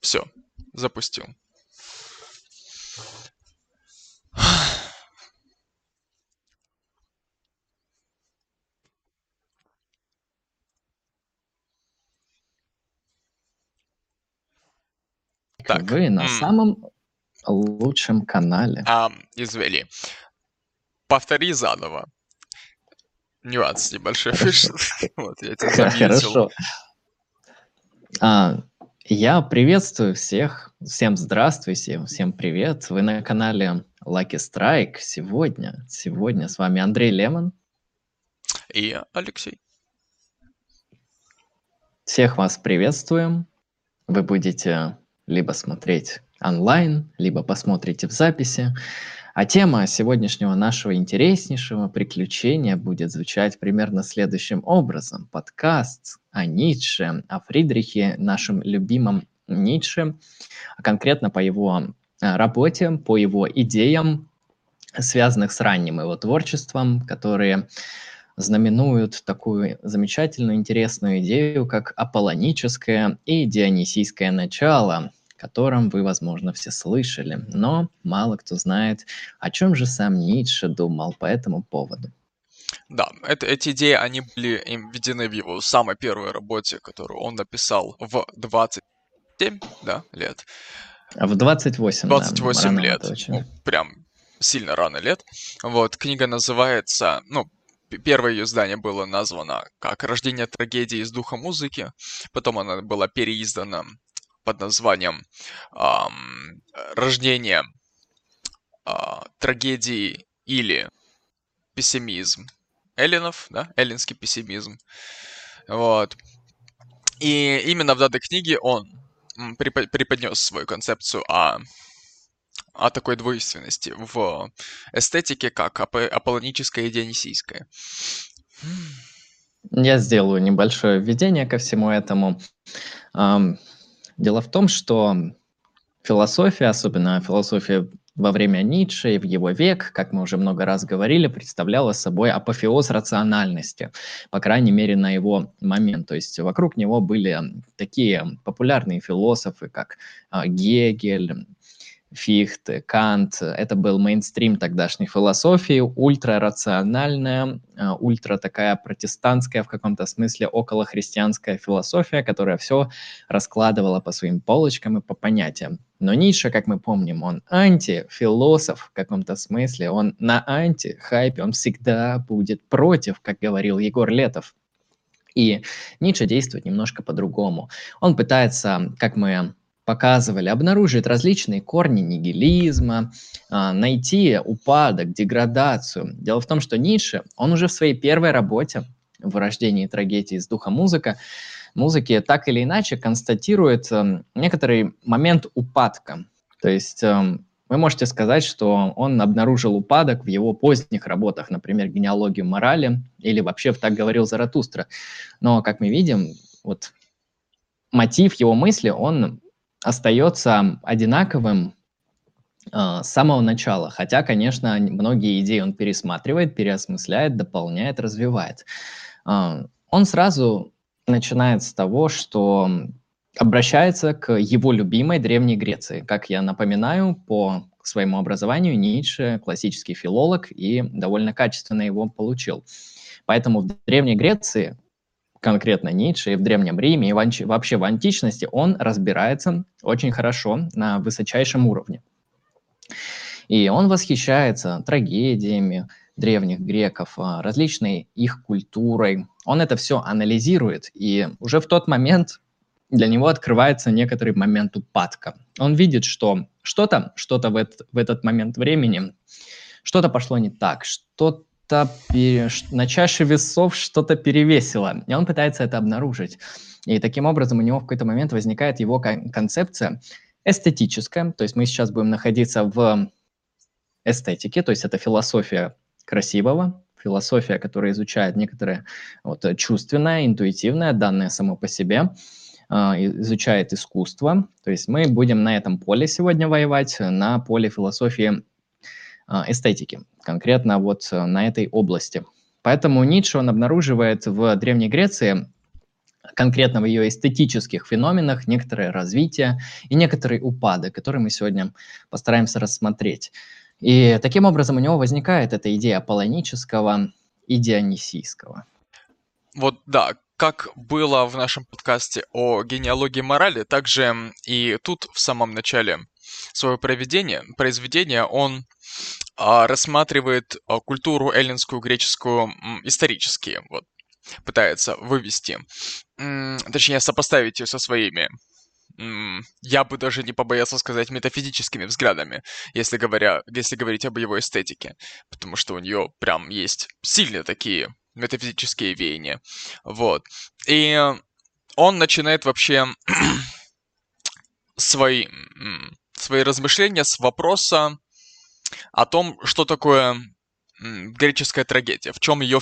Все, запустил. Так. Вы на самом лучшем канале. А, извини. Повтори заново. Нюанс небольшой вышел. Вот, я тебя заметил. Хорошо. А, я приветствую всех. Всем здравствуйте, всем привет. Вы на канале Lucky Strike. Сегодня, сегодня с вами Андрей Лемон. И Алексей. Всех вас приветствуем. Вы будете либо смотреть онлайн, либо посмотрите в записи. А тема сегодняшнего нашего интереснейшего приключения будет звучать примерно следующим образом. Подкаст о Ницше, о Фридрихе, нашем любимом Ницше, а конкретно по его а, работе, по его идеям, связанных с ранним его творчеством, которые знаменуют такую замечательную, интересную идею, как аполлоническое и дионисийское начало, котором вы, возможно, все слышали, но мало кто знает, о чем же сам Ницше думал по этому поводу. Да, это, эти идеи, они были введены в его самой первой работе, которую он написал в 27 да, лет. В 28, 28 да, лет. Ну, прям сильно рано лет. Вот, книга называется, ну, первое ее издание было названо как «Рождение трагедии из духа музыки», потом она была переиздана под названием «Рождение э, трагедии или пессимизм эллинов», да, эллинский пессимизм. Вот. И именно в данной книге он преподнес свою концепцию о, о такой двойственности в эстетике, как ап аполлоническая и дионисийская. Я сделаю небольшое введение ко всему этому. Дело в том, что философия, особенно философия во время Ницше и в его век, как мы уже много раз говорили, представляла собой апофеоз рациональности, по крайней мере, на его момент. То есть вокруг него были такие популярные философы, как а, Гегель, Фихте, Кант. Это был мейнстрим тогдашней философии, ультрарациональная, а, ультра такая протестантская в каком-то смысле околохристианская философия, которая все раскладывала по своим полочкам и по понятиям. Но Ницше, как мы помним, он антифилософ в каком-то смысле, он на анти-хайпе, он всегда будет против, как говорил Егор Летов. И Ницше действует немножко по-другому. Он пытается, как мы показывали, обнаружить различные корни нигилизма, а, найти упадок, деградацию. Дело в том, что Ницше, он уже в своей первой работе в рождении трагедии из духа музыка, музыки так или иначе констатирует эм, некоторый момент упадка. То есть эм, вы можете сказать, что он обнаружил упадок в его поздних работах, например, «Генеалогию морали» или вообще «Так говорил Заратустра». Но, как мы видим, вот мотив его мысли, он остается одинаковым э, с самого начала. Хотя, конечно, многие идеи он пересматривает, переосмысляет, дополняет, развивает. Э, он сразу начинает с того, что обращается к его любимой Древней Греции. Как я напоминаю, по своему образованию Ницше классический филолог и довольно качественно его получил. Поэтому в Древней Греции конкретно Ницше, и в Древнем Риме, и вообще в античности, он разбирается очень хорошо на высочайшем уровне. И он восхищается трагедиями древних греков, а, различной их культурой. Он это все анализирует, и уже в тот момент для него открывается некоторый момент упадка. Он видит, что что-то, что-то в, этот, в этот момент времени, что-то пошло не так, что что пере... на чаше весов что-то перевесило, и он пытается это обнаружить. И таким образом у него в какой-то момент возникает его концепция эстетическая, то есть мы сейчас будем находиться в эстетике, то есть это философия красивого, философия, которая изучает некоторые вот, чувственное, интуитивное, данное само по себе, а, изучает искусство. То есть мы будем на этом поле сегодня воевать, на поле философии эстетики, конкретно вот э, на этой области. Поэтому Ницше, он обнаруживает в Древней Греции конкретно в ее эстетических феноменах, некоторое развитие и некоторые упады, которые мы сегодня постараемся рассмотреть. И таким образом у него возникает эта идея аполлонического и дионисийского. Вот да, как было в нашем подкасте о генеалогии морали, также и тут в самом начале своего проведения, произведения он а, рассматривает а, культуру эллинскую, греческую исторически, вот, пытается вывести, точнее сопоставить ее со своими я бы даже не побоялся сказать метафизическими взглядами, если, говоря, если говорить об его эстетике, потому что у нее прям есть сильные такие метафизические веяния. Вот. И он начинает вообще свои, свои размышления с вопроса о том, что такое греческая трагедия, в чем ее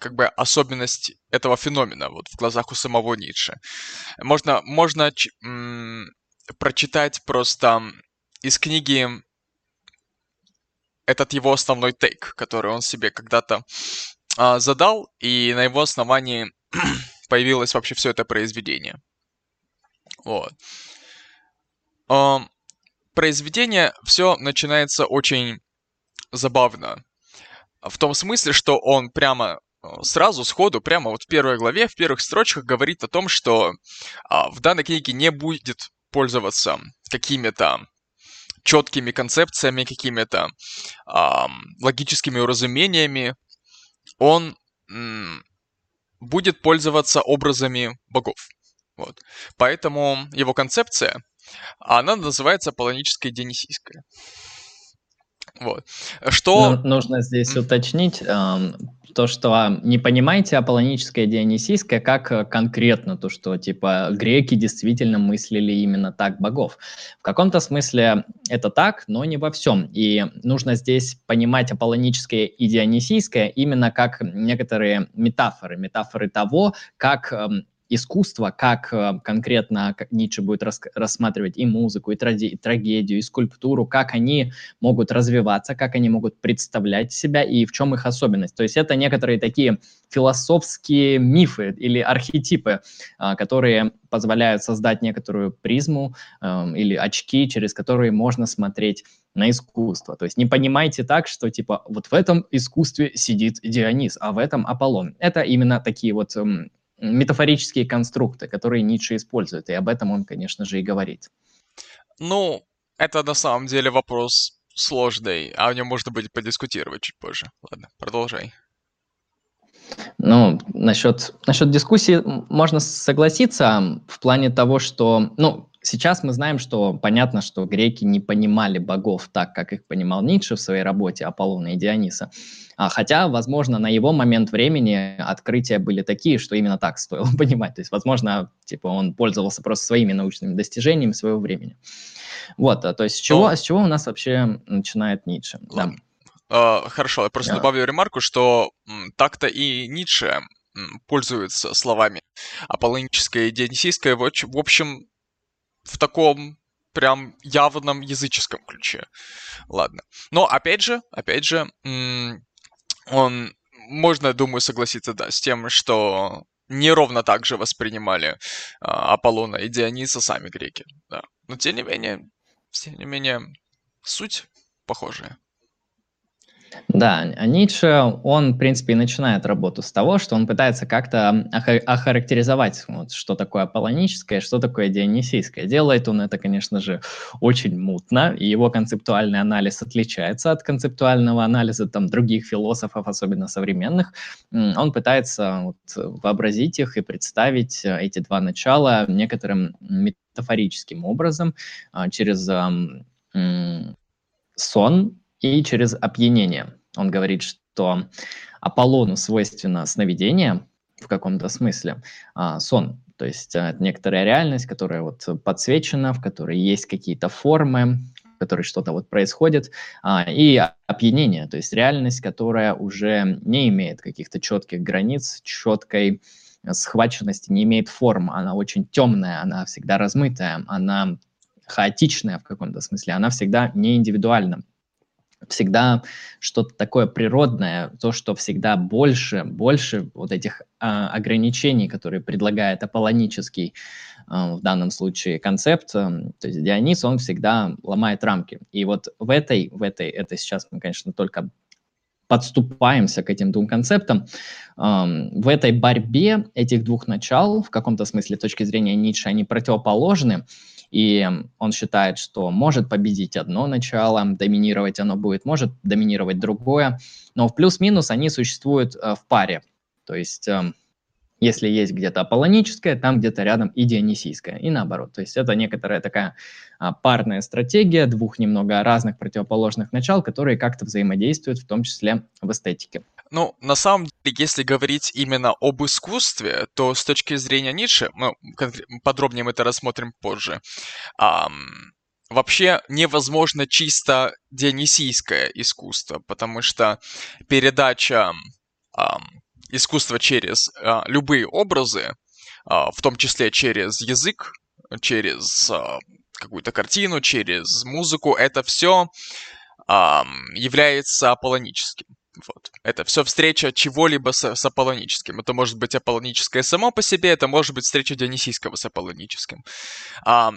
как бы особенность этого феномена вот в глазах у самого Ницше. Можно, можно прочитать просто из книги этот его основной тейк, который он себе когда-то а, задал, и на его основании появилось вообще все это произведение. Вот. А, произведение все начинается очень забавно. В том смысле, что он прямо а, сразу, сходу, прямо вот в первой главе, в первых строчках говорит о том, что а, в данной книге не будет пользоваться какими-то четкими концепциями, какими-то а, логическими уразумениями. Он м, будет пользоваться образами богов. Вот. Поэтому его концепция, она называется полоническая дионисийская. Вот. Что... Ну, нужно здесь уточнить э, то, что не понимаете аполлоническое дионисийское как э, конкретно то, что типа греки действительно мыслили именно так богов. В каком-то смысле это так, но не во всем. И нужно здесь понимать аполлоническое и дионисийское именно как некоторые метафоры, метафоры того, как э, искусство, как э, конкретно Ницше будет рас, рассматривать и музыку, и, тради, и трагедию, и скульптуру, как они могут развиваться, как они могут представлять себя и в чем их особенность. То есть это некоторые такие философские мифы или архетипы, э, которые позволяют создать некоторую призму э, или очки, через которые можно смотреть на искусство. То есть не понимайте так, что типа вот в этом искусстве сидит Дионис, а в этом Аполлон. Это именно такие вот эм, метафорические конструкты, которые Ницше использует, и об этом он, конечно же, и говорит. Ну, это на самом деле вопрос сложный, а о нем можно будет подискутировать чуть позже. Ладно, продолжай. Ну, насчет, насчет дискуссии можно согласиться в плане того, что, ну, Сейчас мы знаем, что понятно, что греки не понимали богов так, как их понимал Ницше в своей работе Аполлона и Диониса. А, хотя, возможно, на его момент времени открытия были такие, что именно так стоило понимать. То есть, возможно, типа он пользовался просто своими научными достижениями своего времени. Вот, а, то есть с чего, с чего у нас вообще начинает Ницше? Да. Uh, хорошо, я просто yeah. добавлю ремарку, что так-то и Ницше пользуется словами аполлоническое и дионисийское. В общем, в таком прям явном языческом ключе. Ладно. Но опять же, опять же, он, можно, думаю, согласиться, да, с тем, что не ровно так же воспринимали а, Аполлона и Диониса сами греки, да. Но тем не менее, тем не менее, суть похожая. Да, а Ницше, он, в принципе, и начинает работу с того, что он пытается как-то охарактеризовать, вот, что такое аполлоническое, что такое дионисийское. Делает он это, конечно же, очень мутно, и его концептуальный анализ отличается от концептуального анализа там, других философов, особенно современных. Он пытается вот, вообразить их и представить э, эти два начала некоторым метафорическим образом а, через сон, и через опьянение. Он говорит, что Аполлону свойственно сновидение в каком-то смысле, а, сон, то есть а, это некоторая реальность, которая вот подсвечена, в которой есть какие-то формы, в которой что-то вот происходит, а, и опьянение, то есть реальность, которая уже не имеет каких-то четких границ, четкой схваченности, не имеет форм, она очень темная, она всегда размытая, она хаотичная в каком-то смысле, она всегда не индивидуальна. Всегда что-то такое природное, то, что всегда больше, больше вот этих а, ограничений, которые предлагает аполлонический а, в данном случае концепт, а, то есть Дионис, он всегда ломает рамки. И вот в этой, в этой, это сейчас мы, конечно, только подступаемся к этим двум концептам. В этой борьбе этих двух начал, в каком-то смысле, точки зрения Ницше, они противоположны, и он считает, что может победить одно начало, доминировать оно будет, может доминировать другое, но в плюс-минус они существуют э, в паре. То есть эм, если есть где-то аполлоническое, там где-то рядом и дионисийское, и наоборот. То есть это некоторая такая а, парная стратегия двух немного разных противоположных начал, которые как-то взаимодействуют, в том числе в эстетике. Ну, на самом деле, если говорить именно об искусстве, то с точки зрения Ницше, ну, подробнее мы это рассмотрим позже, ам, вообще невозможно чисто дионисийское искусство, потому что передача искусство через а, любые образы, а, в том числе через язык, через а, какую-то картину, через музыку, это все а, является аполлоническим. Вот. Это все встреча чего-либо с, с аполлоническим. Это может быть аполлоническое само по себе, это может быть встреча Дионисийского с аполлоническим. А,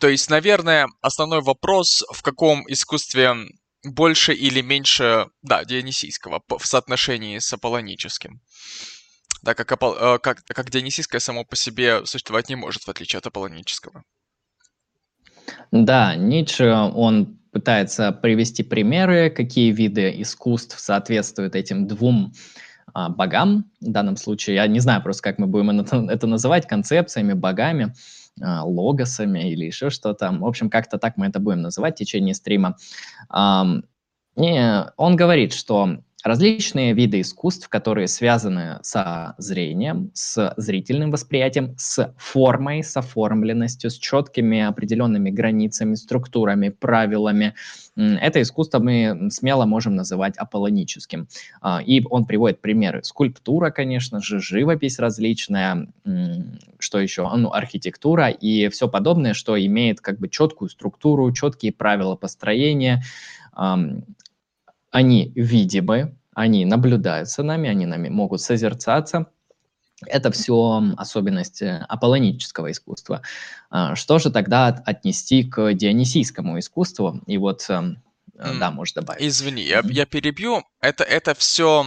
то есть, наверное, основной вопрос, в каком искусстве больше или меньше, да, дионисийского в соотношении с аполлоническим. Да, как, апол, э, как, как дионисийское само по себе существовать не может, в отличие от аполлонического. Да, Ницше, он пытается привести примеры, какие виды искусств соответствуют этим двум а, богам. В данном случае, я не знаю просто, как мы будем это, это называть, концепциями, богами. А, логосами или еще что-то. В общем, как-то так мы это будем называть в течение стрима. И он говорит, что различные виды искусств, которые связаны со зрением, с зрительным восприятием, с формой, с оформленностью, с четкими определенными границами, структурами, правилами. Это искусство мы смело можем называть аполлоническим. А, и он приводит примеры. Скульптура, конечно же, живопись различная, что еще? Ну, архитектура и все подобное, что имеет как бы четкую структуру, четкие правила построения, они видимы, они наблюдаются нами, они нами могут созерцаться. Это все особенности аполлонического искусства. А, что же тогда отнести к дионисийскому искусству? И вот, эм, э, да, может добавить. Извини, я, я перебью. Это, это все...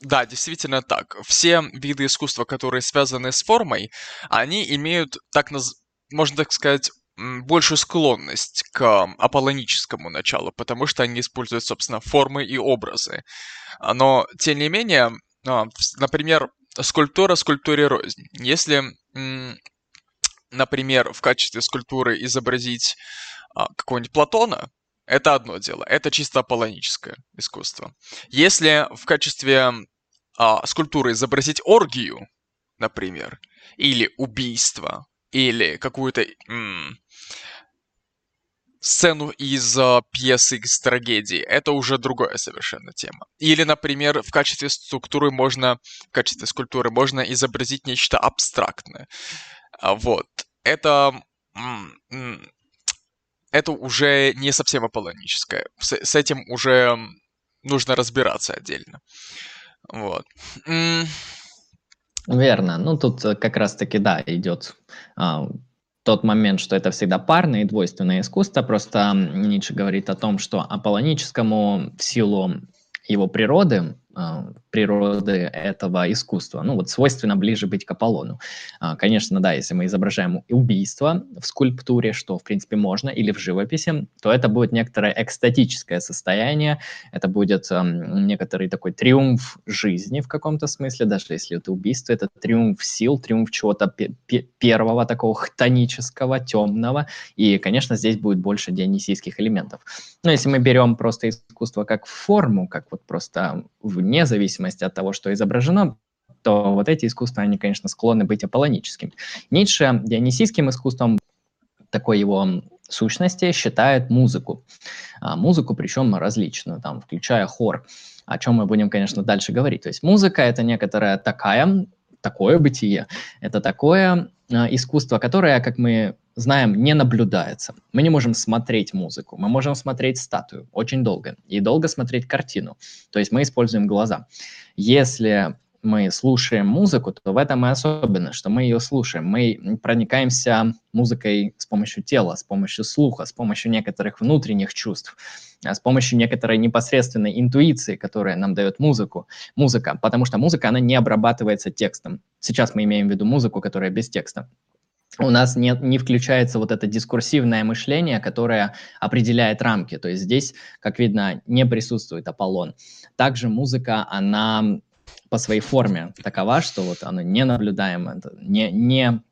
Да, действительно так. Все виды искусства, которые связаны с формой, они имеют, так наз... можно так сказать, большую склонность к аполлоническому началу, потому что они используют, собственно, формы и образы. Но, тем не менее, а, например, скульптура скульптуре рознь. Если, например, в качестве скульптуры изобразить а, какого-нибудь Платона, это одно дело, это чисто аполлоническое искусство. Если в качестве а, скульптуры изобразить оргию, например, или убийство, или какую-то сцену из э, пьесы, из трагедии, это уже другая совершенно тема. Или, например, в качестве структуры можно, в качестве скульптуры можно изобразить нечто абстрактное. А вот. Это это уже не совсем аполлоническое. С, с этим уже нужно разбираться отдельно. Вот. Верно. Ну, тут э, как раз-таки, да, идет а, тот момент, что это всегда парное и двойственное искусство. Просто Ницше говорит о том, что аполлоническому в силу его природы природы этого искусства. Ну, вот свойственно ближе быть к Аполлону. А, конечно, да, если мы изображаем убийство в скульптуре, что, в принципе, можно, или в живописи, то это будет некоторое экстатическое состояние, это будет некоторый такой триумф жизни в каком-то смысле, даже если это убийство, это триумф сил, триумф чего-то первого, такого хтонического, темного, и, конечно, здесь будет больше дионисийских элементов. Но если мы берем просто искусство как форму, как вот просто вне зависимости от того, что изображено, то вот эти искусства, они, конечно, склонны быть аполлоническими. Ницше дионисийским искусством такой его сущности считает музыку. А, музыку, причем различную, там, включая хор, о чем мы будем, конечно, дальше говорить. То есть музыка — это некоторая такая, такое бытие, это такое а, искусство, которое, как мы знаем, не наблюдается. Мы не можем смотреть музыку, мы можем смотреть статую очень долго и долго смотреть картину. То есть мы используем глаза. Если мы слушаем музыку, то в этом и особенно, что мы ее слушаем. Мы проникаемся музыкой с помощью тела, с помощью слуха, с помощью некоторых внутренних чувств, а с помощью некоторой непосредственной интуиции, которая нам дает музыку, музыка, потому что музыка, она не обрабатывается текстом. Сейчас мы имеем в виду музыку, которая без текста у нас не, не включается вот это дискурсивное мышление, которое определяет рамки. То есть здесь, как видно, не присутствует Аполлон. Также музыка, она по своей форме такова, что вот она не наблюдаема, не, не,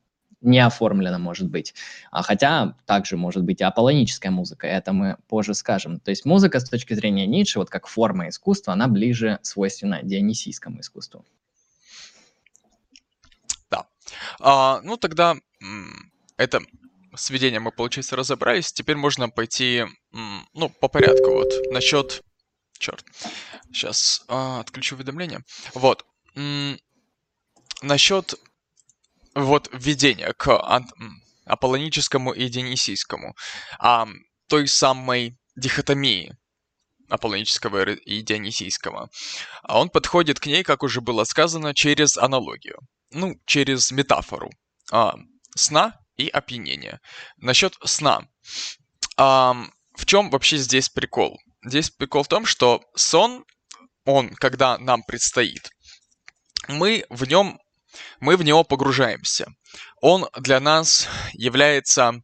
не оформлена может быть. А хотя также может быть и аполлоническая музыка, это мы позже скажем. То есть музыка с точки зрения Ницше, вот как форма искусства, она ближе свойственна дионисийскому искусству. А, ну тогда это сведение мы, получается, разобрались. Теперь можно пойти, ну, по порядку. Вот насчет черт. Сейчас а, отключу уведомления. Вот. насчет вот введения к аполлоническому и дионисийскому. А, той самой дихотомии аполлонического и дионисийского. А он подходит к ней, как уже было сказано, через аналогию. Ну, через метафору а, сна и опьянения. Насчет сна. А, в чем вообще здесь прикол? Здесь прикол в том, что сон, он, когда нам предстоит, мы в нем, мы в него погружаемся. Он для нас является,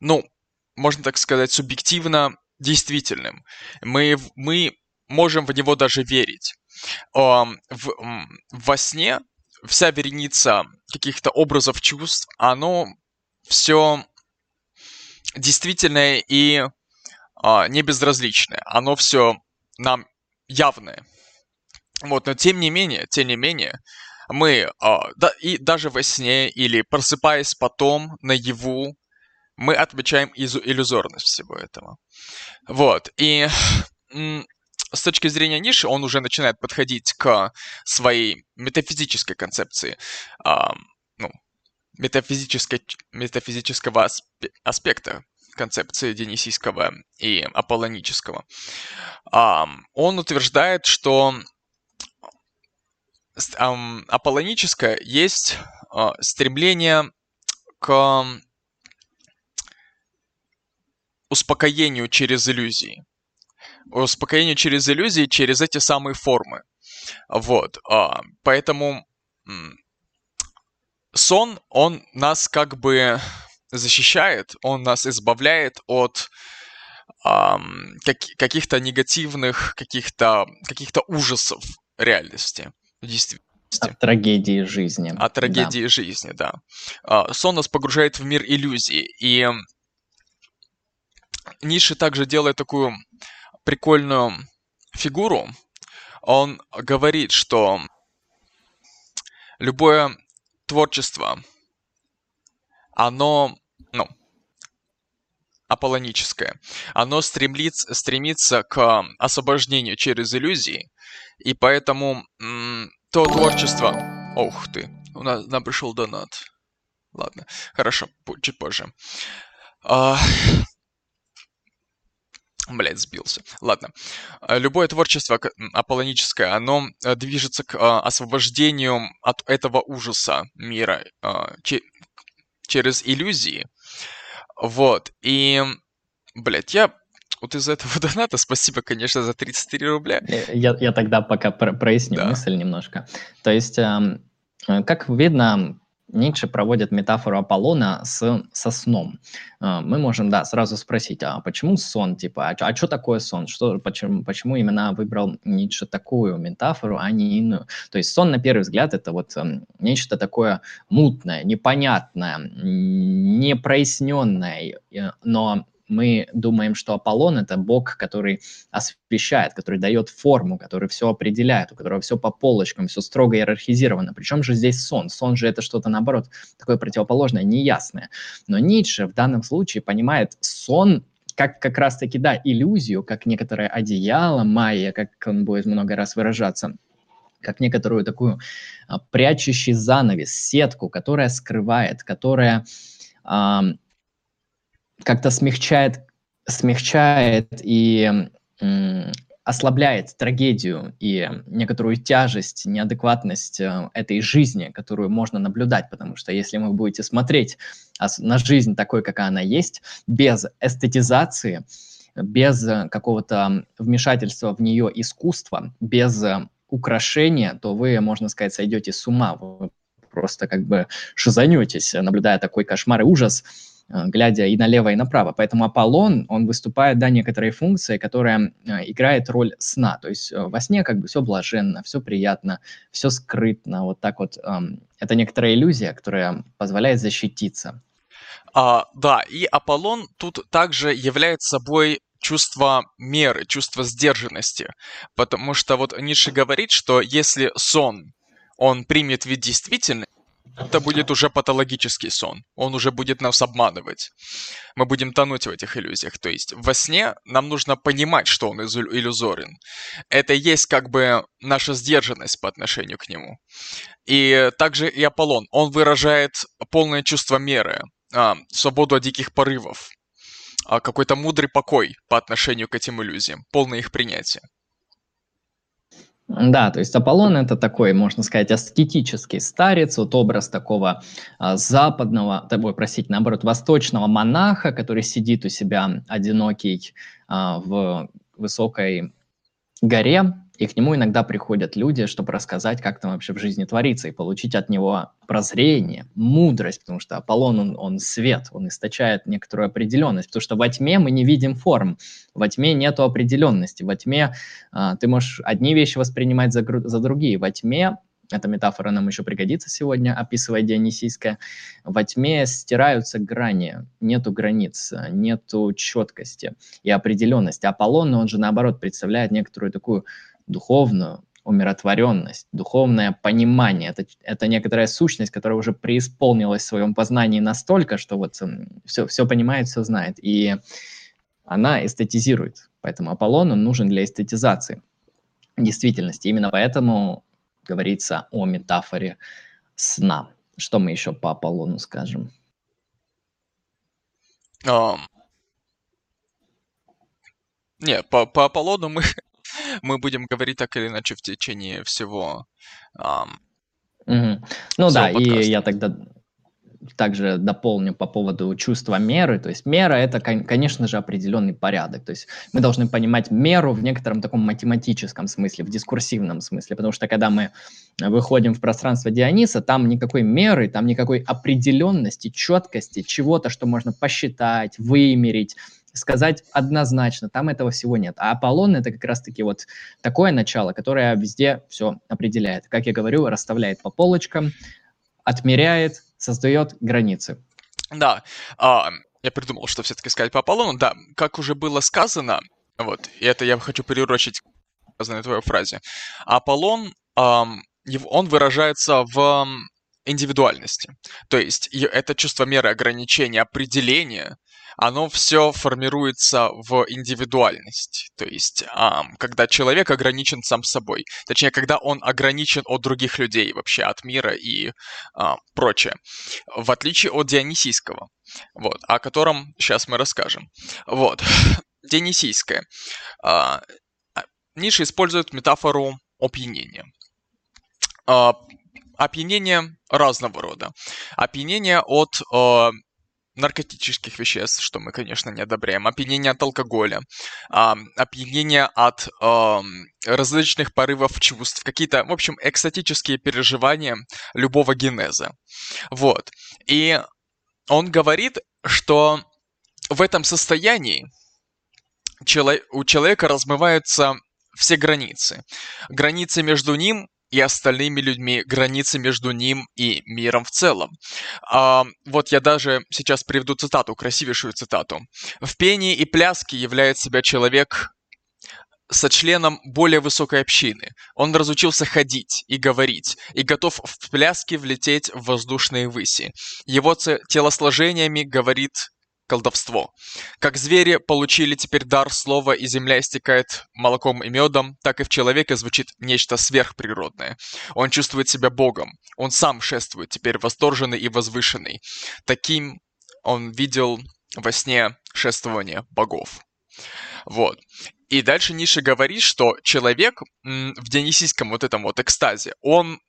ну, можно так сказать, субъективно действительным. Мы, мы можем в него даже верить. Во сне вся вереница каких-то образов чувств, оно все действительное и а, не безразличное. Оно все нам явное. Вот, но тем не менее, тем не менее, мы а, да, и даже во сне или просыпаясь потом наяву, мы отмечаем изу иллюзорность всего этого. Вот, и с точки зрения ниши он уже начинает подходить к своей метафизической концепции, ну, метафизической, метафизического аспекта концепции Дионисийского и Аполлонического. Он утверждает, что Аполлоническое есть а, стремление к успокоению через иллюзии. Успокоению через иллюзии, через эти самые формы. Вот. А, поэтому сон, он нас как бы защищает, он нас избавляет от как, каких-то негативных, каких-то каких ужасов реальности, действительности. От трагедии жизни. От трагедии да. жизни, да. А, сон нас погружает в мир иллюзий. И Ниши также делает такую прикольную фигуру. Он говорит, что любое творчество, оно ну, аполлоническое, оно стремится, стремится к освобожденению через иллюзии, и поэтому то творчество... Ох ты, у нас нам пришел донат. Ладно, хорошо, чуть позже. А... Блять, сбился. Ладно. Любое творчество аполлоническое, оно э, движется к а, освобождению от этого ужаса мира через иллюзии. Вот. И, блядь, я вот из этого доната, спасибо, конечно, за 33 рубля. Э, я, я тогда пока проясню да. мысль немножко. То есть, эм, э, как видно, Ницше проводит метафору Аполлона с, со сном. Э, мы можем, да, сразу спросить, а почему сон, типа, а, а что такое сон? Что, почему, почему именно выбрал Ницше такую метафору, а не иную? То есть сон, на первый взгляд, это вот э, нечто такое мутное, непонятное, непроясненное, э, но мы думаем, что Аполлон — это бог, который освещает, который дает форму, который все определяет, у которого все по полочкам, все строго иерархизировано. Причем же здесь сон? Сон же это что-то, наоборот, такое противоположное, неясное. Но Ницше в данном случае понимает сон как как раз-таки, да, иллюзию, как некоторое одеяло майя, как он будет много раз выражаться, как некоторую такую а, прячущий занавес, сетку, которая скрывает, которая как-то смягчает, смягчает и ослабляет трагедию и некоторую тяжесть, неадекватность э, этой жизни, которую можно наблюдать, потому что если вы будете смотреть на жизнь такой, какая она есть, без эстетизации, без э, какого-то вмешательства в нее искусства, без э, украшения, то вы, можно сказать, сойдете с ума, вы просто как бы шизанетесь, наблюдая такой кошмар и ужас, глядя и налево, и направо. Поэтому Аполлон, он выступает, да, некоторой функцией, которая э, играет роль сна. То есть э, во сне как бы все блаженно, все приятно, все скрытно. Вот так вот. Это некоторая иллюзия, которая позволяет защититься. А, да, и Аполлон тут также является собой чувство меры, чувство сдержанности. Потому что вот Ницше говорит, что если сон, он примет вид действительный, это будет уже патологический сон. Он уже будет нас обманывать. Мы будем тонуть в этих иллюзиях. То есть во сне нам нужно понимать, что он иллюзорен. Это есть как бы наша сдержанность по отношению к нему. И также и Аполлон. Он выражает полное чувство меры, а, свободу от диких порывов, а, какой-то мудрый покой по отношению к этим иллюзиям, полное их принятие. Да, то есть Аполлон это такой, можно сказать, аскетический старец, вот образ такого а, западного, тобой, простите, наоборот, восточного монаха, который сидит у себя одинокий а, в высокой горе, и к нему иногда приходят люди, чтобы рассказать, как там вообще в жизни творится, и получить от него прозрение, мудрость, потому что Аполлон, он, он свет, он источает некоторую определенность, потому что во тьме мы не видим форм, во тьме нету определенности, во тьме а, ты можешь одни вещи воспринимать за, за другие, во тьме эта метафора нам еще пригодится сегодня, описывая Дионисийское. Во тьме стираются грани, нету границ, нету четкости и определенности. Аполлон, он же наоборот представляет некоторую такую духовную умиротворенность, духовное понимание. Это, это некоторая сущность, которая уже преисполнилась в своем познании настолько, что вот все, все понимает, все знает. И она эстетизирует. Поэтому Аполлон он нужен для эстетизации действительности. Именно поэтому говорится о метафоре сна. Что мы еще по Аполлону скажем? Um, не, по, по Аполлону мы мы будем говорить так или иначе в течение всего. Ам, угу. Ну да, подкаста. и я тогда также дополню по поводу чувства меры. То есть мера это, конечно же, определенный порядок. То есть мы должны понимать меру в некотором таком математическом смысле, в дискурсивном смысле, потому что когда мы выходим в пространство Диониса, там никакой меры, там никакой определенности, четкости, чего-то, что можно посчитать, вымерить, сказать однозначно, там этого всего нет. А Аполлон это как раз-таки вот такое начало, которое везде все определяет. Как я говорю, расставляет по полочкам, отмеряет, создает границы. Да, а, я придумал, что все-таки сказать по Аполлону. Да, как уже было сказано, вот, и это я хочу переурочить сказанной твоей фразе. Аполлон, um, он выражается в индивидуальности. То есть это чувство меры ограничения, определения, оно все формируется в индивидуальность. То есть, эм, когда человек ограничен сам собой. Точнее, когда он ограничен от других людей, вообще от мира и э, прочее. В отличие от Дионисийского, вот, о котором сейчас мы расскажем. Вот, Дионисийское. Э, Ницше использует метафору опьянения. Э, опьянение разного рода. Опьянение от наркотических веществ, что мы, конечно, не одобряем, опьянение от алкоголя, э, опьянение от э, различных порывов чувств, какие-то, в общем, экстатические переживания любого генеза. Вот. И он говорит, что в этом состоянии у человека размываются все границы. Границы между ним и остальными людьми, границы между ним и миром в целом. А, вот я даже сейчас приведу цитату, красивейшую цитату. «В пении и пляске являет себя человек со членом более высокой общины. Он разучился ходить и говорить, и готов в пляске влететь в воздушные выси. Его телосложениями говорит колдовство. Как звери получили теперь дар слова, и земля истекает молоком и медом, так и в человеке звучит нечто сверхприродное. Он чувствует себя Богом. Он сам шествует, теперь восторженный и возвышенный. Таким он видел во сне шествование богов. Вот. И дальше Ниша говорит, что человек в дионисийском вот этом вот экстазе, он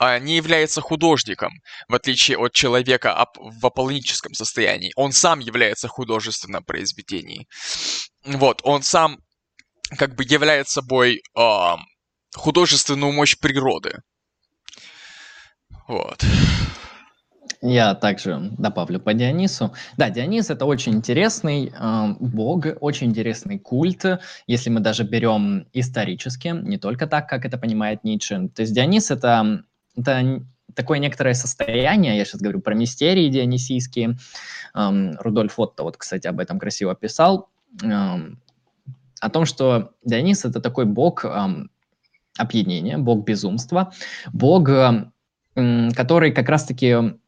не является художником, в отличие от человека в аполлоническом состоянии. Он сам является художественным произведением. Вот, он сам как бы является собой э, художественную мощь природы. Вот. Я также добавлю по Дионису. Да, Дионис это очень интересный э, бог, очень интересный культ, если мы даже берем исторически, не только так, как это понимает Ницше. То есть Дионис это, это такое некоторое состояние, я сейчас говорю про мистерии дионисийские. Рудольф Отто вот, кстати, об этом красиво писал. О том, что Дионис это такой бог эм, опьянения, бог безумства, бог, который как раз-таки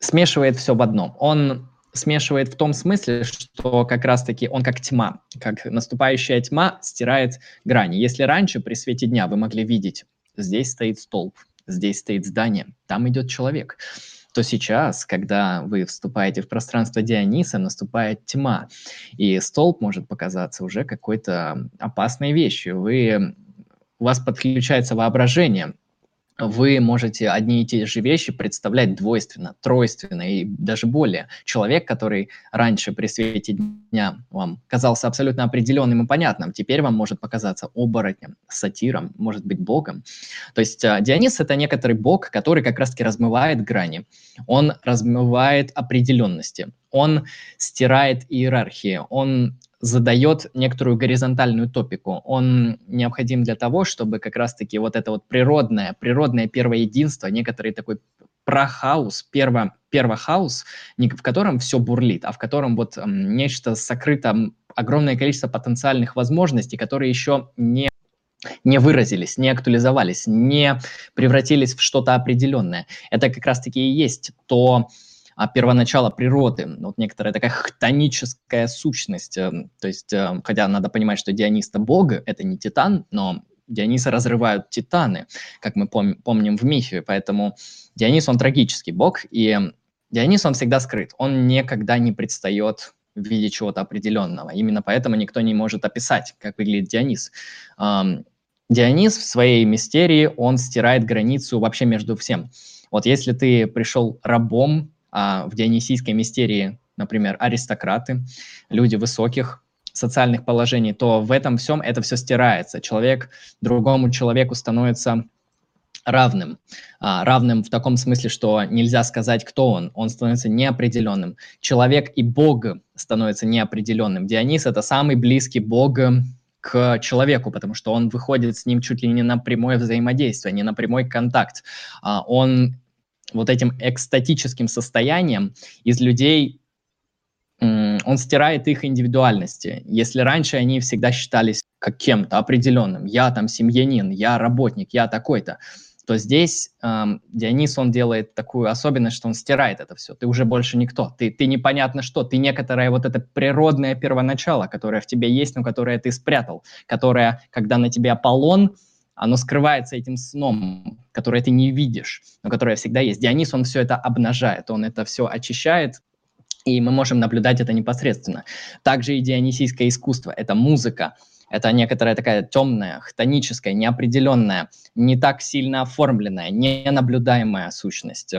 смешивает все в одном. Он смешивает в том смысле, что как раз-таки он как тьма, как наступающая тьма стирает грани. Если раньше при свете дня вы могли видеть, здесь стоит столб, здесь стоит здание, там идет человек, то сейчас, когда вы вступаете в пространство Диониса, наступает тьма, и столб может показаться уже какой-то опасной вещью. Вы, у вас подключается воображение, вы можете одни и те же вещи представлять двойственно, тройственно и даже более. Человек, который раньше при свете дня вам казался абсолютно определенным и понятным, теперь вам может показаться оборотнем, сатиром, может быть богом. То есть а, Дионис — это некоторый бог, который как раз-таки размывает грани. Он размывает определенности, он стирает иерархии, он задает некоторую горизонтальную топику. Он необходим для того, чтобы как раз-таки вот это вот природное, природное первое единство, некоторый такой прохаус, перво, первохаус, в котором все бурлит, а в котором вот нечто сокрыто, огромное количество потенциальных возможностей, которые еще не не выразились, не актуализовались, не превратились в что-то определенное. Это как раз-таки и есть то, первоначала природы, вот некоторая такая хтоническая сущность. Э, то есть, э, хотя надо понимать, что Дионис это бог, это не титан, но Диониса разрывают титаны, как мы пом- помним в мифе, поэтому Дионис, он трагический бог, и Дионис, он всегда скрыт, он никогда не предстает в виде чего-то определенного. Именно поэтому никто не может описать, как выглядит Дионис. Дионис в своей мистерии, он стирает границу вообще между всем. Вот если ты пришел рабом а в дионисийской мистерии, например, аристократы, люди высоких социальных положений, то в этом всем это все стирается. Человек другому человеку становится равным. А, равным в таком смысле, что нельзя сказать, кто он. Он становится неопределенным. Человек и Бог становятся неопределенным. Дионис — это самый близкий Бог к человеку, потому что он выходит с ним чуть ли не на прямое взаимодействие, не на прямой контакт. А, он вот этим экстатическим состоянием из людей он стирает их индивидуальности. Если раньше они всегда считались как кем-то определенным, я там семьянин, я работник, я такой-то, то здесь эм, Дионис, он делает такую особенность, что он стирает это все. Ты уже больше никто, ты, ты непонятно что, ты некоторое вот это природное первоначало, которое в тебе есть, но которое ты спрятал, которое, когда на тебе Аполлон, оно скрывается этим сном, которое ты не видишь, но которое всегда есть. Дионис, он все это обнажает, он это все очищает, и мы можем наблюдать это непосредственно. Также и дионисийское искусство – это музыка, это некоторая такая темная, хтоническая, неопределенная, не так сильно оформленная, ненаблюдаемая сущность.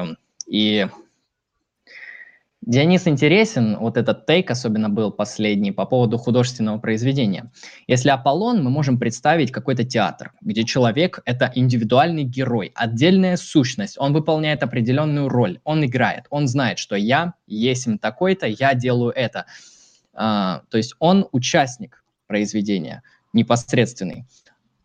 И Дионис интересен, вот этот тейк особенно был последний по поводу художественного произведения. Если Аполлон, мы можем представить какой-то театр, где человек — это индивидуальный герой, отдельная сущность, он выполняет определенную роль, он играет, он знает, что я есть такой-то, я делаю это. А, то есть он участник произведения, непосредственный.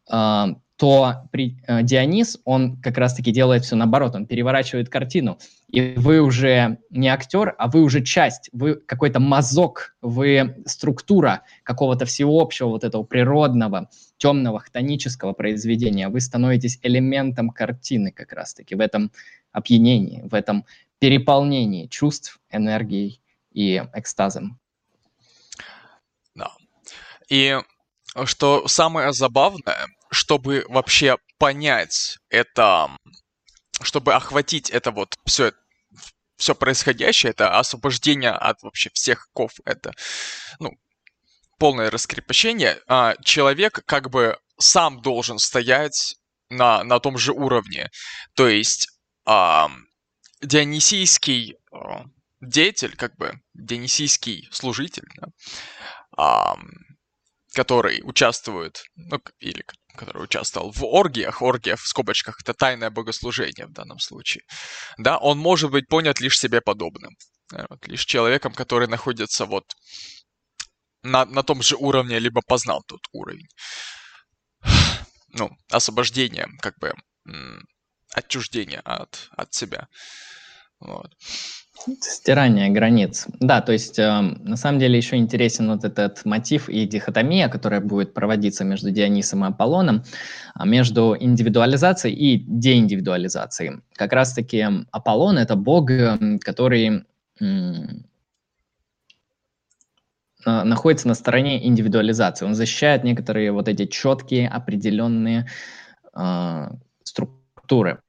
А, то при, э, Дионис, он как раз-таки делает все наоборот, он переворачивает картину, и вы уже не актер, а вы уже часть, вы какой-то мазок, вы структура какого-то всеобщего вот этого природного, темного, хтонического произведения, вы становитесь элементом картины как раз-таки в этом опьянении, в этом переполнении чувств, энергией и экстазом. Да. И что самое забавное, чтобы вообще понять это, чтобы охватить это вот все все происходящее, это освобождение от вообще всех ков, это, ну, полное раскрепощение, а человек как бы сам должен стоять на, на том же уровне. То есть а, дионисийский а, деятель, как бы дионисийский служитель, да, который участвует, ну, или который участвовал в оргиях, оргия в скобочках, это тайное богослужение в данном случае, да, он может быть понят лишь себе подобным, вот, лишь человеком, который находится вот на, на том же уровне, либо познал тот уровень. Ну, освобождение, как бы, отчуждение от, от себя. Вот. Стирание границ. Да, то есть э, на самом деле еще интересен вот этот мотив и дихотомия, которая будет проводиться между Дионисом и Аполлоном, а между индивидуализацией и деиндивидуализацией. Как раз-таки Аполлон — это бог, который находится на стороне индивидуализации. Он защищает некоторые вот эти четкие, определенные э, структуры.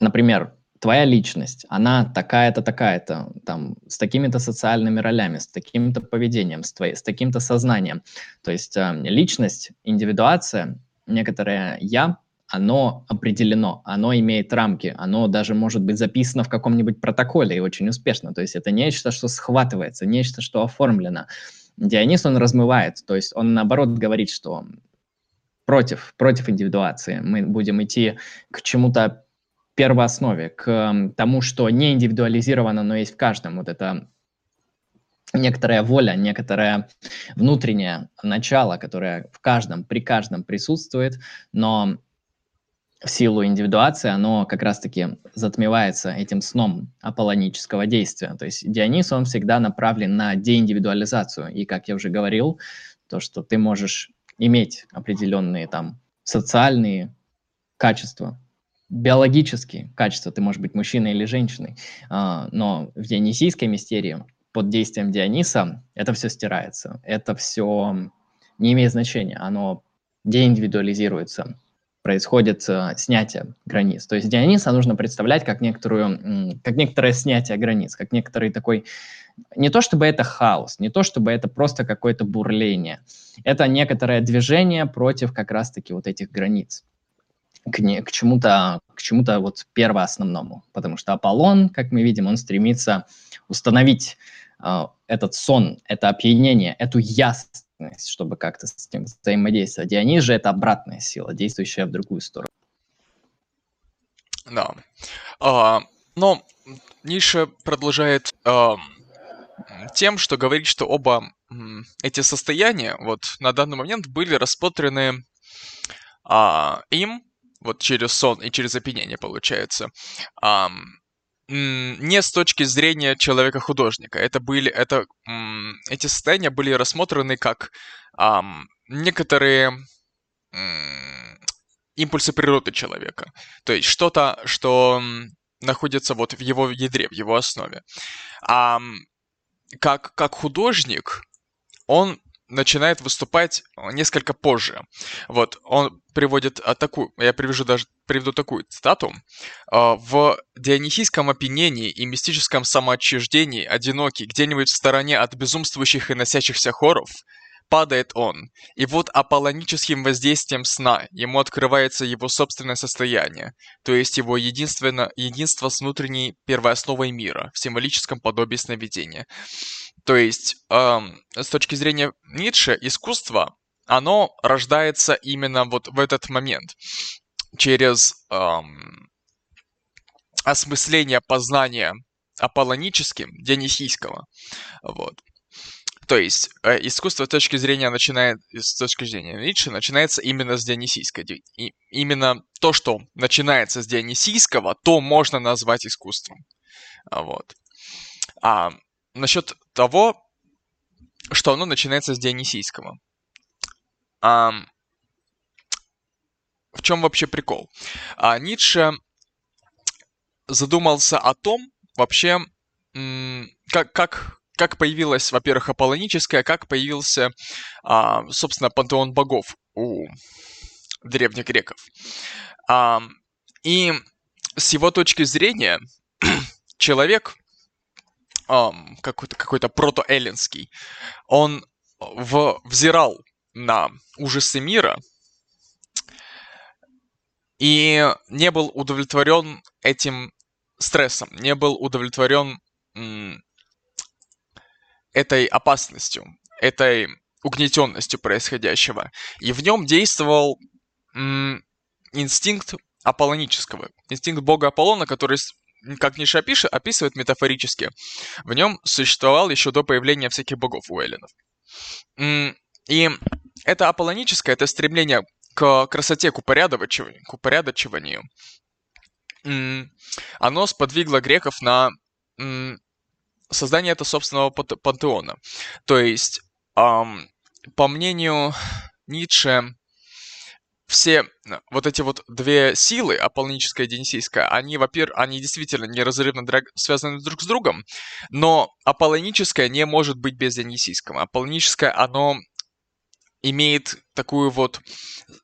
Например, твоя личность, она такая-то, такая-то, там, с такими-то социальными ролями, с таким-то поведением, с, твоей, с таким-то сознанием. То есть э, личность, индивидуация, некоторое «я», оно определено, оно имеет рамки, оно даже может быть записано в каком-нибудь протоколе и очень успешно. То есть это нечто, что схватывается, нечто, что оформлено. Дионис, он размывает, то есть он наоборот говорит, что против, против индивидуации. Мы будем идти к чему-то первооснове, к тому, что не индивидуализировано, но есть в каждом. Вот это некоторая воля, некоторое внутреннее начало, которое в каждом, при каждом присутствует, но в силу индивидуации оно как раз-таки затмевается этим сном аполлонического действия. То есть Дионис, он всегда направлен на деиндивидуализацию. И, как я уже говорил, то, что ты можешь иметь определенные там социальные качества, биологические качества, ты можешь быть мужчиной или женщиной, а, но в дионисийской мистерии под действием Диониса это все стирается, это все не имеет значения, оно деиндивидуализируется, происходит э, снятие границ. То есть Диониса нужно представлять как, некоторую, как некоторое снятие границ, как некоторый такой... Не то чтобы это хаос, не то чтобы это просто какое-то бурление. Это некоторое движение против как раз-таки вот этих границ к, не, к чему-то к чему-то вот первоосновному, потому что Аполлон, как мы видим, он стремится установить э, этот сон, это опьянение, эту ясность, чтобы как-то с этим взаимодействовать. Дионис же это обратная сила, действующая в другую сторону. Да. А, но Ниша продолжает а, тем, что говорит, что оба эти состояния вот на данный момент были рассмотрены а, им вот через сон и через опьянение получается, а, не с точки зрения человека-художника. Это были, это, эти состояния были рассмотрены как ам, некоторые м, импульсы природы человека. То есть что-то, что находится вот в его ядре, в его основе. А как, как художник, он начинает выступать несколько позже. Вот, он приводит а, такую, я привяжу даже, приведу такую цитату. А, «В дионисийском опьянении и мистическом самоотчуждении одинокий, где-нибудь в стороне от безумствующих и носящихся хоров, падает он, и вот аполлоническим воздействием сна ему открывается его собственное состояние, то есть его единственно, единство с внутренней первоосновой мира, в символическом подобии сновидения. То есть, эм, с точки зрения Ницше, искусство, оно рождается именно вот в этот момент, через эм, осмысление познания аполлоническим, дионисийского. Вот. То есть э, искусство с точки зрения начинает, с точки зрения Ницше начинается именно с дионисийской. И именно то, что начинается с дионисийского, то можно назвать искусством. Вот. А насчет того, что оно начинается с Дионисийского. А, в чем вообще прикол? А, Ницше задумался о том, вообще, как, как, как появилась, во-первых, аполлоническая, как появился, а, собственно, пантеон богов у древних греков. А, и с его точки зрения, человек эм, какой-то какой прото-эллинский, он в, взирал на ужасы мира и не был удовлетворен этим стрессом, не был удовлетворен м, этой опасностью, этой угнетенностью происходящего. И в нем действовал м, инстинкт аполлонического, инстинкт бога Аполлона, который как Ниша опишет, описывает метафорически, в нем существовал еще до появления всяких богов у эллинов. И это аполлоническое, это стремление к красоте, к упорядочиванию, к упорядочиванию оно сподвигло греков на создание этого собственного пантеона. То есть, по мнению Ницше, все вот эти вот две силы, аполлоническая и дионисийская, они, во-первых, они действительно неразрывно связаны друг с другом, но аполлоническая не может быть без дионисийского. Аполлоническое, оно имеет такую вот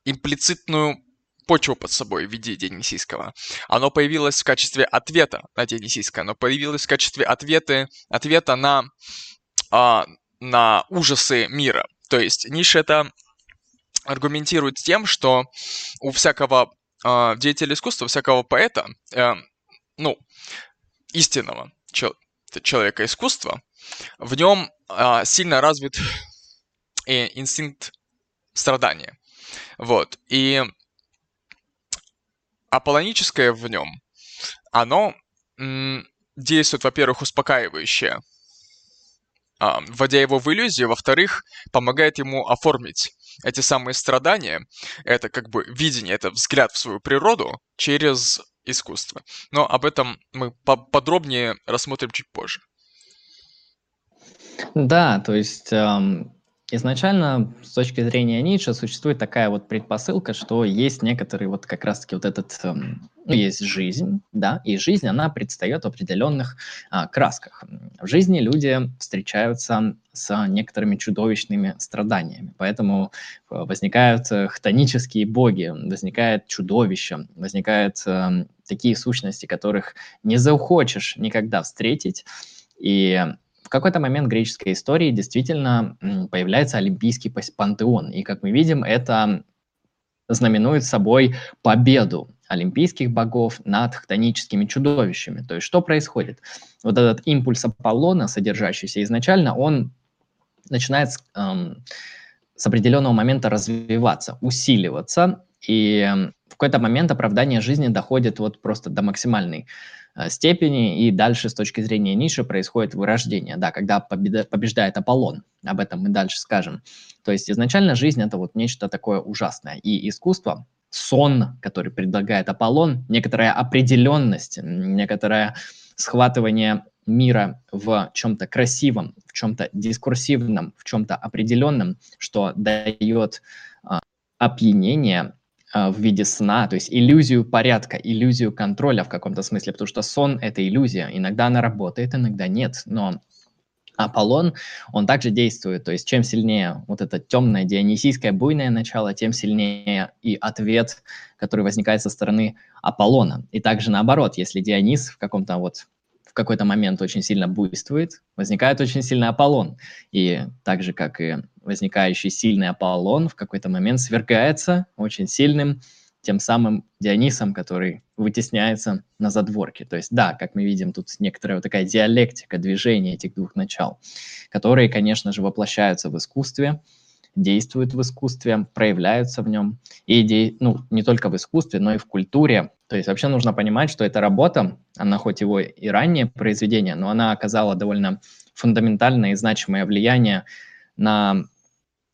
имплицитную почву под собой в виде Дионисийского. Оно появилось в качестве ответа на Дионисийское, оно появилось в качестве ответа, ответа на, а, на ужасы мира. То есть Ниша это аргументирует тем, что у всякого э, деятеля искусства, всякого поэта, э, ну, истинного чел- человека искусства, в нем э, сильно развит и инстинкт страдания. Вот. И аполлоническое в нем, оно м, действует, во-первых, успокаивающе, а, вводя его в иллюзию, во-вторых, помогает ему оформить эти самые страдания. Это как бы видение, это взгляд в свою природу через искусство. Но об этом мы подробнее рассмотрим чуть позже. Да, то есть эм, Изначально, с точки зрения Ницше, существует такая вот предпосылка, что есть некоторый вот как раз-таки вот этот, эм, ну, есть жизнь, да, и жизнь, она предстает в определенных а, красках. В жизни люди встречаются с некоторыми чудовищными страданиями, поэтому э, возникают э, хтонические боги, возникает чудовища, возникают э, такие сущности, которых не захочешь никогда встретить, и какой-то момент греческой истории действительно появляется олимпийский пантеон. И, как мы видим, это знаменует собой победу олимпийских богов над хтоническими чудовищами. То есть что происходит? Вот этот импульс Аполлона, содержащийся изначально, он начинает с, эм, с определенного момента развиваться, усиливаться, и в какой-то момент оправдание жизни доходит вот просто до максимальной степени, и дальше с точки зрения ниши происходит вырождение, да, когда победа, побеждает Аполлон, об этом мы дальше скажем. То есть изначально жизнь это вот нечто такое ужасное, и искусство, сон, который предлагает Аполлон, некоторая определенность, некоторое схватывание мира в чем-то красивом, в чем-то дискурсивном, в чем-то определенном, что дает а, опьянение в виде сна, то есть иллюзию порядка, иллюзию контроля в каком-то смысле, потому что сон — это иллюзия. Иногда она работает, иногда нет, но Аполлон, он также действует, то есть чем сильнее вот это темное дионисийское буйное начало, тем сильнее и ответ, который возникает со стороны Аполлона. И также наоборот, если Дионис в каком-то вот в какой-то момент очень сильно буйствует, возникает очень сильный Аполлон. И так же, как и возникающий сильный Аполлон, в какой-то момент свергается очень сильным тем самым Дионисом, который вытесняется на задворке. То есть, да, как мы видим, тут некоторая вот такая диалектика движения этих двух начал, которые, конечно же, воплощаются в искусстве, действуют в искусстве, проявляются в нем. И ну, не только в искусстве, но и в культуре. То есть вообще нужно понимать, что эта работа, она хоть его и раннее произведение, но она оказала довольно фундаментальное и значимое влияние на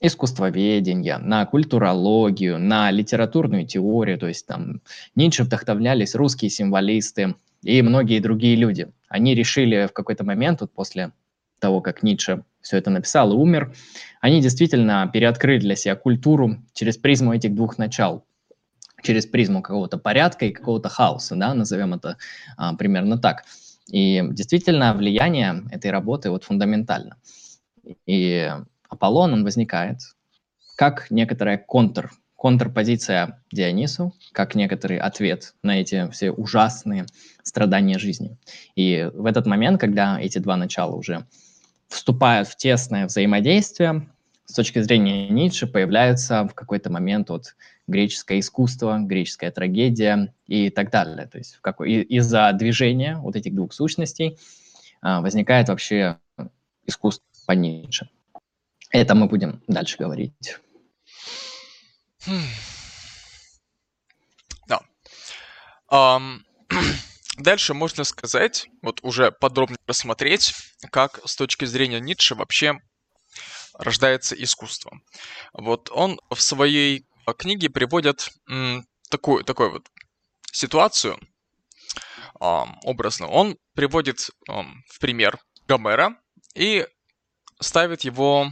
искусствоведение, на культурологию, на литературную теорию. То есть там Ницше вдохновлялись русские символисты и многие другие люди. Они решили в какой-то момент, вот после того, как Ницше все это написал и умер, они действительно переоткрыли для себя культуру через призму этих двух начал, через призму какого-то порядка и какого-то хаоса, да, назовем это а, примерно так. И действительно влияние этой работы вот фундаментально. И Аполлон, он возникает как некоторая контр, контрпозиция Дионису, как некоторый ответ на эти все ужасные страдания жизни. И в этот момент, когда эти два начала уже вступают в тесное взаимодействие, с точки зрения Ницше появляется в какой-то момент вот греческое искусство, греческая трагедия и так далее. То есть из-за движения вот этих двух сущностей а, возникает вообще искусство по Ницше. Это мы будем дальше говорить. Да. Um, дальше можно сказать, вот уже подробно рассмотреть, как с точки зрения Ницше вообще рождается искусство. Вот он в своей книге приводит м, такую, такую вот ситуацию um, образно. Он приводит um, в пример Гомера и ставит его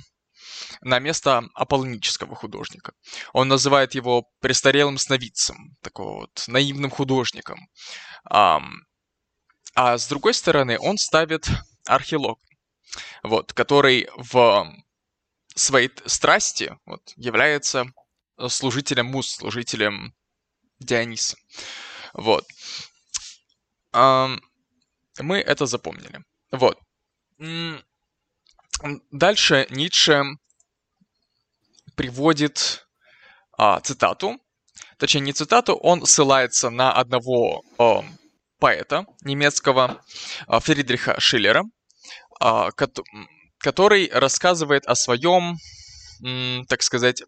на место аполлонического художника. Он называет его престарелым сновидцем, такого вот наивным художником. А, а с другой стороны, он ставит архилог, вот, который в своей страсти вот, является служителем Мус, служителем Диониса. Вот. Мы это запомнили. Вот. Дальше Ницше приводит а, цитату, точнее не цитату, он ссылается на одного а, поэта немецкого а, Фридриха Шиллера, а, ко- который рассказывает о своем, м, так сказать,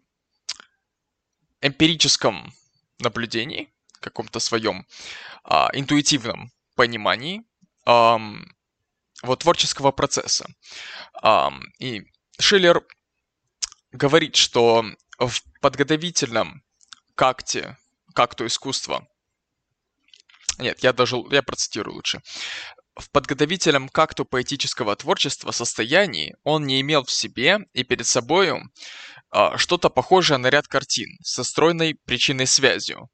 эмпирическом наблюдении, каком-то своем а, интуитивном понимании а, вот творческого процесса. А, и Шиллер говорит, что в подготовительном какте, какту искусства, нет, я даже, я процитирую лучше. В подготовительном какту поэтического творчества состоянии он не имел в себе и перед собою а, что-то похожее на ряд картин со стройной причинной связью.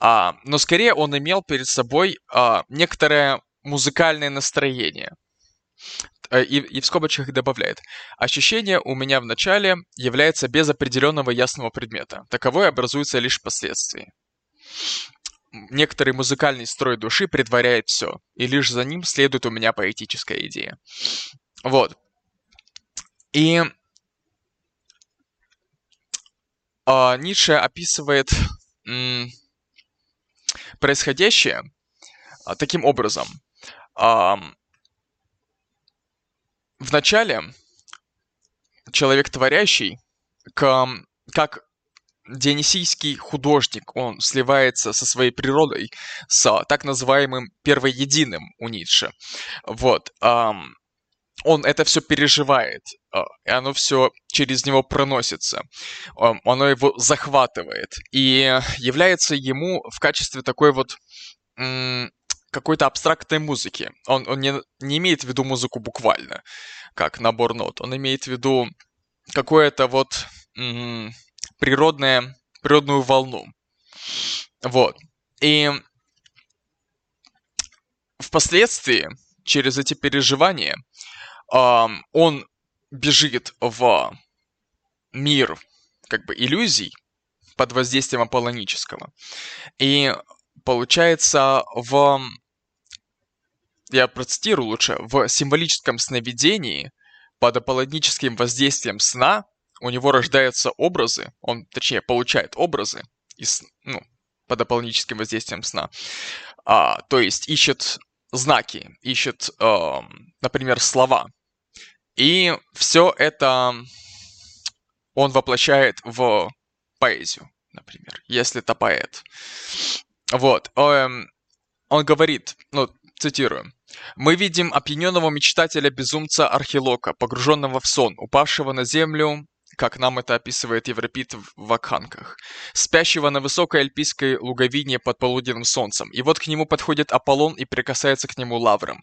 А, но скорее он имел перед собой а, некоторое музыкальное настроение. Э, и, и в скобочках добавляет. Ощущение у меня в начале является без определенного ясного предмета. Таковое образуется лишь впоследствии. Некоторый музыкальный строй души предваряет все, и лишь за ним следует у меня поэтическая идея. Вот. И э, Ницше описывает м, происходящее а, таким образом. В начале человек творящий, как дионисийский художник, он сливается со своей природой, с так называемым первоединым у Ницше. Вот. Он это все переживает, а, и оно все через него проносится, оно его захватывает и является ему в качестве такой вот какой-то абстрактной музыки. Он, он не, не имеет в виду музыку буквально, как набор нот. Он имеет в виду какое-то вот м- природное, природную волну. Вот. И впоследствии, через эти переживания, э, он бежит в мир как бы иллюзий под воздействием аполлонического. И получается в я процитирую лучше, в символическом сновидении под аполлоническим воздействием сна у него рождаются образы, он, точнее, получает образы из, ну, под аполлоническим воздействием сна. А, то есть ищет знаки, ищет, э, например, слова. И все это он воплощает в поэзию, например, если это поэт. Вот. Эм, он говорит, ну, цитирую. Мы видим опьяненного мечтателя-безумца Архилока, погруженного в сон, упавшего на землю, как нам это описывает Европит в Вакханках, спящего на высокой альпийской луговине под полуденным солнцем. И вот к нему подходит Аполлон и прикасается к нему лавром.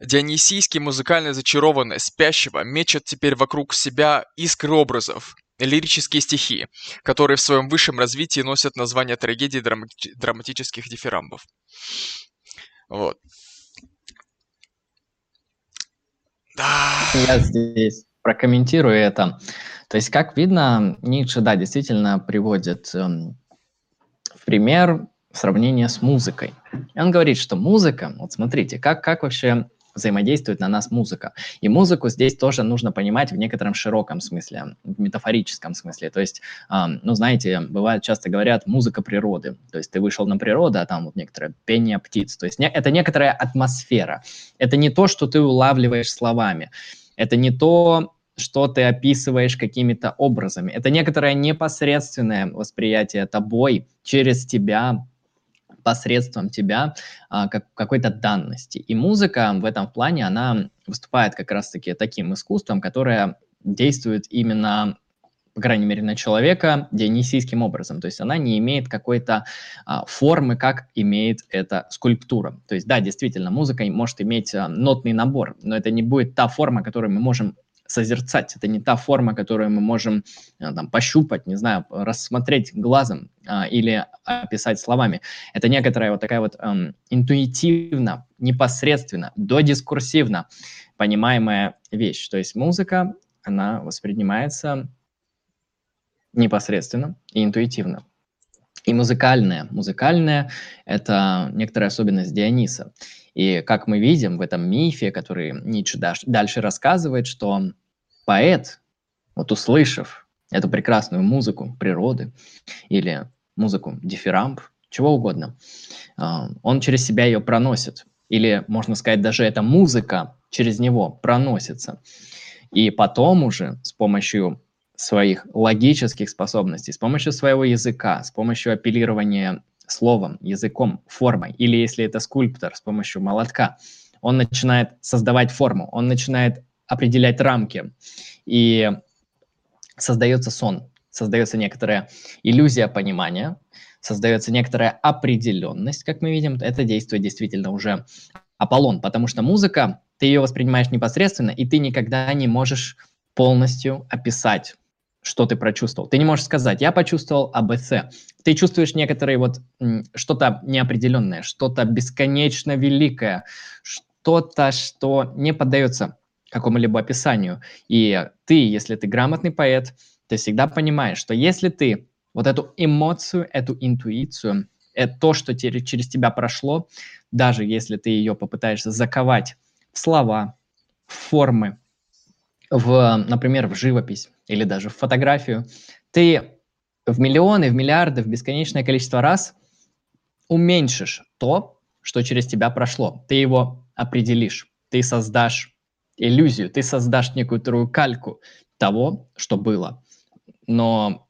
Дионисийский музыкально зачарованный спящего мечет теперь вокруг себя искры образов, лирические стихи, которые в своем высшем развитии носят название трагедий драматических дифирамбов. Вот. Да. Я здесь прокомментирую это. То есть, как видно, Ницше, да, действительно приводит эм, в пример сравнение с музыкой. И он говорит, что музыка, вот смотрите, как, как вообще взаимодействует на нас музыка. И музыку здесь тоже нужно понимать в некотором широком смысле, в метафорическом смысле. То есть, ну, знаете, бывает, часто говорят, музыка природы. То есть ты вышел на природу, а там вот некоторое пение птиц. То есть это некоторая атмосфера. Это не то, что ты улавливаешь словами. Это не то, что ты описываешь какими-то образами. Это некоторое непосредственное восприятие тобой через тебя посредством тебя а, как, какой-то данности. И музыка в этом плане, она выступает как раз-таки таким искусством, которое действует именно по крайней мере, на человека дионисийским образом. То есть она не имеет какой-то а, формы, как имеет эта скульптура. То есть, да, действительно, музыка может иметь а, нотный набор, но это не будет та форма, которую мы можем созерцать. Это не та форма, которую мы можем э, там, пощупать, не знаю, рассмотреть глазом а, или описать словами. Это некоторая вот такая вот эм, интуитивно, непосредственно, додискурсивно понимаемая вещь. То есть музыка, она воспринимается непосредственно и интуитивно. И музыкальное. Музыкальное – это некоторая особенность Диониса. И как мы видим в этом мифе, который Ницше дальше рассказывает, что поэт, вот услышав эту прекрасную музыку природы или музыку дифирамб, чего угодно, а, он через себя ее проносит. Или, можно сказать, даже эта музыка через него проносится. И потом уже с помощью своих логических способностей, с помощью своего языка, с помощью апеллирования словом, языком, формой, или если это скульптор с помощью молотка, он начинает создавать форму, он начинает определять рамки, и создается сон, создается некоторая иллюзия понимания, создается некоторая определенность, как мы видим, это действует действительно уже Аполлон, потому что музыка, ты ее воспринимаешь непосредственно, и ты никогда не можешь полностью описать что ты прочувствовал. Ты не можешь сказать, я почувствовал АБЦ. Ты чувствуешь некоторые вот что-то неопределенное, что-то бесконечно великое, что-то, что не поддается какому-либо описанию. И ты, если ты грамотный поэт, ты всегда понимаешь, что если ты вот эту эмоцию, эту интуицию, это то, что через тебя прошло, даже если ты ее попытаешься заковать в слова, в формы, в, например, в живопись или даже в фотографию, ты в миллионы, в миллиарды, в бесконечное количество раз уменьшишь то, что через тебя прошло. Ты его определишь, ты создашь иллюзию, ты создашь некоторую кальку того, что было. Но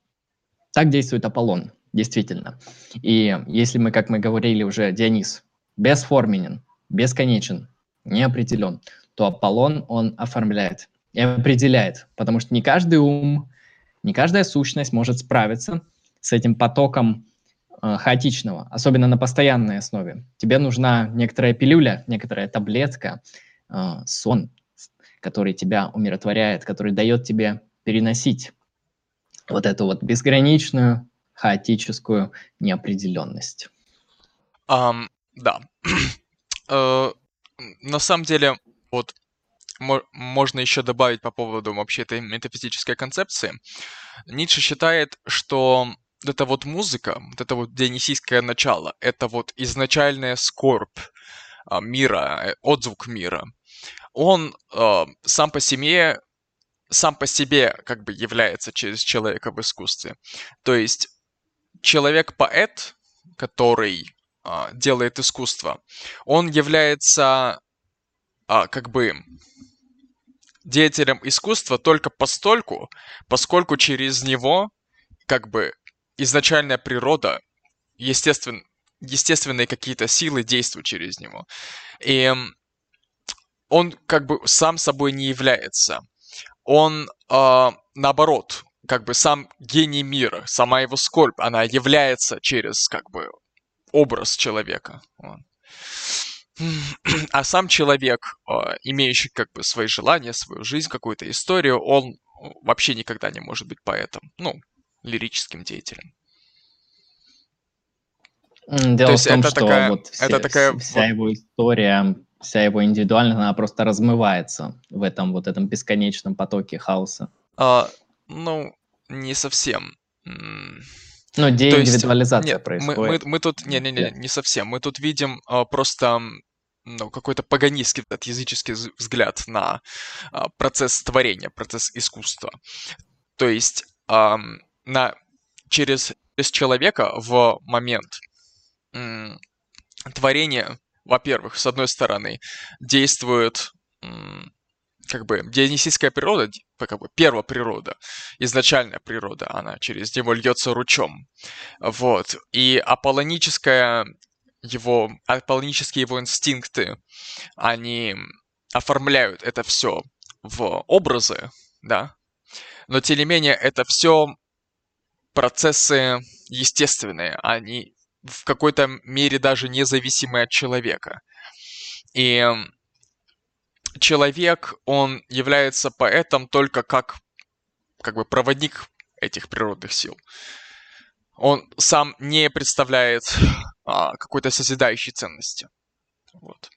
так действует Аполлон, действительно. И если мы, как мы говорили уже, Дионис, бесформенен, бесконечен, не определен, то Аполлон, он оформляет и определяет, потому что не каждый ум, не каждая сущность может справиться с этим потоком э, хаотичного, особенно на постоянной основе. Тебе нужна некоторая пилюля, некоторая таблетка, э, сон, который тебя умиротворяет, который дает тебе переносить вот эту вот безграничную хаотическую неопределенность. Um, да. uh, на самом деле, вот можно еще добавить по поводу вообще этой метафизической концепции. Ницше считает, что это вот музыка, вот это вот дионисийское начало, это вот изначальная скорбь а, мира, э, отзвук мира. Он э, сам по себе сам по себе как бы является через человека в искусстве. То есть человек-поэт, который э, делает искусство, он является э, как бы деятелем искусства только постольку, поскольку через него как бы изначальная природа, естествен, естественные какие-то силы действуют через него. И он как бы сам собой не является. Он, э, наоборот, как бы сам гений мира, сама его скорбь, она является через как бы образ человека. Вот. А сам человек, а, имеющий как бы свои желания, свою жизнь, какую-то историю, он вообще никогда не может быть поэтом, ну, лирическим деятелем. Дело То есть в том, это что такая, вот все, это такая вся его история, вся его индивидуальность, она просто размывается в этом вот этом бесконечном потоке хаоса. А, Ну, не совсем. Ну, деиндивидуализация нет, происходит. Мы, мы, мы тут, не-не-не, не совсем. Мы тут видим а, просто ну, какой-то паганистский, этот языческий взгляд на а, процесс творения, процесс искусства. То есть а, на, через, через человека в момент м, творения, во-первых, с одной стороны, действует м, как бы дионисийская природа, как бы первая природа, изначальная природа, она через него льется ручом. Вот. И аполлоническая его, аполлонические его инстинкты, они оформляют это все в образы, да, но тем не менее это все процессы естественные, они в какой-то мере даже независимые от человека. И человек, он является поэтом только как, как бы проводник этих природных сил. Он сам не представляет а, какой-то созидающей ценности. Вот.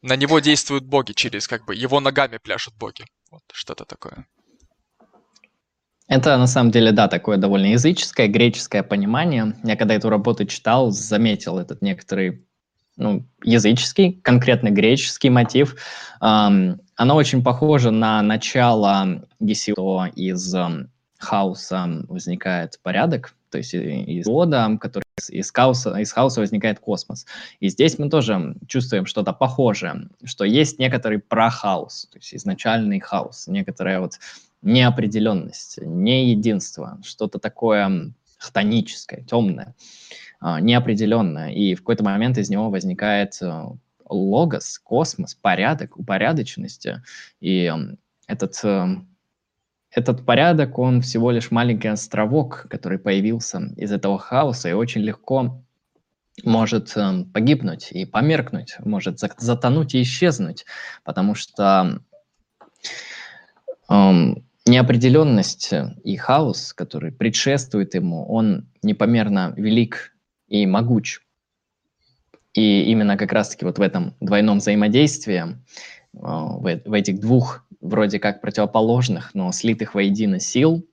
На него действуют боги через, как бы, его ногами пляшут боги. Вот, что-то такое. Это на самом деле, да, такое довольно языческое, греческое понимание. Я когда эту работу читал, заметил этот некоторый ну, языческий, конкретно греческий мотив. Um, оно очень похоже на начало Гесио из um, хаоса возникает порядок, то есть из вода, который из хаоса, из хаоса возникает космос. И здесь мы тоже чувствуем что-то похожее, что есть некоторый прохаос, то есть изначальный хаос, некоторая вот неопределенность, не единство, что-то такое хтоническое, темное. А, неопределенное, и в какой-то момент из него возникает э, логос, космос, порядок, упорядоченность, и этот, э, этот порядок, он всего лишь маленький островок, который появился из этого хаоса, и очень легко может э, погибнуть и померкнуть, может затонуть и исчезнуть, потому что неопределенность и хаос, который предшествует ему, он непомерно велик и могуч. И именно как раз-таки вот в этом двойном взаимодействии, в, в этих двух вроде как противоположных, но слитых воедино сил,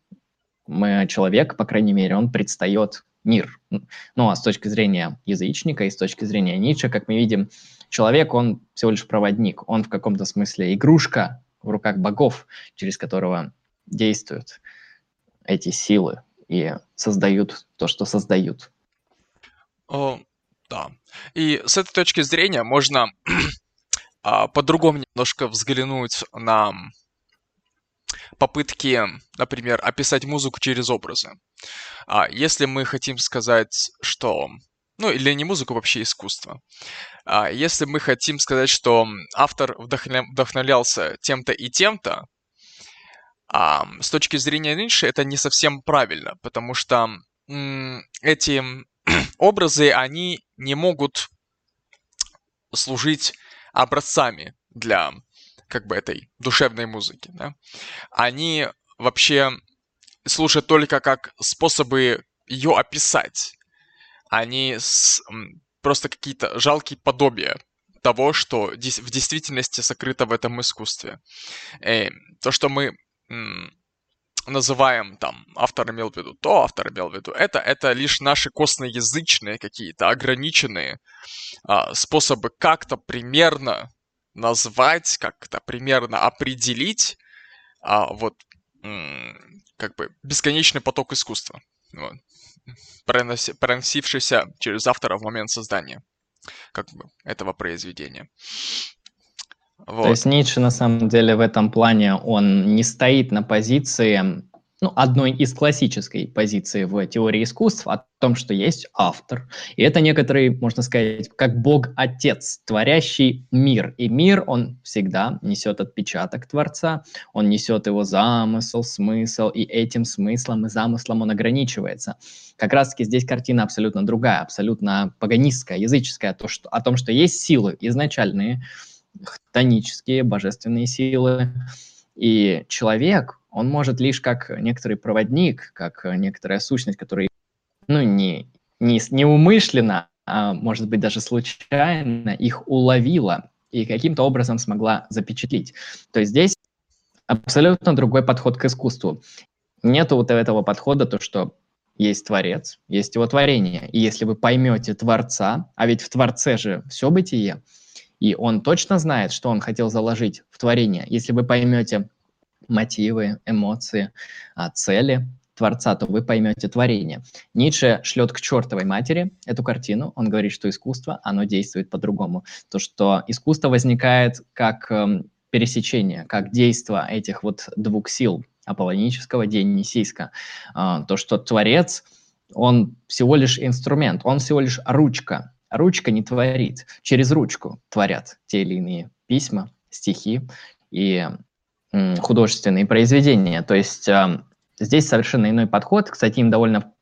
мы, человек, по крайней мере, он предстает мир. Ну, а с точки зрения язычника и с точки зрения Ницше, как мы видим, человек, он всего лишь проводник, он в каком-то смысле игрушка в руках богов, через которого действуют эти силы и создают то, что создают. О, да. И с этой точки зрения можно по-другому немножко взглянуть на попытки, например, описать музыку через образы. А если мы хотим сказать, что... Ну, или не музыку, вообще искусство. А если мы хотим сказать, что автор вдохня... вдохновлялся тем-то и тем-то, а, с точки зрения Ницше это не совсем правильно, потому что эти образы, они не могут служить образцами для как бы этой душевной музыки. Да? Они вообще служат только как способы ее описать. Они с, просто какие-то жалкие подобия того, что в действительности сокрыто в этом искусстве. И э, то, что мы называем там, автор имел в виду то, автор имел в виду это, это лишь наши косноязычные какие-то ограниченные а, способы как-то примерно назвать, как-то примерно определить а, вот как бы бесконечный поток искусства, вот, проноси, проносившийся через автора в момент создания как бы этого произведения. Вот. То есть Ницше на самом деле в этом плане он не стоит на позиции, ну, одной из классической позиций в теории искусств о том, что есть автор. И это некоторый, можно сказать, как Бог-отец, творящий мир. И мир, он всегда несет отпечаток Творца, он несет его замысел, смысл, и этим смыслом и замыслом он ограничивается. Как раз-таки здесь картина абсолютно другая, абсолютно паганистская, языческая, то, что, о том, что есть силы изначальные, хтонические, божественные силы. И человек, он может лишь как некоторый проводник, как некоторая сущность, которая, ну, не, не, не умышленно, а может быть даже случайно их уловила и каким-то образом смогла запечатлить. То есть здесь абсолютно другой подход к искусству. Нету вот этого подхода, то, что есть Творец, есть его творение. И если вы поймете Творца, а ведь в Творце же все бытие, и он точно знает, что он хотел заложить в творение. Если вы поймете мотивы, эмоции, а, цели Творца, то вы поймете творение. Ницше шлет к чертовой матери эту картину. Он говорит, что искусство, оно действует по-другому. То, что искусство возникает как эм, пересечение, как действие этих вот двух сил, аполлонического, дионисийского. А, то, что Творец, он всего лишь инструмент, он всего лишь ручка. Ручка не творит. Через ручку творят те или иные письма, стихи и художественные произведения. То есть здесь совершенно иной подход. Кстати, им довольно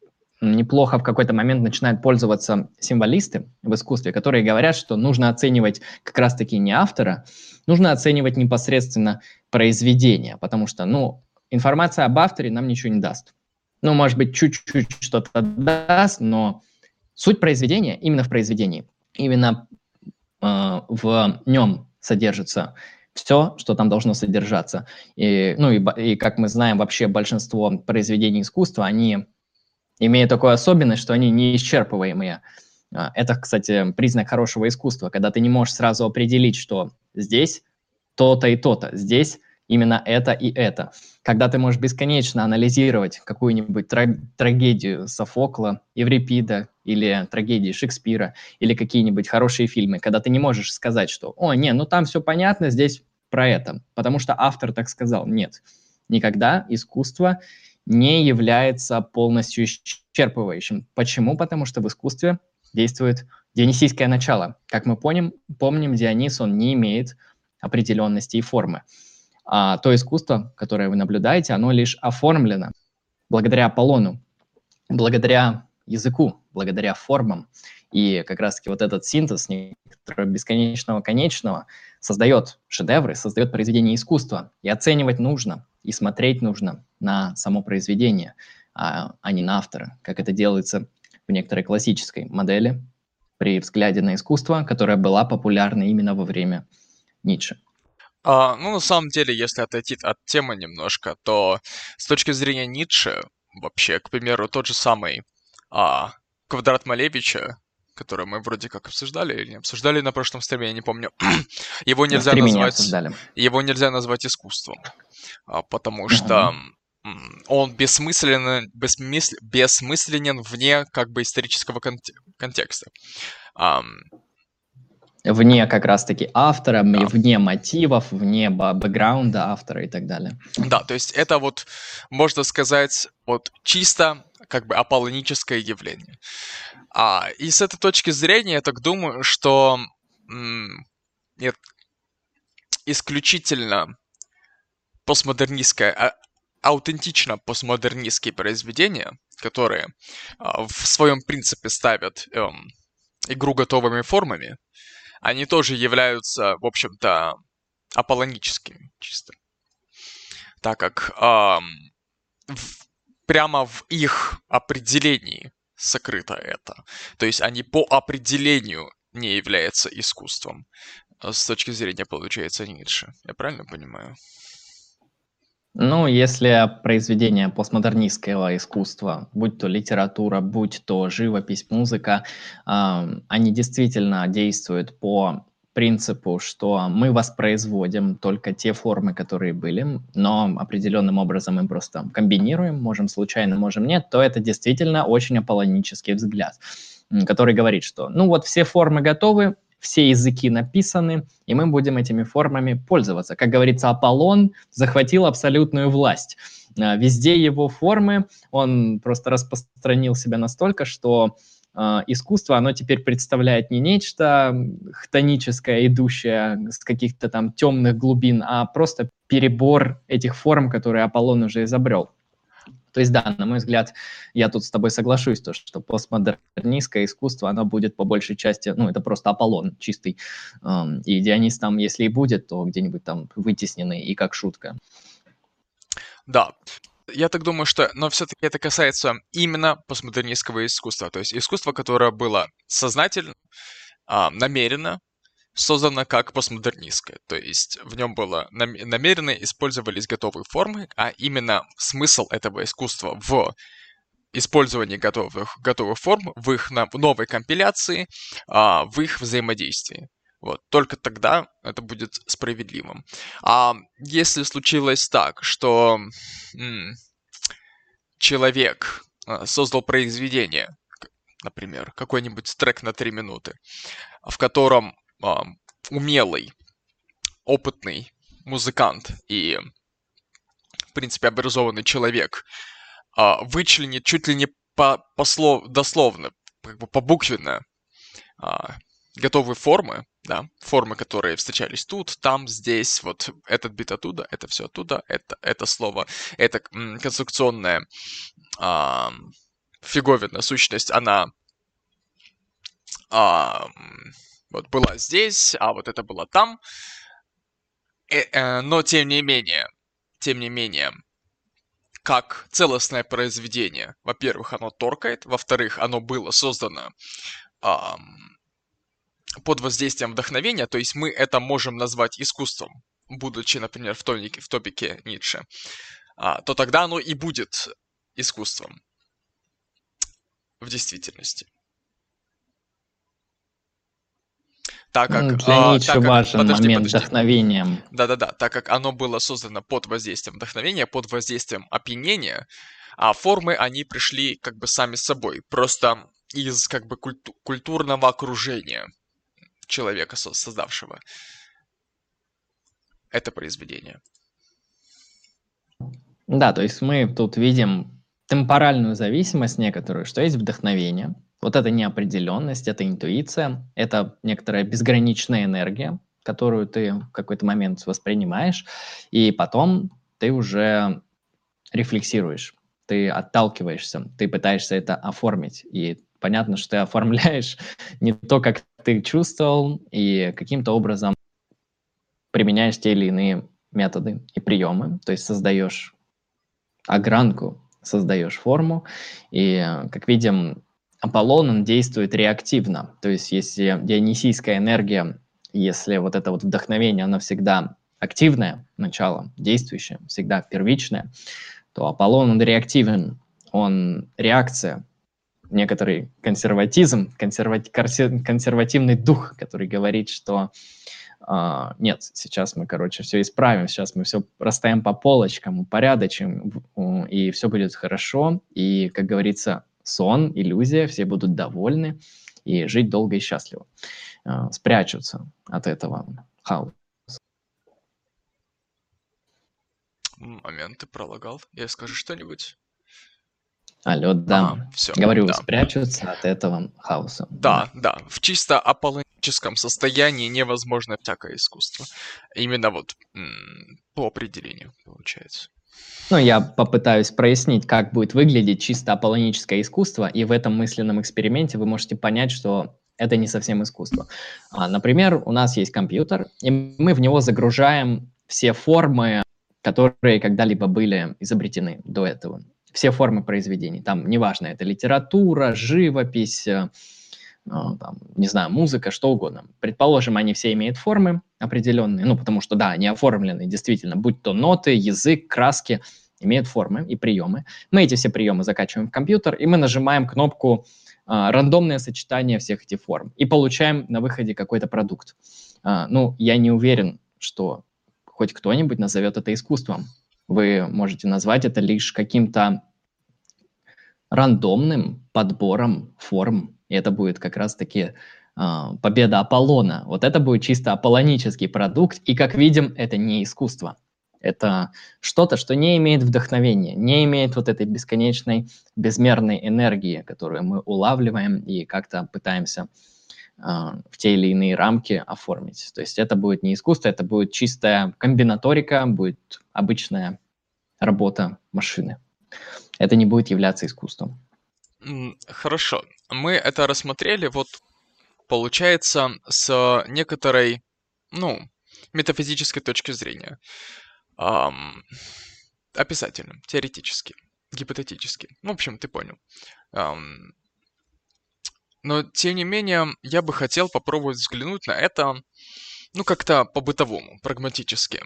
неплохо в какой-то момент начинают пользоваться символисты в искусстве, которые говорят, что нужно оценивать как раз-таки не автора, нужно оценивать непосредственно произведение, потому что, ну, информация об авторе нам ничего не даст. Ну, может быть, чуть-чуть что-то даст, но суть произведения именно в произведении, именно э, в нем содержится все, что там должно содержаться. И, ну и, и, как мы знаем, вообще большинство произведений искусства, они имеют такую особенность, что они неисчерпываемые. А, это, кстати, признак хорошего искусства, когда ты не можешь сразу определить, что здесь то-то и то-то, здесь именно это и это. Когда ты можешь бесконечно анализировать какую-нибудь тра- трагедию Софокла, Еврипида или трагедии Шекспира, или какие-нибудь хорошие фильмы, когда ты не можешь сказать, что «О, не, ну там все понятно, здесь про это», потому что автор так сказал. Нет, никогда искусство не является полностью исчерпывающим. Почему? Потому что в искусстве действует дионисийское начало. Как мы помним, помним Дионис, он не имеет определенности и формы. А то искусство, которое вы наблюдаете, оно лишь оформлено благодаря Аполлону, благодаря языку, благодаря формам. И как раз-таки вот этот синтез бесконечного конечного создает шедевры, создает произведение искусства. И оценивать нужно, и смотреть нужно на само произведение, а, а не на автора, как это делается в некоторой классической модели при взгляде на искусство, которая была популярна именно во время Ницше. А, ну, на самом деле, если отойти от темы немножко, то с точки зрения Ницше, вообще, к примеру, тот же самый а, квадрат Малевича, который мы вроде как обсуждали или не обсуждали на прошлом стриме, я не помню. его нельзя назвать. Его нельзя назвать искусством. А, потому что он бессмысленен, бессмысл, бессмысленен вне как бы исторического контекста вне как раз-таки автора, да. вне мотивов, вне бэкграунда автора и так далее. Да, то есть это вот, можно сказать, вот чисто как бы аполлоническое явление. А, и с этой точки зрения я так думаю, что нет, исключительно постмодернистское, а, аутентично постмодернистские произведения, которые а, в своем принципе ставят эм, игру готовыми формами, они тоже являются, в общем-то, аполлоническими чисто. Так как эм, в, прямо в их определении сокрыто это. То есть они по определению не являются искусством. Э, с точки зрения, получается, Ницше. Я правильно понимаю? Ну, если произведение постмодернистского искусства, будь то литература, будь то живопись, музыка, они действительно действуют по принципу, что мы воспроизводим только те формы, которые были, но определенным образом мы просто комбинируем, можем случайно, можем нет, то это действительно очень аполлонический взгляд, который говорит, что ну вот все формы готовы, все языки написаны, и мы будем этими формами пользоваться. Как говорится, Аполлон захватил абсолютную власть. А, везде его формы, он просто распространил себя настолько, что э, искусство, оно теперь представляет не нечто хтоническое, идущее с каких-то там темных глубин, а просто перебор этих форм, которые Аполлон уже изобрел. То есть, да, на мой взгляд, я тут с тобой соглашусь, то, что постмодернистское искусство, оно будет по большей части, ну, это просто Аполлон чистый. И Дионис там, если и будет, то где-нибудь там вытесненный и как шутка. Да, я так думаю, что, но все-таки это касается именно постмодернистского искусства, то есть искусство, которое было сознательно, намеренно создано как постмодернистское, то есть в нем было намеренно использовались готовые формы, а именно смысл этого искусства в использовании готовых, готовых форм, в их новой компиляции, а, в их взаимодействии. Вот, только тогда это будет справедливым. А если случилось так, что м- человек а, создал произведение, например, какой-нибудь трек на 3 минуты, в котором а, умелый, опытный музыкант и, в принципе, образованный человек а, вычленит чуть ли не по, по слов, дословно, как бы побуквенно а, готовые формы, да, формы, которые встречались тут, там, здесь, вот этот бит оттуда, это все оттуда, это, это слово, это конструкционная а, фиговина, сущность, она а, вот была здесь, а вот это было там. Э, э, но тем не менее, тем не менее, как целостное произведение, во-первых, оно торкает, во-вторых, оно было создано под воздействием вдохновения, то есть мы это можем назвать искусством, будучи, например, в топике, в топике Ницше, а, то тогда оно и будет искусством в действительности. Так как, ну, Для а, Ницше так как, важен подожди, момент подожди. вдохновения. Да-да-да, так как оно было создано под воздействием вдохновения, под воздействием опьянения, а формы, они пришли как бы сами собой, просто из как бы культу- культурного окружения человека, создавшего это произведение. Да, то есть мы тут видим темпоральную зависимость некоторую, что есть вдохновение. Вот это неопределенность, это интуиция, это некоторая безграничная энергия, которую ты в какой-то момент воспринимаешь, и потом ты уже рефлексируешь, ты отталкиваешься, ты пытаешься это оформить. И понятно, что ты оформляешь не то, как ты чувствовал, и каким-то образом применяешь те или иные методы и приемы, то есть создаешь огранку, создаешь форму, и, как видим, Аполлон, он действует реактивно, то есть если дионисийская энергия, если вот это вот вдохновение, оно всегда активное начало, действующее, всегда первичное, то Аполлон, он реактивен, он реакция, некоторый консерватизм, консервати консервативный дух, который говорит, что Uh, нет, сейчас мы, короче, все исправим, сейчас мы все расставим по полочкам, упорядочим, и все будет хорошо. И, как говорится, сон, иллюзия, все будут довольны и жить долго и счастливо. Uh, спрячутся от этого хаоса. Момент, ты пролагал. Я скажу что-нибудь? Алло, да. А, все, Говорю, да. спрячутся от этого хаоса. Да, да. В чисто аполлоническом состоянии невозможно всякое искусство. Именно вот по определению получается. Ну, я попытаюсь прояснить, как будет выглядеть чисто аполлоническое искусство, и в этом мысленном эксперименте вы можете понять, что это не совсем искусство. А, например, у нас есть компьютер, и мы в него загружаем все формы, которые когда-либо были изобретены до этого все формы произведений. Там, неважно, это литература, живопись, э, там, не знаю, музыка, что угодно. Предположим, они все имеют формы определенные, ну, потому что, да, они оформлены, действительно, будь то ноты, язык, краски, имеют формы и приемы. Мы эти все приемы закачиваем в компьютер, и мы нажимаем кнопку а, рандомное сочетание всех этих форм и получаем на выходе какой-то продукт. А, ну, я не уверен, что хоть кто-нибудь назовет это искусством. Вы можете назвать это лишь каким-то рандомным подбором форм. И это будет как раз-таки э, победа Аполлона. Вот это будет чисто аполлонический продукт. И, как видим, это не искусство. Это что-то, что не имеет вдохновения, не имеет вот этой бесконечной, безмерной энергии, которую мы улавливаем и как-то пытаемся э, в те или иные рамки оформить. То есть это будет не искусство, это будет чистая комбинаторика, будет обычная работа машины. Это не будет являться искусством. Хорошо. Мы это рассмотрели вот, получается, с некоторой, ну, метафизической точки зрения. Эм, описательным, теоретически, гипотетически. Ну, в общем, ты понял. Эм, но тем не менее я бы хотел попробовать взглянуть на это, ну, как-то по-бытовому, прагматически.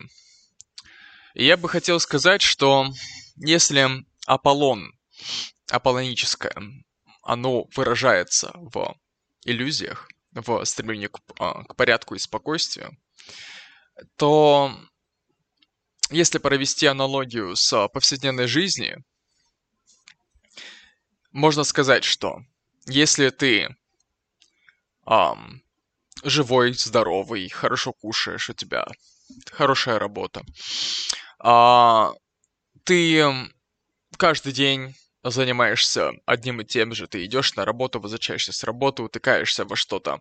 И я бы хотел сказать, что если Аполлон, аполлоническое, оно выражается в иллюзиях, в стремлении к, а, к порядку и спокойствию, то если провести аналогию с повседневной жизнью, можно сказать, что если ты um, живой, здоровый, хорошо кушаешь, у тебя хорошая работа, а, ты каждый день занимаешься одним и тем же, ты идешь на работу, возвращаешься с работы, утыкаешься во что-то.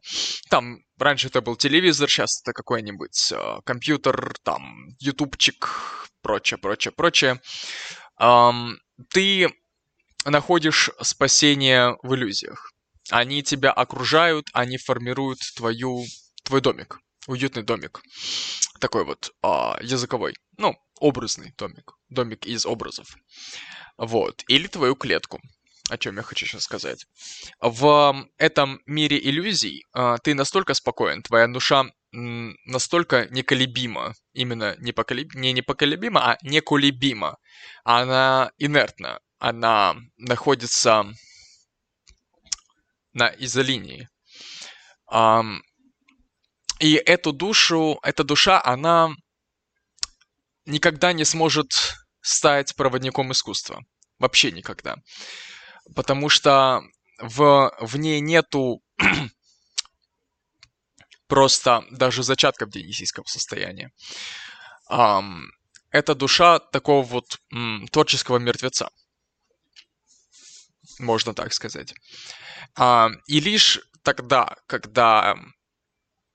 Там раньше это был телевизор, сейчас это какой-нибудь э, компьютер, там ютубчик, прочее, прочее, прочее. Эм, ты находишь спасение в иллюзиях. Они тебя окружают, они формируют твою, твой домик, уютный домик. Такой вот э, языковой, ну, образный домик, домик из образов. Вот. Или твою клетку. О чем я хочу сейчас сказать. В этом мире иллюзий э, ты настолько спокоен, твоя душа настолько неколебима, именно не, поколеб... не непоколебима, а неколебима. Она инертна, она находится на изолинии. И эту душу, эта душа, она никогда не сможет стать проводником искусства. Вообще никогда. Потому что в, в ней нету просто даже зачатков дионисийского состояния. Um, это душа такого вот м, творческого мертвеца. Можно так сказать. Uh, и лишь тогда, когда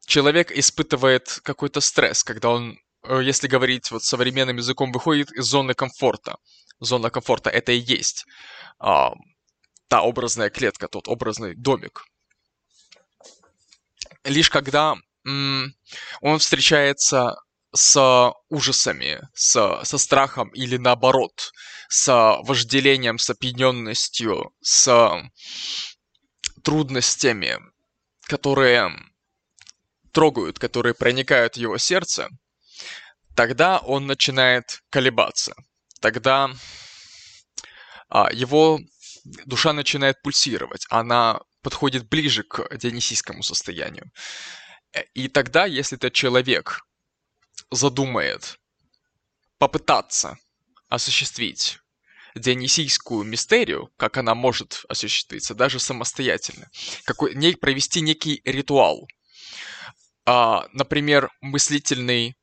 человек испытывает какой-то стресс, когда он если говорить вот современным языком, выходит из зоны комфорта. Зона комфорта это и есть а, та образная клетка, тот образный домик. Лишь когда м- он встречается с ужасами, с, со страхом или наоборот, с вожделением, с опьяненностью, с трудностями, которые трогают, которые проникают в его сердце – тогда он начинает колебаться. Тогда а, его душа начинает пульсировать, она подходит ближе к дионисийскому состоянию. И тогда, если этот человек задумает попытаться осуществить дионисийскую мистерию, как она может осуществиться, даже самостоятельно, какой, провести некий ритуал, а, например, мыслительный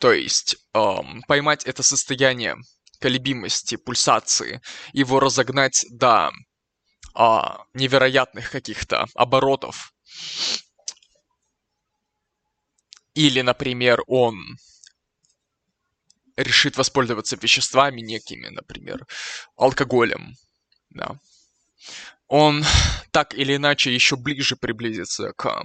то есть эм, поймать это состояние колебимости, пульсации, его разогнать до э, невероятных каких-то оборотов. Или, например, он решит воспользоваться веществами некими, например, алкоголем, да он так или иначе еще ближе приблизится к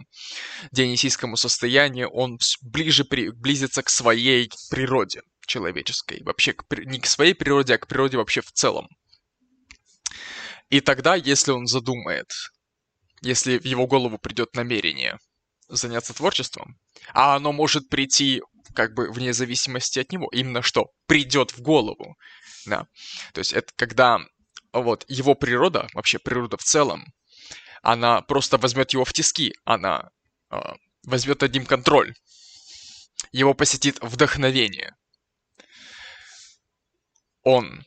дионисийскому состоянию, он ближе приблизится к своей природе человеческой, вообще к, не к своей природе, а к природе вообще в целом. И тогда, если он задумает, если в его голову придет намерение заняться творчеством, а оно может прийти как бы вне зависимости от него, именно что придет в голову, да, то есть это когда вот, его природа, вообще природа в целом, она просто возьмет его в тиски, она э, возьмет над контроль. Его посетит вдохновение. Он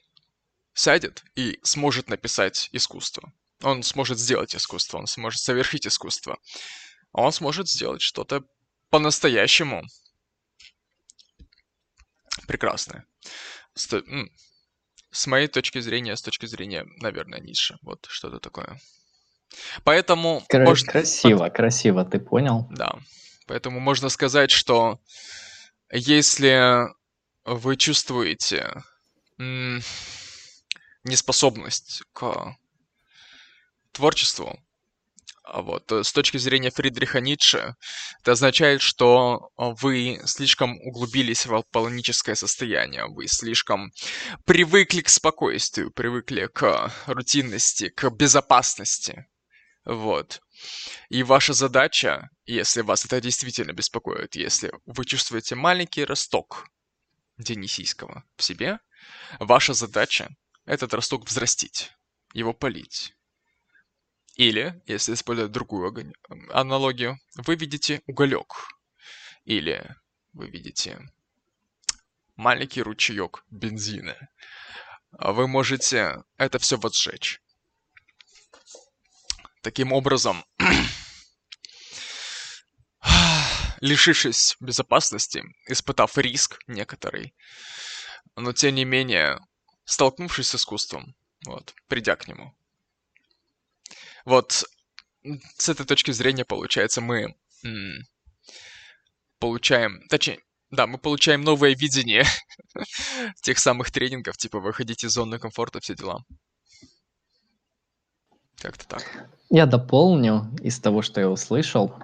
сядет и сможет написать искусство. Он сможет сделать искусство, он сможет совершить искусство. Он сможет сделать что-то по-настоящему прекрасное с моей точки зрения, с точки зрения, наверное, Ницше. Вот что-то такое. Поэтому... Кра- можно... Красиво, красиво, ты понял? Да. Поэтому можно сказать, что если вы чувствуете неспособность к творчеству, вот. Э, с точки зрения Фридриха Ницше, это означает, что э, вы слишком углубились в аполлоническое состояние, вы слишком привыкли к спокойствию, привыкли к рутинности, к безопасности. Вот. И ваша задача, если вас это действительно беспокоит, если вы чувствуете маленький росток денисийского в себе, ваша задача этот росток взрастить, его полить. Или, если использовать другую аналогию, вы видите уголек. Или вы видите маленький ручеек бензина. Вы можете это все вот сжечь. Таким образом, лишившись безопасности, испытав риск некоторый, но тем не менее, столкнувшись с искусством, вот, придя к нему. Вот, с этой точки зрения, получается, мы м- получаем, точнее, да, мы получаем новое видение тех самых тренингов, типа выходить из зоны комфорта, все дела. Как-то так. Я дополню из того, что я услышал.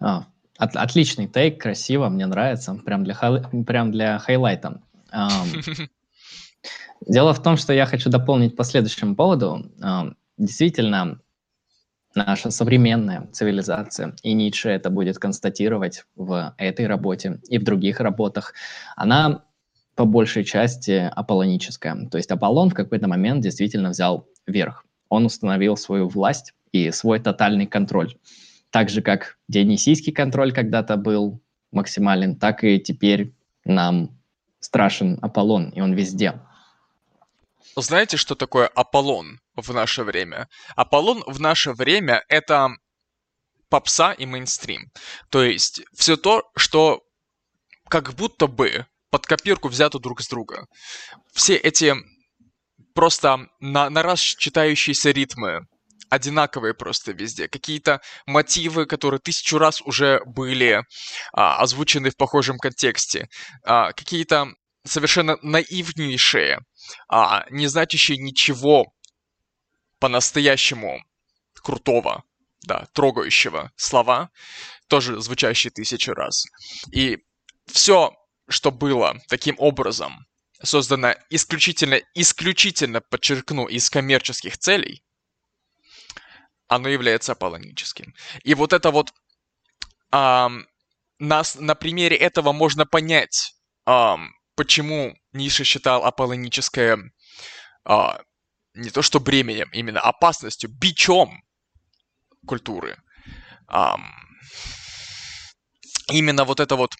А, от, отличный тейк, красиво, мне нравится, прям для, прям для хайлайта. Дело в том, что я хочу дополнить по следующему поводу. Действительно, наша современная цивилизация, и Ницше это будет констатировать в этой работе и в других работах, она по большей части аполлоническая. То есть Аполлон в какой-то момент действительно взял верх. Он установил свою власть и свой тотальный контроль. Так же, как дионисийский контроль когда-то был максимален, так и теперь нам страшен Аполлон, и он везде. Знаете, что такое Аполлон в наше время? Аполлон в наше время — это попса и мейнстрим. То есть все то, что как будто бы под копирку взято друг с друга. Все эти просто на, на раз читающиеся ритмы, одинаковые просто везде. Какие-то мотивы, которые тысячу раз уже были а, озвучены в похожем контексте. А, какие-то совершенно наивнейшие, а, не значащие ничего по-настоящему крутого, да, трогающего слова, тоже звучащие тысячу раз. И все, что было таким образом создано исключительно, исключительно, подчеркну, из коммерческих целей, оно является аполлоническим. И вот это вот эм, нас, на примере этого можно понять, эм, почему Ниша считал аполлоническое э, не то что бременем, именно опасностью, бичом культуры. Эм, именно вот это вот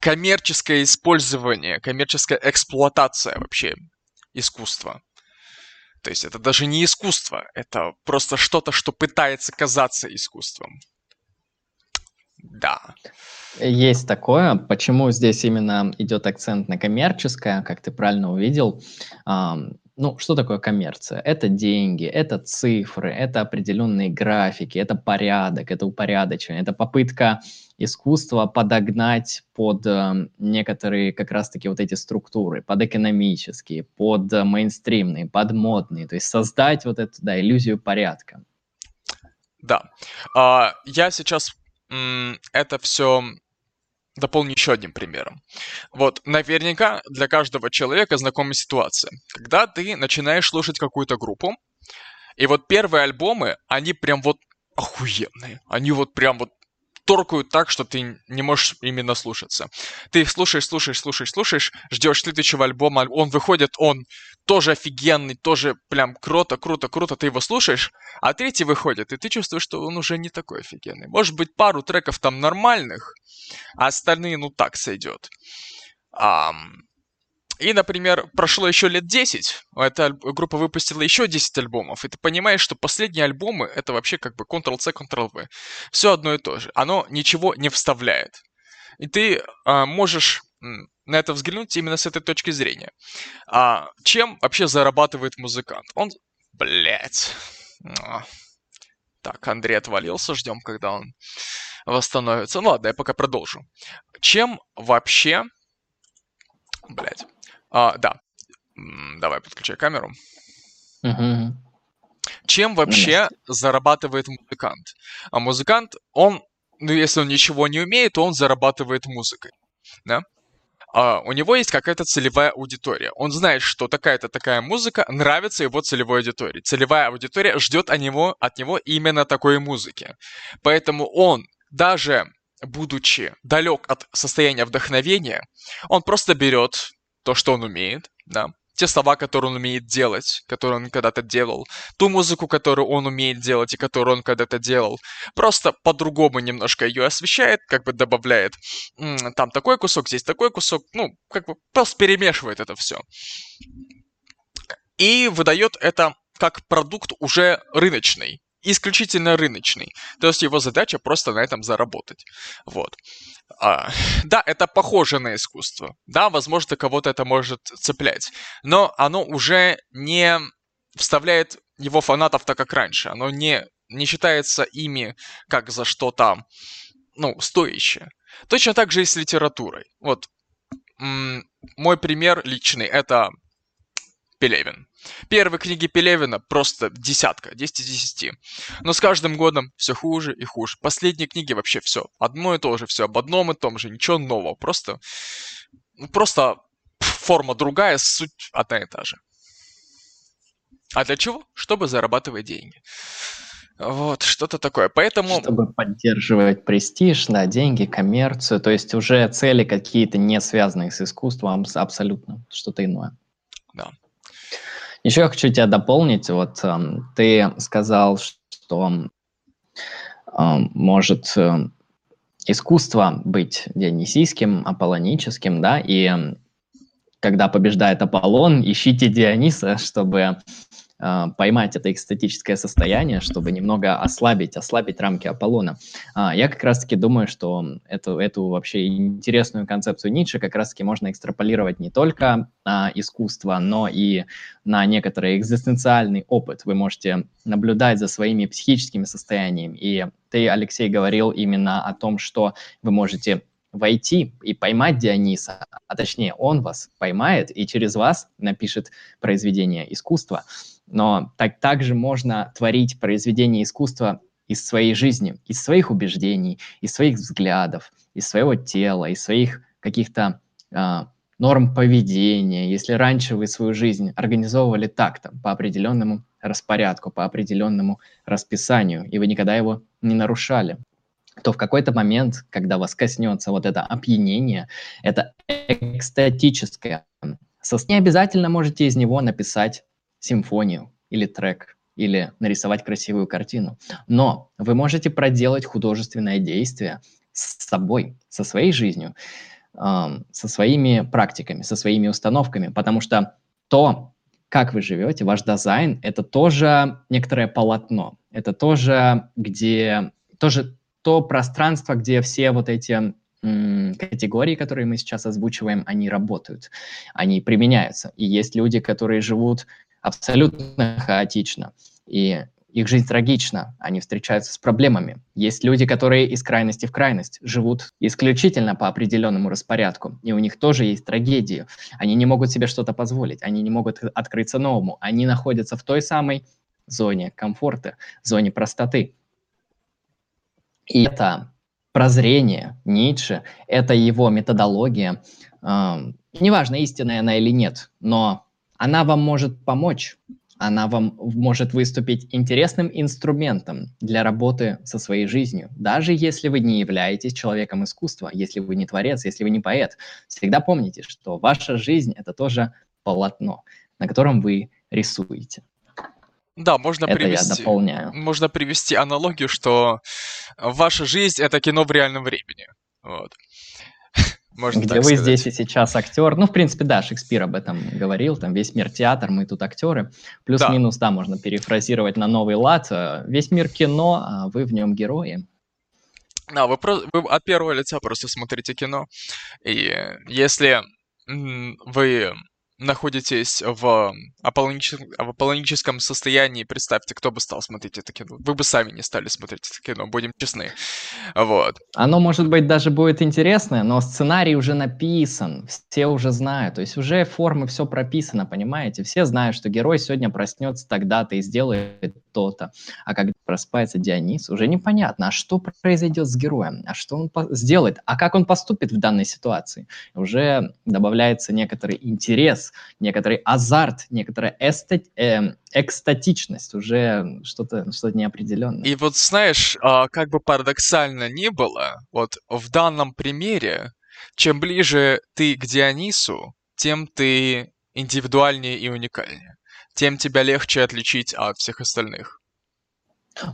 коммерческое использование, коммерческая эксплуатация вообще искусства. То есть это даже не искусство, это просто что-то, что пытается казаться искусством. Да. Есть такое. Почему здесь именно идет акцент на коммерческое, как ты правильно увидел? Ну, что такое коммерция? Это деньги, это цифры, это определенные графики, это порядок, это упорядочение, это попытка искусства подогнать под э, некоторые как раз-таки вот эти структуры, под экономические, под э, мейнстримные, под модные, то есть создать вот эту, да, иллюзию порядка. Да. А, я сейчас это все дополню еще одним примером. Вот, наверняка для каждого человека знакома ситуация. Когда ты начинаешь слушать какую-то группу, и вот первые альбомы, они прям вот охуенные. Они вот прям вот торкают так, что ты не можешь именно слушаться. Ты их слушаешь, слушаешь, слушаешь, слушаешь, ждешь следующего альбома, он выходит, он тоже офигенный, тоже прям круто, круто, круто, ты его слушаешь, а третий выходит, и ты чувствуешь, что он уже не такой офигенный. Может быть, пару треков там нормальных, а остальные, ну, так сойдет. Um, и, например, прошло еще лет 10, эта группа выпустила еще 10 альбомов, и ты понимаешь, что последние альбомы это вообще как бы Ctrl-C, Ctrl-V. Все одно и то же. Оно ничего не вставляет. И ты а, можешь на это взглянуть именно с этой точки зрения. А чем вообще зарабатывает музыкант? Он, блядь. Так, Андрей отвалился, ждем, когда он восстановится. Ну ладно, я пока продолжу. Чем вообще... Блядь. А, да. Давай, подключай камеру. Угу. Чем вообще зарабатывает музыкант? А музыкант, он, ну если он ничего не умеет, то он зарабатывает музыкой. Да? а, у него есть какая-то целевая аудитория. Он знает, что такая-то такая музыка нравится его целевой аудитории. Целевая аудитория ждет от него, от него именно такой музыки. Поэтому он, даже будучи далек от состояния вдохновения, он просто берет то, что он умеет, да, те слова, которые он умеет делать, которые он когда-то делал, ту музыку, которую он умеет делать и которую он когда-то делал, просто по-другому немножко ее освещает, как бы добавляет там такой кусок, здесь такой кусок, ну, как бы просто перемешивает это все. И выдает это как продукт уже рыночный, исключительно рыночный. То есть его задача просто на этом заработать. Вот. А, да, это похоже на искусство. Да, возможно, кого-то это может цеплять. Но оно уже не вставляет его фанатов так, как раньше. Оно не, не считается ими как за что-то, ну, стоящее. Точно так же и с литературой. Вот, мой пример личный — это Пелевин. Первые книги Пелевина просто десятка, 10 из 10. Но с каждым годом все хуже и хуже. Последние книги вообще все. Одно и то же, все об одном и том же, ничего нового. Просто, ну, просто форма другая, суть одна и та же. А для чего? Чтобы зарабатывать деньги. Вот, что-то такое. Поэтому... Чтобы поддерживать престиж, да, деньги, коммерцию. То есть уже цели какие-то не связанные с искусством, абсолютно что-то иное. Да. Еще я хочу тебя дополнить. Вот э, ты сказал, что э, может э, искусство быть дионисийским, аполлоническим, да, и когда побеждает Аполлон, ищите Диониса, чтобы а, поймать это экстатическое состояние, чтобы немного ослабить, ослабить рамки Аполлона. А, я как раз-таки думаю, что эту, эту вообще интересную концепцию Ницше как раз-таки можно экстраполировать не только на искусство, но и на некоторый экзистенциальный опыт. Вы можете наблюдать за своими психическими состояниями. И ты, Алексей, говорил именно о том, что вы можете войти и поймать Диониса, а точнее он вас поймает и через вас напишет произведение искусства. Но так также можно творить произведение искусства из своей жизни, из своих убеждений, из своих взглядов, из своего тела, из своих каких-то э, норм поведения. Если раньше вы свою жизнь организовывали так-то, по определенному распорядку, по определенному расписанию, и вы никогда его не нарушали, то в какой-то момент, когда вас коснется вот это опьянение, это экстатическое состояние, обязательно можете из него написать симфонию или трек, или нарисовать красивую картину. Но вы можете проделать художественное действие с собой, со своей жизнью, со своими практиками, со своими установками, потому что то, как вы живете, ваш дизайн, это тоже некоторое полотно, это тоже, где, тоже то пространство, где все вот эти категории, которые мы сейчас озвучиваем, они работают, они применяются. И есть люди, которые живут абсолютно хаотично. И их жизнь трагична, они встречаются с проблемами. Есть люди, которые из крайности в крайность живут исключительно по определенному распорядку, и у них тоже есть трагедии. Они не могут себе что-то позволить, они не могут открыться новому, они находятся в той самой зоне комфорта, зоне простоты. И это прозрение Ницше, это его методология, э, неважно, истинная она или нет, но она вам может помочь, она вам может выступить интересным инструментом для работы со своей жизнью. Даже если вы не являетесь человеком искусства, если вы не творец, если вы не поэт, всегда помните, что ваша жизнь — это тоже полотно, на котором вы рисуете. Да, можно это привести, я дополняю. можно привести аналогию, что ваша жизнь — это кино в реальном времени. Вот. Можно Где вы сказать. здесь и сейчас актер. Ну, в принципе, да, Шекспир об этом говорил, там весь мир театр, мы тут актеры. Плюс-минус, да. да, можно перефразировать на новый лад. Э, весь мир кино, а вы в нем герои. Да, вы, про, вы от первого лица просто смотрите кино. И если вы находитесь в аполлоническом, в аполлоническом состоянии, представьте, кто бы стал смотреть это кино. Вы бы сами не стали смотреть это кино, будем честны. Вот. Оно, может быть, даже будет интересное, но сценарий уже написан, все уже знают. То есть уже формы все прописано, понимаете? Все знают, что герой сегодня проснется тогда-то и сделает то-то. А когда просыпается Дионис, уже непонятно, а что произойдет с героем, а что он сделает, а как он поступит в данной ситуации. Уже добавляется некоторый интерес, некоторый азарт, некоторая эстет, э, экстатичность, уже что-то что неопределенное. И вот знаешь, а, как бы парадоксально ни было, вот в данном примере, чем ближе ты к Дионису, тем ты индивидуальнее и уникальнее. Тем тебя легче отличить от всех остальных.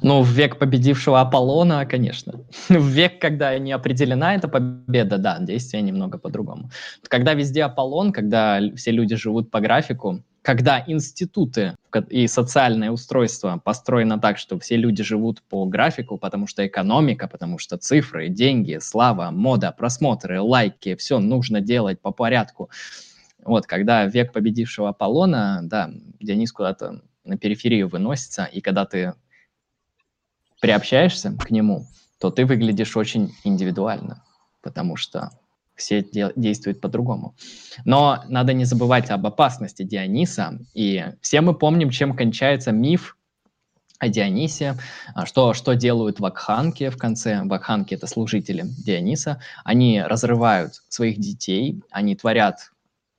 Ну, в век победившего Аполлона, конечно. В век, когда не определена эта победа, да, действие немного по-другому. Когда везде Аполлон, когда все люди живут по графику, когда институты и социальное устройство построено так, что все люди живут по графику, потому что экономика, потому что цифры, деньги, слава, мода, просмотры, лайки, все нужно делать по порядку. Вот, когда век победившего Аполлона, да, Дионис куда-то на периферию выносится, и когда ты приобщаешься к нему, то ты выглядишь очень индивидуально, потому что все де- действуют по-другому. Но надо не забывать об опасности Диониса, и все мы помним, чем кончается миф о Дионисе, а, что, что делают вакханки в конце. Вакханки — это служители Диониса. Они разрывают своих детей, они творят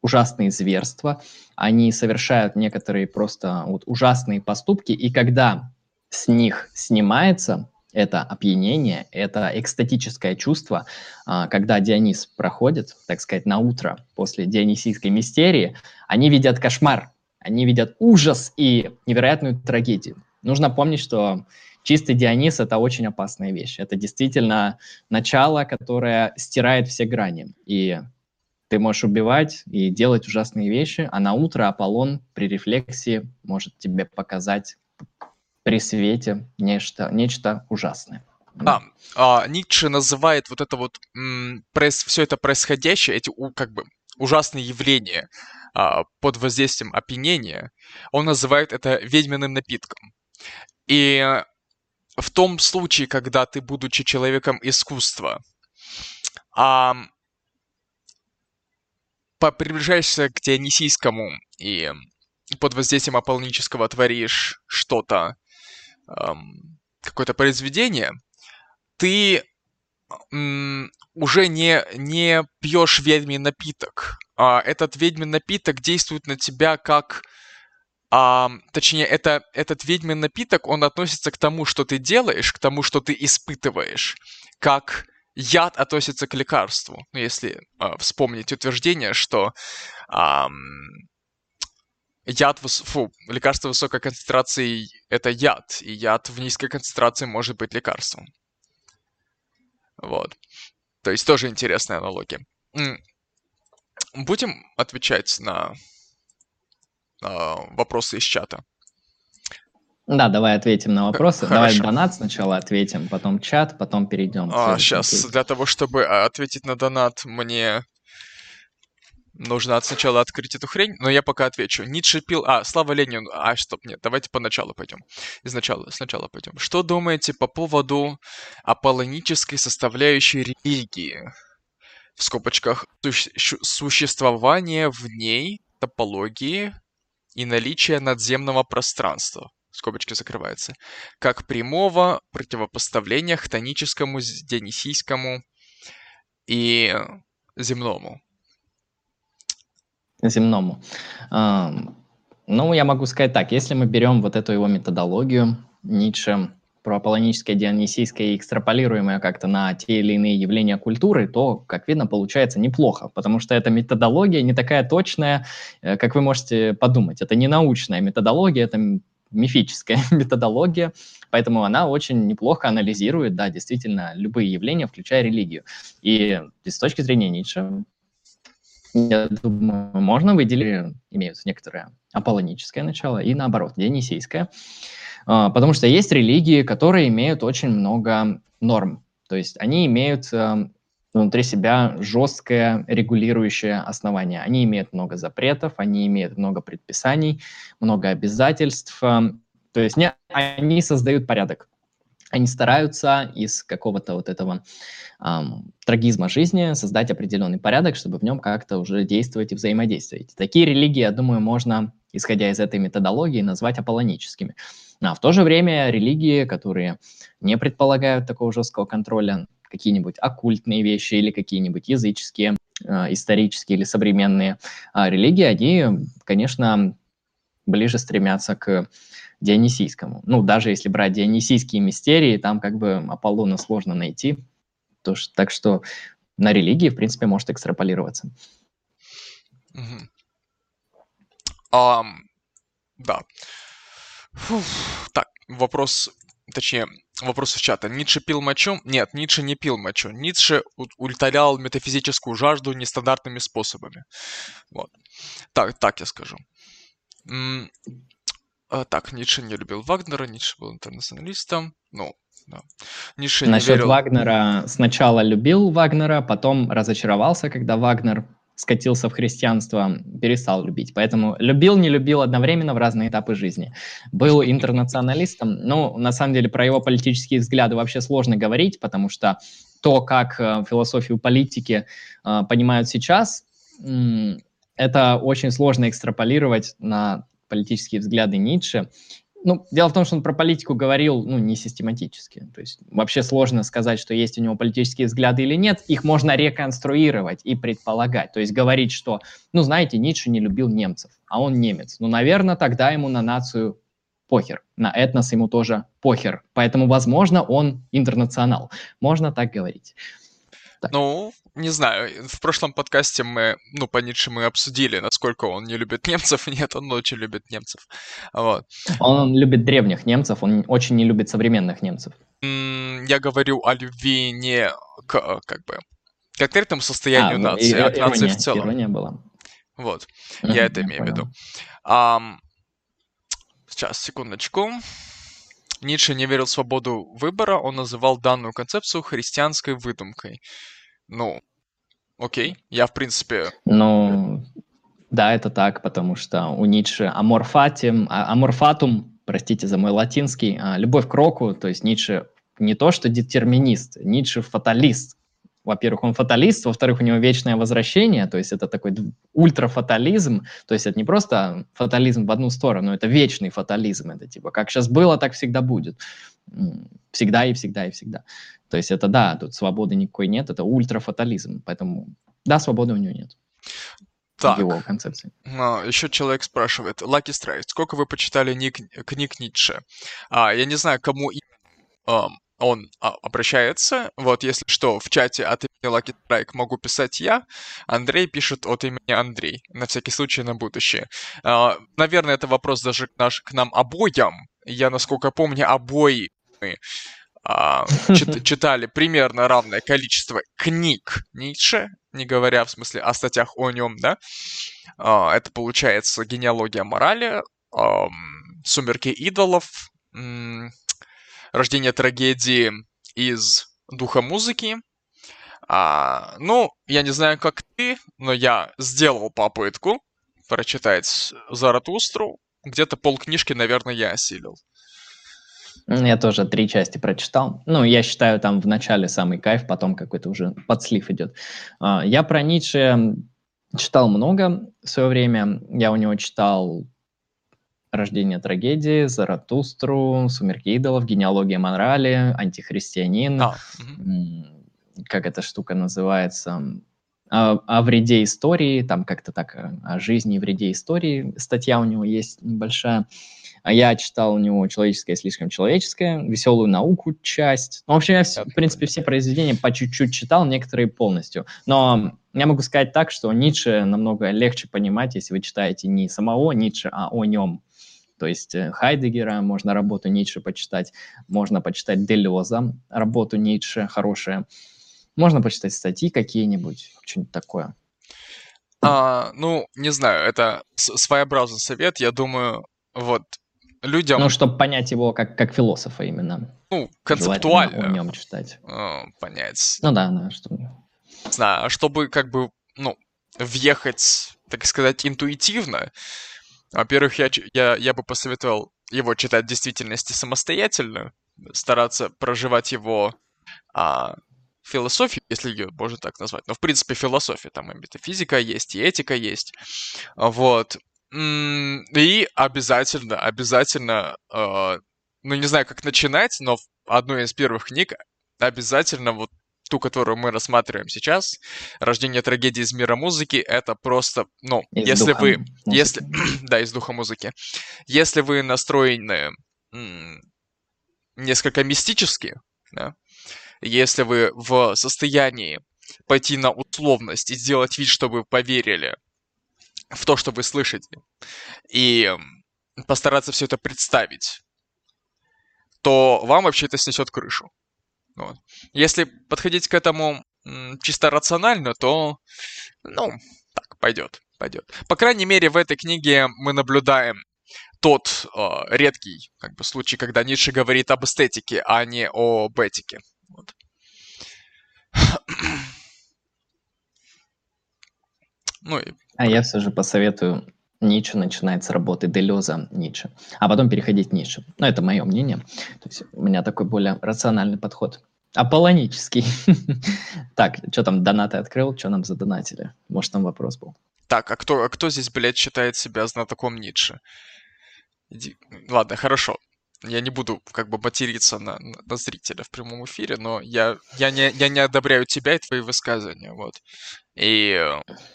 ужасные зверства, они совершают некоторые просто вот ужасные поступки, и когда с них снимается это опьянение, это экстатическое чувство, а, когда Дионис проходит, так сказать, на утро после дионисийской мистерии, они видят кошмар, они видят ужас и невероятную трагедию. Нужно помнить, что чистый Дионис – это очень опасная вещь. Это действительно начало, которое стирает все грани. И ты можешь убивать и делать ужасные вещи, а на утро Аполлон при рефлексии может тебе показать при свете нечто, нечто ужасное. Да, а, Ницше называет вот это вот м, пресс, все это происходящее, эти у, как бы ужасные явления а, под воздействием опьянения, он называет это ведьминым напитком. И в том случае, когда ты, будучи человеком искусства, а, приближаешься к Дионисийскому и под воздействием аполлонического творишь что-то эм, какое-то произведение, ты м, уже не, не пьешь ведьмий напиток. А этот ведьмин напиток действует на тебя как... А, точнее, это, этот ведьмин напиток, он относится к тому, что ты делаешь, к тому, что ты испытываешь, как яд относится к лекарству. Ну, если а, вспомнить утверждение, что а, яд, фу, лекарство высокой концентрации – это яд, и яд в низкой концентрации может быть лекарством. Вот. То есть тоже интересная аналогия. Будем отвечать на, на вопросы из чата. Да, давай ответим на вопросы. Хорошо. Давай донат сначала ответим, потом чат, потом перейдем. А, сейчас, для того, чтобы а, ответить на донат, мне Нужно сначала открыть эту хрень, но я пока отвечу. Ницше пил... А, Слава Ленину. А, стоп, нет, давайте поначалу пойдем. Изначально, сначала пойдем. Что думаете по поводу аполлонической составляющей религии? В скобочках су- существование в ней топологии и наличие надземного пространства. Скобочки закрываются. Как прямого противопоставления хтоническому, дионисийскому и земному земному. Ну, я могу сказать так, если мы берем вот эту его методологию Ницше про аполлоническое, дионисийское и экстраполируем ее как-то на те или иные явления культуры, то, как видно, получается неплохо, потому что эта методология не такая точная, э, как вы можете подумать. Это не научная методология, это мифическая методология, поэтому она очень неплохо анализирует, да, действительно, любые явления, включая религию. И с точки зрения Ницше, я думаю, можно выделить, имеют некоторое аполлоническое начало и наоборот, дионисийское. А, потому что есть религии, которые имеют очень много норм. То есть они имеют эм, внутри себя жесткое регулирующее основание. Они имеют много запретов, они имеют много предписаний, много обязательств. То есть не, они создают порядок. Они стараются из какого-то вот этого эм, трагизма жизни создать определенный порядок, чтобы в нем как-то уже действовать и взаимодействовать. Такие религии, я думаю, можно, исходя из этой методологии, назвать аполлоническими. А в то же время религии, которые не предполагают такого жесткого контроля, какие-нибудь оккультные вещи или какие-нибудь языческие, э, исторические или современные э, религии, они, конечно, ближе стремятся к Дионисийскому. Ну, даже если брать дионисийские мистерии, там как бы Аполлона сложно найти. То, так что на религии, в принципе, может экстраполироваться. Um, да. Фух, так, вопрос, точнее, вопрос в чата. Ницше пил мочу? Нет, Ницше не пил мочу. Ницше удовлетворял метафизическую жажду нестандартными способами. Вот. Так, так я скажу. А, так, Ницше не любил Вагнера, Ницше был интернационалистом. Ну, да. Ницше Насчет не верил... Вагнера сначала любил Вагнера, потом разочаровался, когда Вагнер скатился в христианство, перестал любить. Поэтому любил, не любил одновременно в разные этапы жизни. Был интернационалистом. Ну, на самом деле, про его политические взгляды вообще сложно говорить, потому что то, как э, философию политики э, понимают сейчас, это очень сложно экстраполировать на политические взгляды Ницше. Ну, дело в том, что он про политику говорил, ну, не систематически. То есть вообще сложно сказать, что есть у него политические взгляды или нет. Их можно реконструировать и предполагать. То есть говорить, что, ну, знаете, Ницше не любил немцев, а он немец. Ну, наверное, тогда ему на нацию похер. На этнос ему тоже похер. Поэтому, возможно, он интернационал. Можно так говорить. Так. Ну, не знаю, в прошлом подкасте мы, ну, по Ницше мы обсудили, насколько он не любит немцев. Нет, он очень любит немцев. Вот. Он любит древних немцев, он очень не любит современных немцев. Я говорю о любви не к, как бы, конкретному состоянию а, ну, нации, а к нации в целом. Ирония была. Вот, mm-hmm, я это имею в виду. Um, сейчас, секундочку. Ницше не верил в свободу выбора, он называл данную концепцию христианской выдумкой. Ну, окей, я в принципе... Ну, да, это так, потому что у Ницше amor fati, а, amor fatum, простите за мой латинский, а, любовь к року, то есть Ницше не то что детерминист, Ницше фаталист, во-первых, он фаталист, во-вторых, у него вечное возвращение, то есть это такой ультрафатализм, то есть это не просто фатализм в одну сторону, это вечный фатализм, это типа как сейчас было, так всегда будет, всегда и всегда и всегда. То есть это да, тут свободы никакой нет, это ультрафатализм, поэтому да, свободы у него нет. Так, его концепции. Но еще человек спрашивает, Lucky Strike, сколько вы почитали ник, книг Ницше? А, я не знаю, кому um, он а, обращается. Вот, если что, в чате от имени Lucky Strike могу писать я. Андрей пишет от имени Андрей. На всякий случай, на будущее. А, наверное, это вопрос даже к, наш, к нам обоим. Я, насколько помню, обои мы а, чит, читали примерно равное количество книг Ницше, не говоря в смысле о статьях о нем, да. А, это получается генеалогия морали, а, сумерки идолов, рождение трагедии из духа музыки. А, ну, я не знаю, как ты, но я сделал попытку прочитать Заратустру. Где-то полкнижки, наверное, я осилил. Я тоже три части прочитал. Ну, я считаю, там в начале самый кайф, потом какой-то уже подслив идет. А, я про Ницше читал много в свое время. Я у него читал Рождение трагедии, Заратустру, Сумерки идолов, Генеалогия Монрали, Антихристианин. А. Как эта штука называется? О, о вреде истории, там как-то так, о жизни и вреде истории. Статья у него есть небольшая. А я читал у него «Человеческое слишком человеческое», «Веселую науку» часть. Ну, в общем, я, в принципе, все произведения по чуть-чуть читал, некоторые полностью. Но я могу сказать так, что Ницше намного легче понимать, если вы читаете не самого Ницше, а о нем. То есть э, Хайдегера, можно работу Ницше почитать, можно почитать Делеза, работу Ницше хорошая, можно почитать статьи какие-нибудь, что-нибудь такое. А, ну, не знаю, это своеобразный совет, я думаю, вот людям... Ну, чтобы понять его как, как философа именно. Ну, концептуально. о нем читать. О, понять. Ну да, да, что знаю, а чтобы как бы, ну, въехать, так сказать, интуитивно, во-первых, я, я, я бы посоветовал его читать в действительности самостоятельно, стараться проживать его а, философию, если ее можно так назвать. Но, в принципе, философия. Там и метафизика есть, и этика есть. Вот. И обязательно, обязательно, э, ну, не знаю, как начинать, но одну из первых книг обязательно вот ту, которую мы рассматриваем сейчас, «Рождение трагедии из мира музыки», это просто, ну, из если вы, музыки. если, да, из духа музыки, если вы настроены несколько мистически, да, если вы в состоянии пойти на условность и сделать вид, что вы поверили в то, что вы слышите, и постараться все это представить, то вам вообще это снесет крышу. Вот. Если подходить к этому чисто рационально, то, ну, так, пойдет, пойдет. По крайней мере, в этой книге мы наблюдаем тот э, редкий как бы, случай, когда Ницше говорит об эстетике, а не об этике. Вот. ну и... А я все же посоветую Ницше начинать с работы Делеза Ницше, а потом переходить к Ницше. Ну, это мое мнение. То есть у меня такой более рациональный подход. Аполлонический. так, что там, донаты открыл? Что нам задонатили? Может, там вопрос был. Так, а кто, а кто здесь, блядь, считает себя знатоком Ницше? Иди... Ладно, хорошо я не буду как бы материться на, на зрителя в прямом эфире, но я, я, не, я не одобряю тебя и твои высказывания, вот. И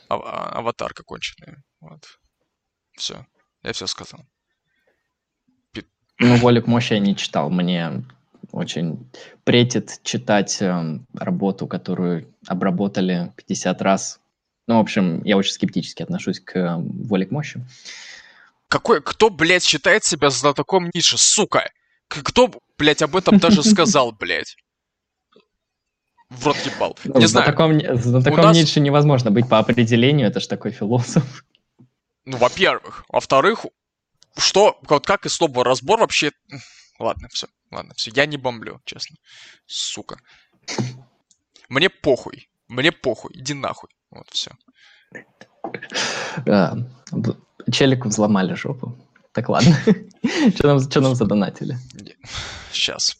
ав, а, аватарка конченая, вот. Все, я все сказал. Ну, «Волик мощи» я не читал, мне очень претит читать э, работу, которую обработали 50 раз. Ну, в общем, я очень скептически отношусь к э, «Воле к мощи». Какой, кто, блядь, считает себя знатоком Ницше, сука? Кто, блядь, об этом даже сказал, блядь? В рот ебал. Не знаю. Знатоком, знатоком нас... Ницше невозможно быть по определению, это ж такой философ. Ну, во-первых. Во-вторых, что, вот как и слово разбор вообще... Ладно, все, ладно, все, я не бомблю, честно. Сука. Мне похуй, мне похуй, иди нахуй. Вот, все. Челику взломали жопу. Так, ладно. Что нам, что нам задонатили? Сейчас.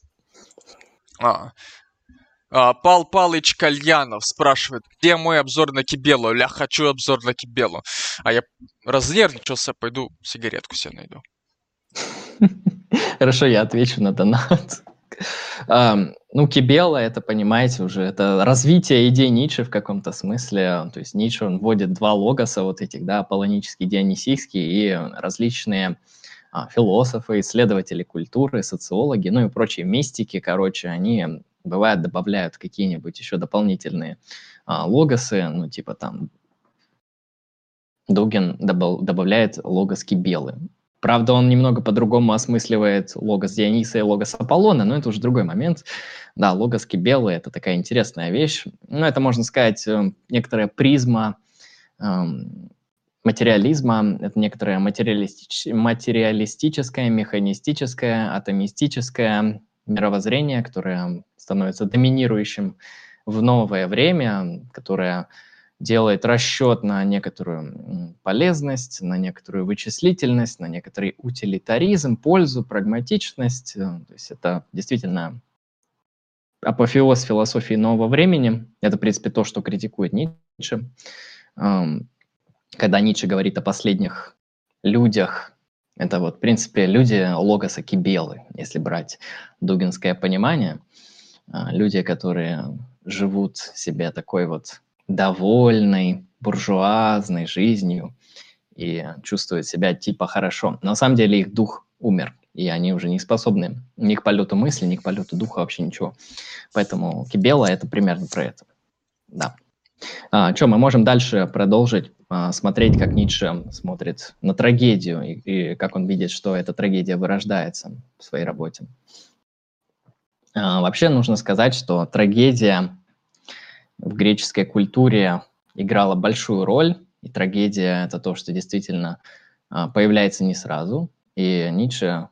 А. А, Пал Палыч Кальянов спрашивает, где мой обзор на Кибелу? Ля, хочу обзор на Кибелу. А я разнервничался, пойду сигаретку себе найду. Хорошо, я отвечу на донат. Ну, Кибела, это, понимаете, уже это развитие идей Ницше в каком-то смысле. То есть Ницше, он вводит два логоса вот этих, да, аполлонический, дионисийский и различные а, философы, исследователи культуры, социологи, ну и прочие мистики, короче, они бывает добавляют какие-нибудь еще дополнительные а, логосы, ну типа там Дугин добав, добавляет логос Кибелы. Правда, он немного по-другому осмысливает логос Диониса и логос Аполлона, но это уже другой момент. Да, логос Кибелы – это такая интересная вещь. Ну, это, можно сказать, э, некоторая призма эм, материализма, это некоторое материалистич... материалистическое, механистическое, атомистическое мировоззрение, которое становится доминирующим в новое время, которое делает расчет на некоторую полезность, на некоторую вычислительность, на некоторый утилитаризм, пользу, прагматичность. Э, то есть это действительно апофеоз философии нового времени. Это, в принципе, то, что критикует Ницше. Когда Ницше говорит о последних людях, это вот, в принципе, люди логоса Кибелы, если брать дугинское понимание. А, люди, которые живут себе такой вот довольной, буржуазной жизнью и чувствуют себя типа хорошо. На самом деле их дух умер, и они уже не способны ни к полету мысли, ни к полету духа, вообще ничего. Поэтому Кибела — это примерно про это. Да. А, что, мы можем дальше продолжить а, смотреть, как Ницше смотрит на трагедию и, и как он видит, что эта трагедия вырождается в своей работе. А, вообще нужно сказать, что трагедия в греческой культуре играла большую роль, и трагедия — это то, что действительно а, появляется не сразу. И Ницше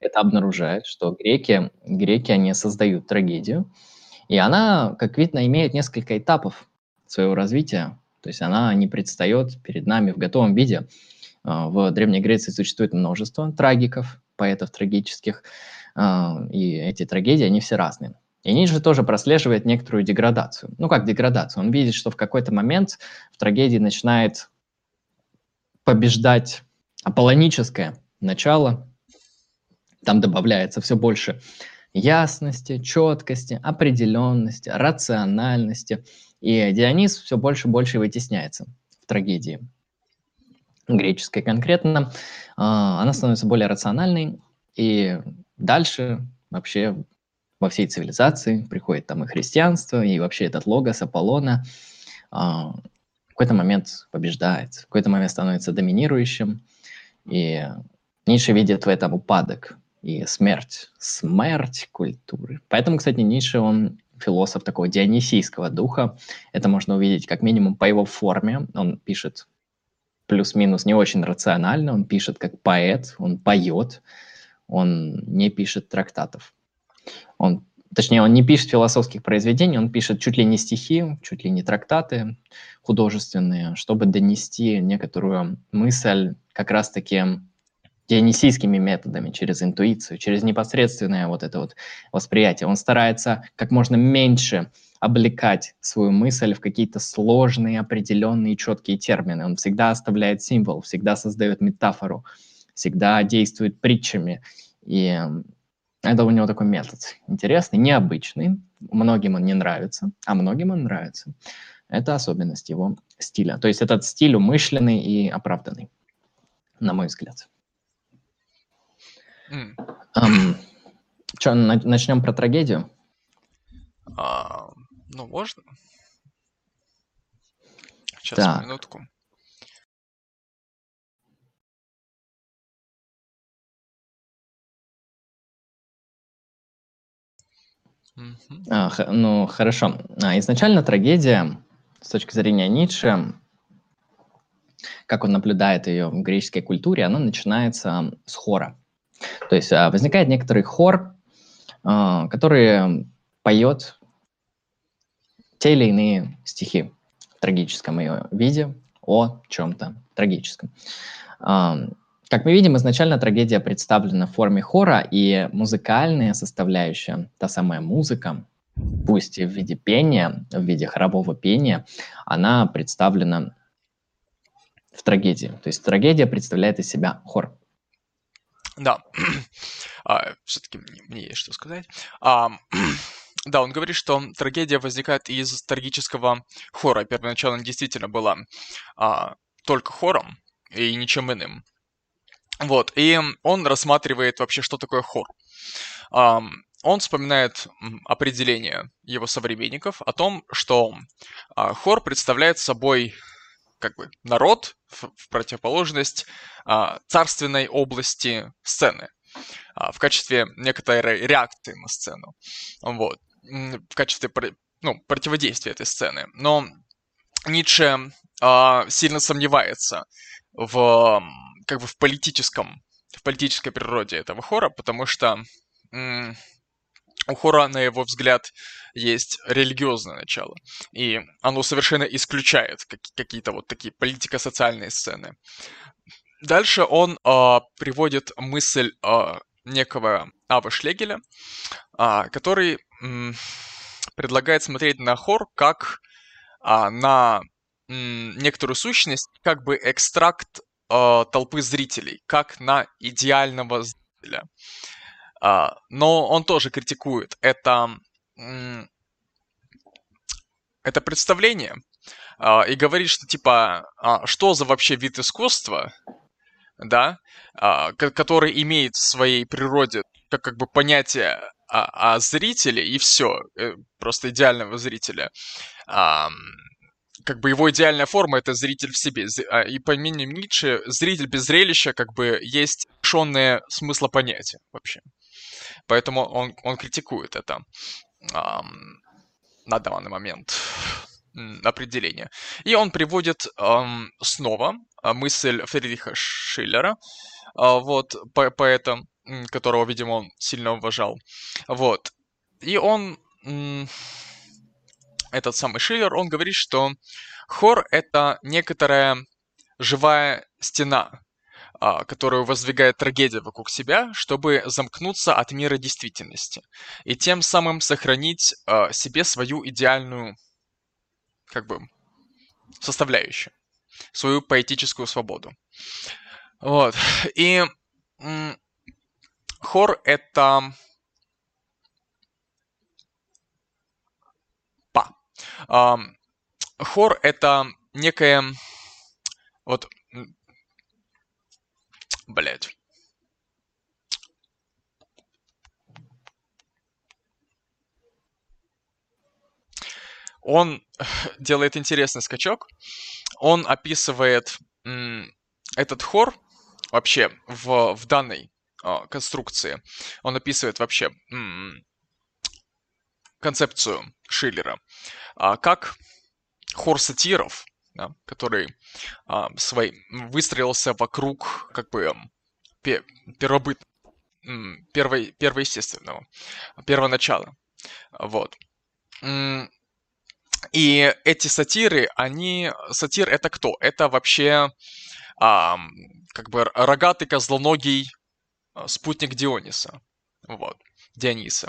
это обнаружает, что греки, греки, они создают трагедию, И она, как видно, имеет несколько этапов своего развития. То есть она не предстает перед нами в готовом виде. А, в Древней Греции существует множество трагиков, поэтов трагических, а, и эти трагедии, они все разные. И Ницше тоже прослеживает некоторую деградацию. Ну как деградацию? Он видит, что в какой-то момент в трагедии начинает побеждать аполлоническое начало, там добавляется все больше ясности, четкости, определенности, рациональности. И Дионис все больше и больше вытесняется в трагедии греческой конкретно. А, она становится более рациональной, и дальше вообще во всей цивилизации приходит там и христианство, и вообще этот логос Аполлона а, в какой-то момент побеждает, в какой-то момент становится доминирующим, и Ницше видит в этом упадок и смерть, смерть культуры. Поэтому, кстати, Ницше, он философ такого дионисийского духа. Это можно увидеть как минимум по его форме. Он пишет плюс-минус не очень рационально, он пишет как поэт, он поет, он не пишет трактатов. Он, точнее, он не пишет философских произведений, он пишет чуть ли не стихи, чуть ли не трактаты художественные, чтобы донести некоторую мысль как раз-таки дионисийскими методами, через интуицию, через непосредственное вот это вот восприятие. Он старается как можно меньше облекать свою мысль в какие-то сложные, определенные, четкие термины. Он всегда оставляет символ, всегда создает метафору, всегда действует притчами. И это у него такой метод интересный, необычный. Многим он не нравится, а многим он нравится. Это особенность его стиля. То есть этот стиль умышленный и оправданный, на мой взгляд. Mm. Um, что, начнем про трагедию? А, ну, можно. Сейчас, так. минутку. А, х- ну, хорошо. А, изначально трагедия, с точки зрения Ницше, как он наблюдает ее в греческой культуре, она начинается с хора. То есть а, возникает некоторый хор, а, который поет те или иные стихи в трагическом ее виде о чем-то трагическом. Как мы видим, изначально трагедия представлена в форме хора, и музыкальная составляющая, та самая музыка, пусть и в виде пения, в виде хорового пения, она представлена в трагедии. То есть трагедия представляет из себя хор. Да, а, все-таки мне, мне есть что сказать. А, да, он говорит, что трагедия возникает из трагического хора. Первоначально действительно была а, только хором и ничем иным. Вот, и он рассматривает вообще, что такое хор. Он вспоминает определение его современников о том, что а, хор представляет собой как бы народ в, противоположность а, царственной области сцены а, в качестве некоторой реакции на сцену, вот, в качестве ну, противодействия этой сцены. Но Ницше сильно сомневается в как бы в политическом в политической природе этого хора, потому что у хора, на его взгляд, есть религиозное начало. И оно совершенно исключает какие-то вот такие политико-социальные сцены. Дальше он э, приводит мысль э, некого Ава Шлегеля, э, который э, предлагает смотреть на хор как э, на некоторую сущность, как бы экстракт э, толпы зрителей, как на идеального зрителя. А, но он тоже критикует это, это представление а, и говорит, что типа, а, что за вообще вид искусства, да, который имеет в своей природе как, как бы понятие о, о зрителе и все, э, просто идеального зрителя. Как бы его идеальная форма это зритель в себе. И по мнению Ницше, зритель без зрелища как бы есть лишенное смысла понятия вообще. Поэтому он, он критикует это эм, на данный момент определение. И он приводит эм, снова а, мысль Фридриха Шиллера, э, вот, по поэта, которого, видимо, он сильно уважал. Вот. И он этот самый Шиллер, он говорит, что хор — это некоторая живая стена, а, которую воздвигает трагедия вокруг себя, чтобы замкнуться от мира действительности и тем самым сохранить а, себе свою идеальную, как бы, составляющую, свою поэтическую свободу. Вот. И хор — это Хор — это некая вот Блять. Он делает интересный скачок. Он описывает этот хор вообще в, в данной э, конструкции. Он описывает вообще м, концепцию Шиллера э, как хор сатиров, да, который а, свой, выстроился вокруг как бы пе, первобыт, первой, первоестественного, первоначала. Вот. И эти сатиры, они... Сатир это кто? Это вообще а, как бы рогатый козлоногий а, спутник Диониса. Вот. Диониса.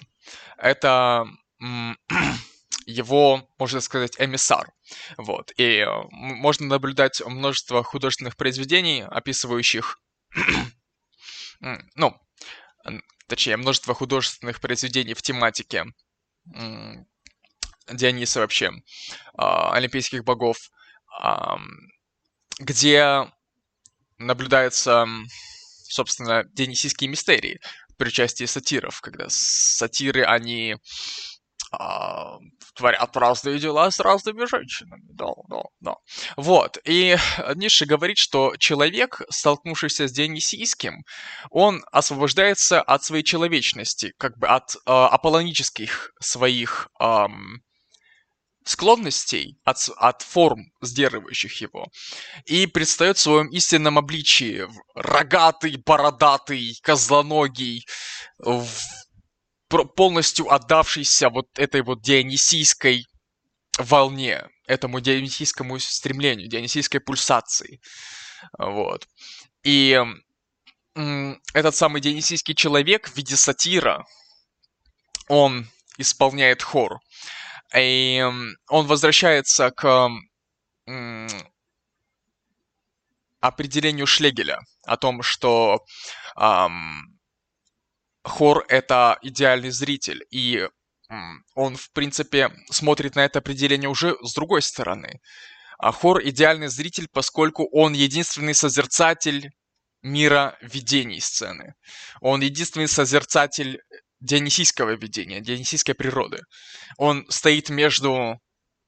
Это его, можно сказать, эмиссар. Вот. И э, можно наблюдать множество художественных произведений, описывающих, ну, точнее, множество художественных произведений в тематике Диониса вообще, а, олимпийских богов, где наблюдается, собственно, дионисийские мистерии при участии сатиров, когда сатиры, они а, творят разные дела с разными женщинами. Да, да, да. Вот. И Ницше говорит, что человек, столкнувшийся с Дионисийским, он освобождается от своей человечности, как бы от э, аполлонических своих э, склонностей, от, от форм, сдерживающих его, и предстает в своем истинном обличии. Рогатый, бородатый, козлоногий, в полностью отдавшийся вот этой вот дионисийской волне, этому дионисийскому стремлению, дионисийской пульсации. Вот. И этот самый дионисийский человек в виде сатира, он исполняет хор. И он возвращается к определению Шлегеля о том, что Хор — это идеальный зритель, и он, в принципе, смотрит на это определение уже с другой стороны. А Хор — идеальный зритель, поскольку он единственный созерцатель мира видений сцены. Он единственный созерцатель дионисийского видения, дионисийской природы. Он стоит между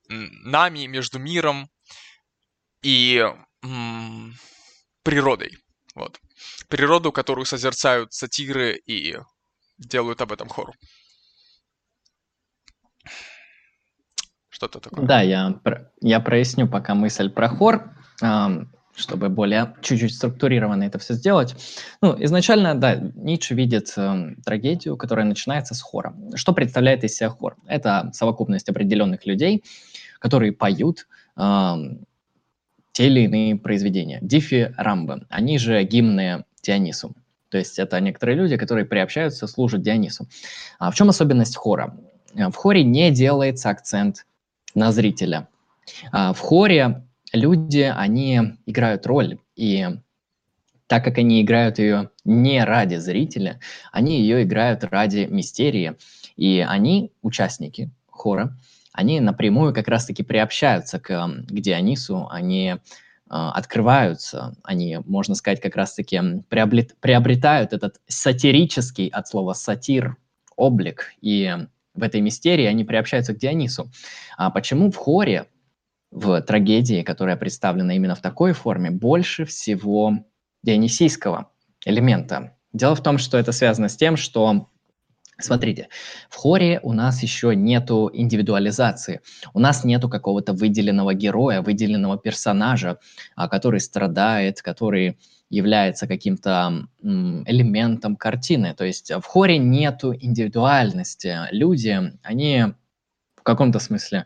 нами, между миром и природой. Вот природу, которую созерцают сатиры и делают об этом хор. Что-то такое. Да, я, я проясню пока мысль про хор, чтобы более чуть-чуть структурированно это все сделать. Ну, изначально, да, Ницше видит э, трагедию, которая начинается с хора. Что представляет из себя хор? Это совокупность определенных людей, которые поют те или иные произведения. Дифи рамбы, они же гимны Дионису. То есть это некоторые люди, которые приобщаются, служат Дионису. А в чем особенность хора? Э, в хоре не делается акцент на зрителя. А в хоре люди, они играют роль, и так как они играют ее не ради зрителя, они ее играют ради мистерии, и они, участники хора, они напрямую как раз-таки приобщаются к, к Дионису, они а, открываются, они, можно сказать, как раз-таки приобретают этот сатирический, от слова сатир, облик, и в этой мистерии они приобщаются к Дионису. А почему в хоре, в трагедии, которая представлена именно в такой форме, больше всего дионисийского элемента? Дело в том, что это связано с тем, что Смотрите, в хоре у нас еще нету индивидуализации, у нас нету какого-то выделенного героя, выделенного персонажа, а, который страдает, который является каким-то элементом картины. То есть в хоре нету индивидуальности. Люди, они в каком-то смысле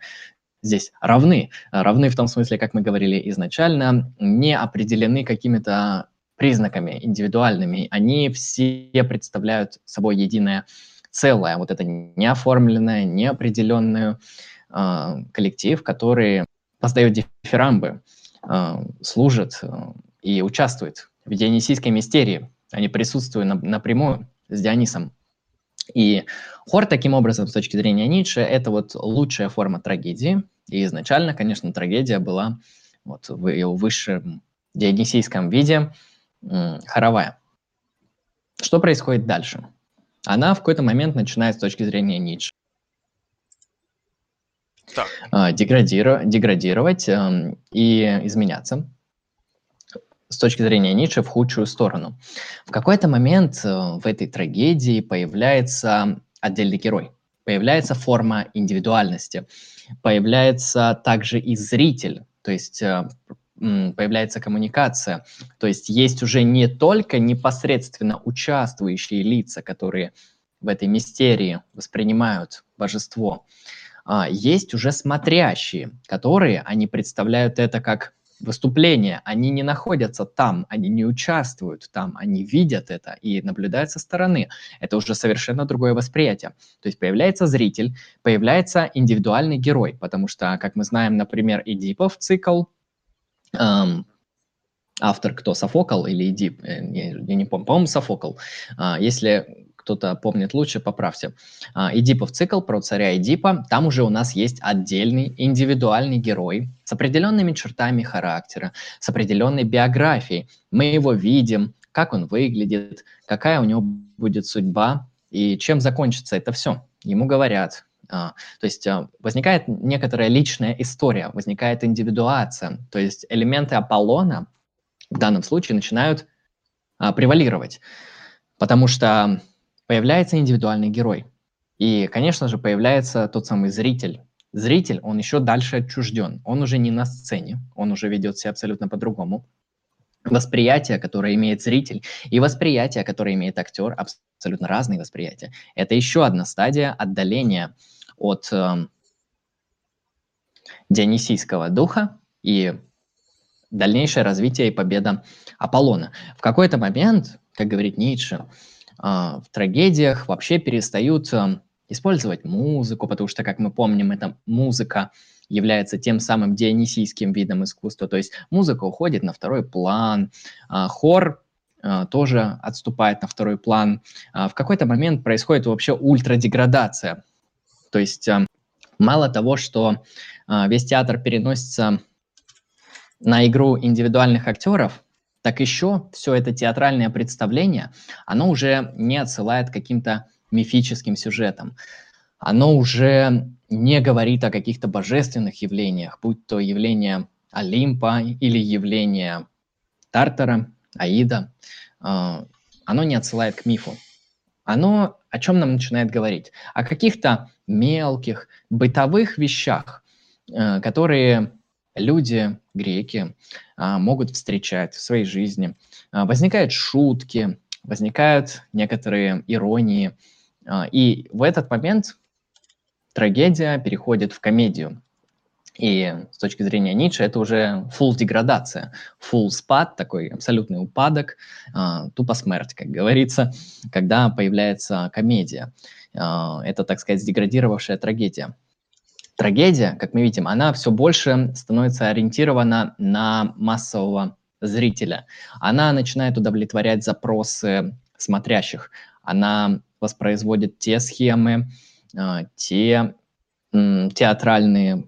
здесь равны. Равны в том смысле, как мы говорили изначально, не определены какими-то признаками индивидуальными. Они все представляют собой единое целое, вот это неоформленное, неопределенное э, коллектив, который поздает дифирамбы, э, служит э, и участвует в дионисийской мистерии. Они присутствуют на, напрямую с Дионисом. И хор, таким образом, с точки зрения Ницше, это вот лучшая форма трагедии. И изначально, конечно, трагедия была вот в ее высшем дионисийском виде хоровая. Что происходит дальше? Она в какой-то момент начинает с точки зрения Ницше так. А, деградировать, деградировать эм, и изменяться с точки зрения Ницше в худшую сторону. В какой-то момент э, в этой трагедии появляется отдельный герой, появляется форма индивидуальности, появляется также и зритель, то есть э, появляется коммуникация. То есть есть уже не только непосредственно участвующие лица, которые в этой мистерии воспринимают божество, а есть уже смотрящие, которые, они представляют это как выступление, они не находятся там, они не участвуют там, они видят это и наблюдают со стороны. Это уже совершенно другое восприятие. То есть появляется зритель, появляется индивидуальный герой, потому что, как мы знаем, например, Эдипов цикл, эм, автор кто, Софокл или Эдип, э, я, я не помню, по-моему, Софокл. Э, если кто-то помнит лучше, поправьте. А, Эдипов цикл про царя Эдипа, там уже у нас есть отдельный индивидуальный герой с определенными чертами характера, с определенной биографией. Мы его видим, как он выглядит, какая у него будет судьба и чем закончится это все. Ему говорят, а, то есть а, возникает некоторая личная история, возникает индивидуация, то есть элементы Аполлона в данном случае начинают превалировать, потому что появляется индивидуальный герой. И, конечно же, появляется тот самый зритель. Зритель, он еще дальше отчужден. Он уже не на сцене, он уже ведет себя абсолютно по-другому. Восприятие, которое имеет зритель, и восприятие, которое имеет актер, абсолютно разные восприятия. Это еще одна стадия отдаления от э, дионисийского духа и дальнейшее развитие и победа Аполлона. В какой-то момент, как говорит Ницше, а, в трагедиях вообще перестают а, использовать музыку, потому что, как мы помним, эта музыка является тем самым дионисийским видом искусства, то есть музыка уходит на второй план, а, хор тоже отступает на второй план. В какой-то момент происходит вообще ультрадеградация, то есть мало того, что весь театр переносится на игру индивидуальных актеров, так еще все это театральное представление, оно уже не отсылает каким-то мифическим сюжетам. Оно уже не говорит о каких-то божественных явлениях, будь то явление Олимпа или явление Тартара, Аида. А, оно не отсылает к мифу. Оно о чем нам начинает говорить? О каких-то мелких бытовых вещах, э, которые люди, греки, а, могут встречать в своей жизни. А, возникают шутки, возникают некоторые иронии. А, и в этот момент трагедия переходит в комедию. И с точки зрения Ницше это уже full деградация, full спад, такой абсолютный упадок, тупо смерть, как говорится, когда появляется комедия. Это, так сказать, деградировавшая трагедия трагедия, как мы видим, она все больше становится ориентирована на массового зрителя. Она начинает удовлетворять запросы смотрящих. Она воспроизводит те схемы, а, те театральные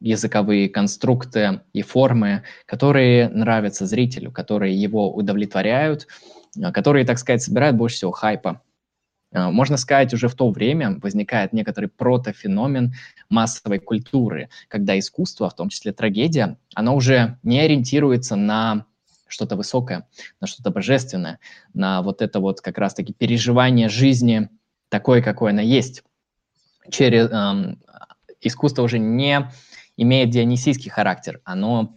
языковые конструкты и формы, которые нравятся зрителю, которые его удовлетворяют, а, которые, так сказать, собирают больше всего хайпа Э, можно сказать, уже в то время возникает некоторый протофеномен массовой культуры, когда искусство, в том числе трагедия, оно уже не ориентируется на что-то высокое, на что-то божественное, на вот это вот как раз-таки переживание жизни такой, какой она есть. Через, эм, искусство уже не имеет дионисийский характер, оно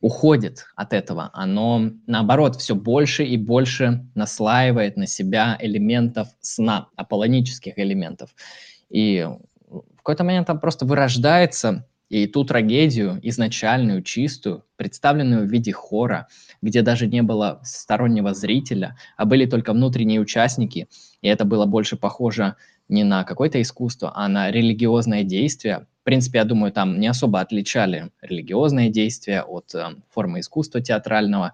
уходит от этого, оно, наоборот, все больше и больше наслаивает на себя элементов сна, аполлонических элементов. И какой-то момент там просто вырождается, и ту трагедию, изначальную, чистую, представленную в виде хора, где даже не было стороннего зрителя, а были только внутренние участники, и это было больше похоже не на какое-то искусство, а на религиозное действие. В принципе, я думаю, там не особо отличали религиозное действие от э, формы искусства театрального.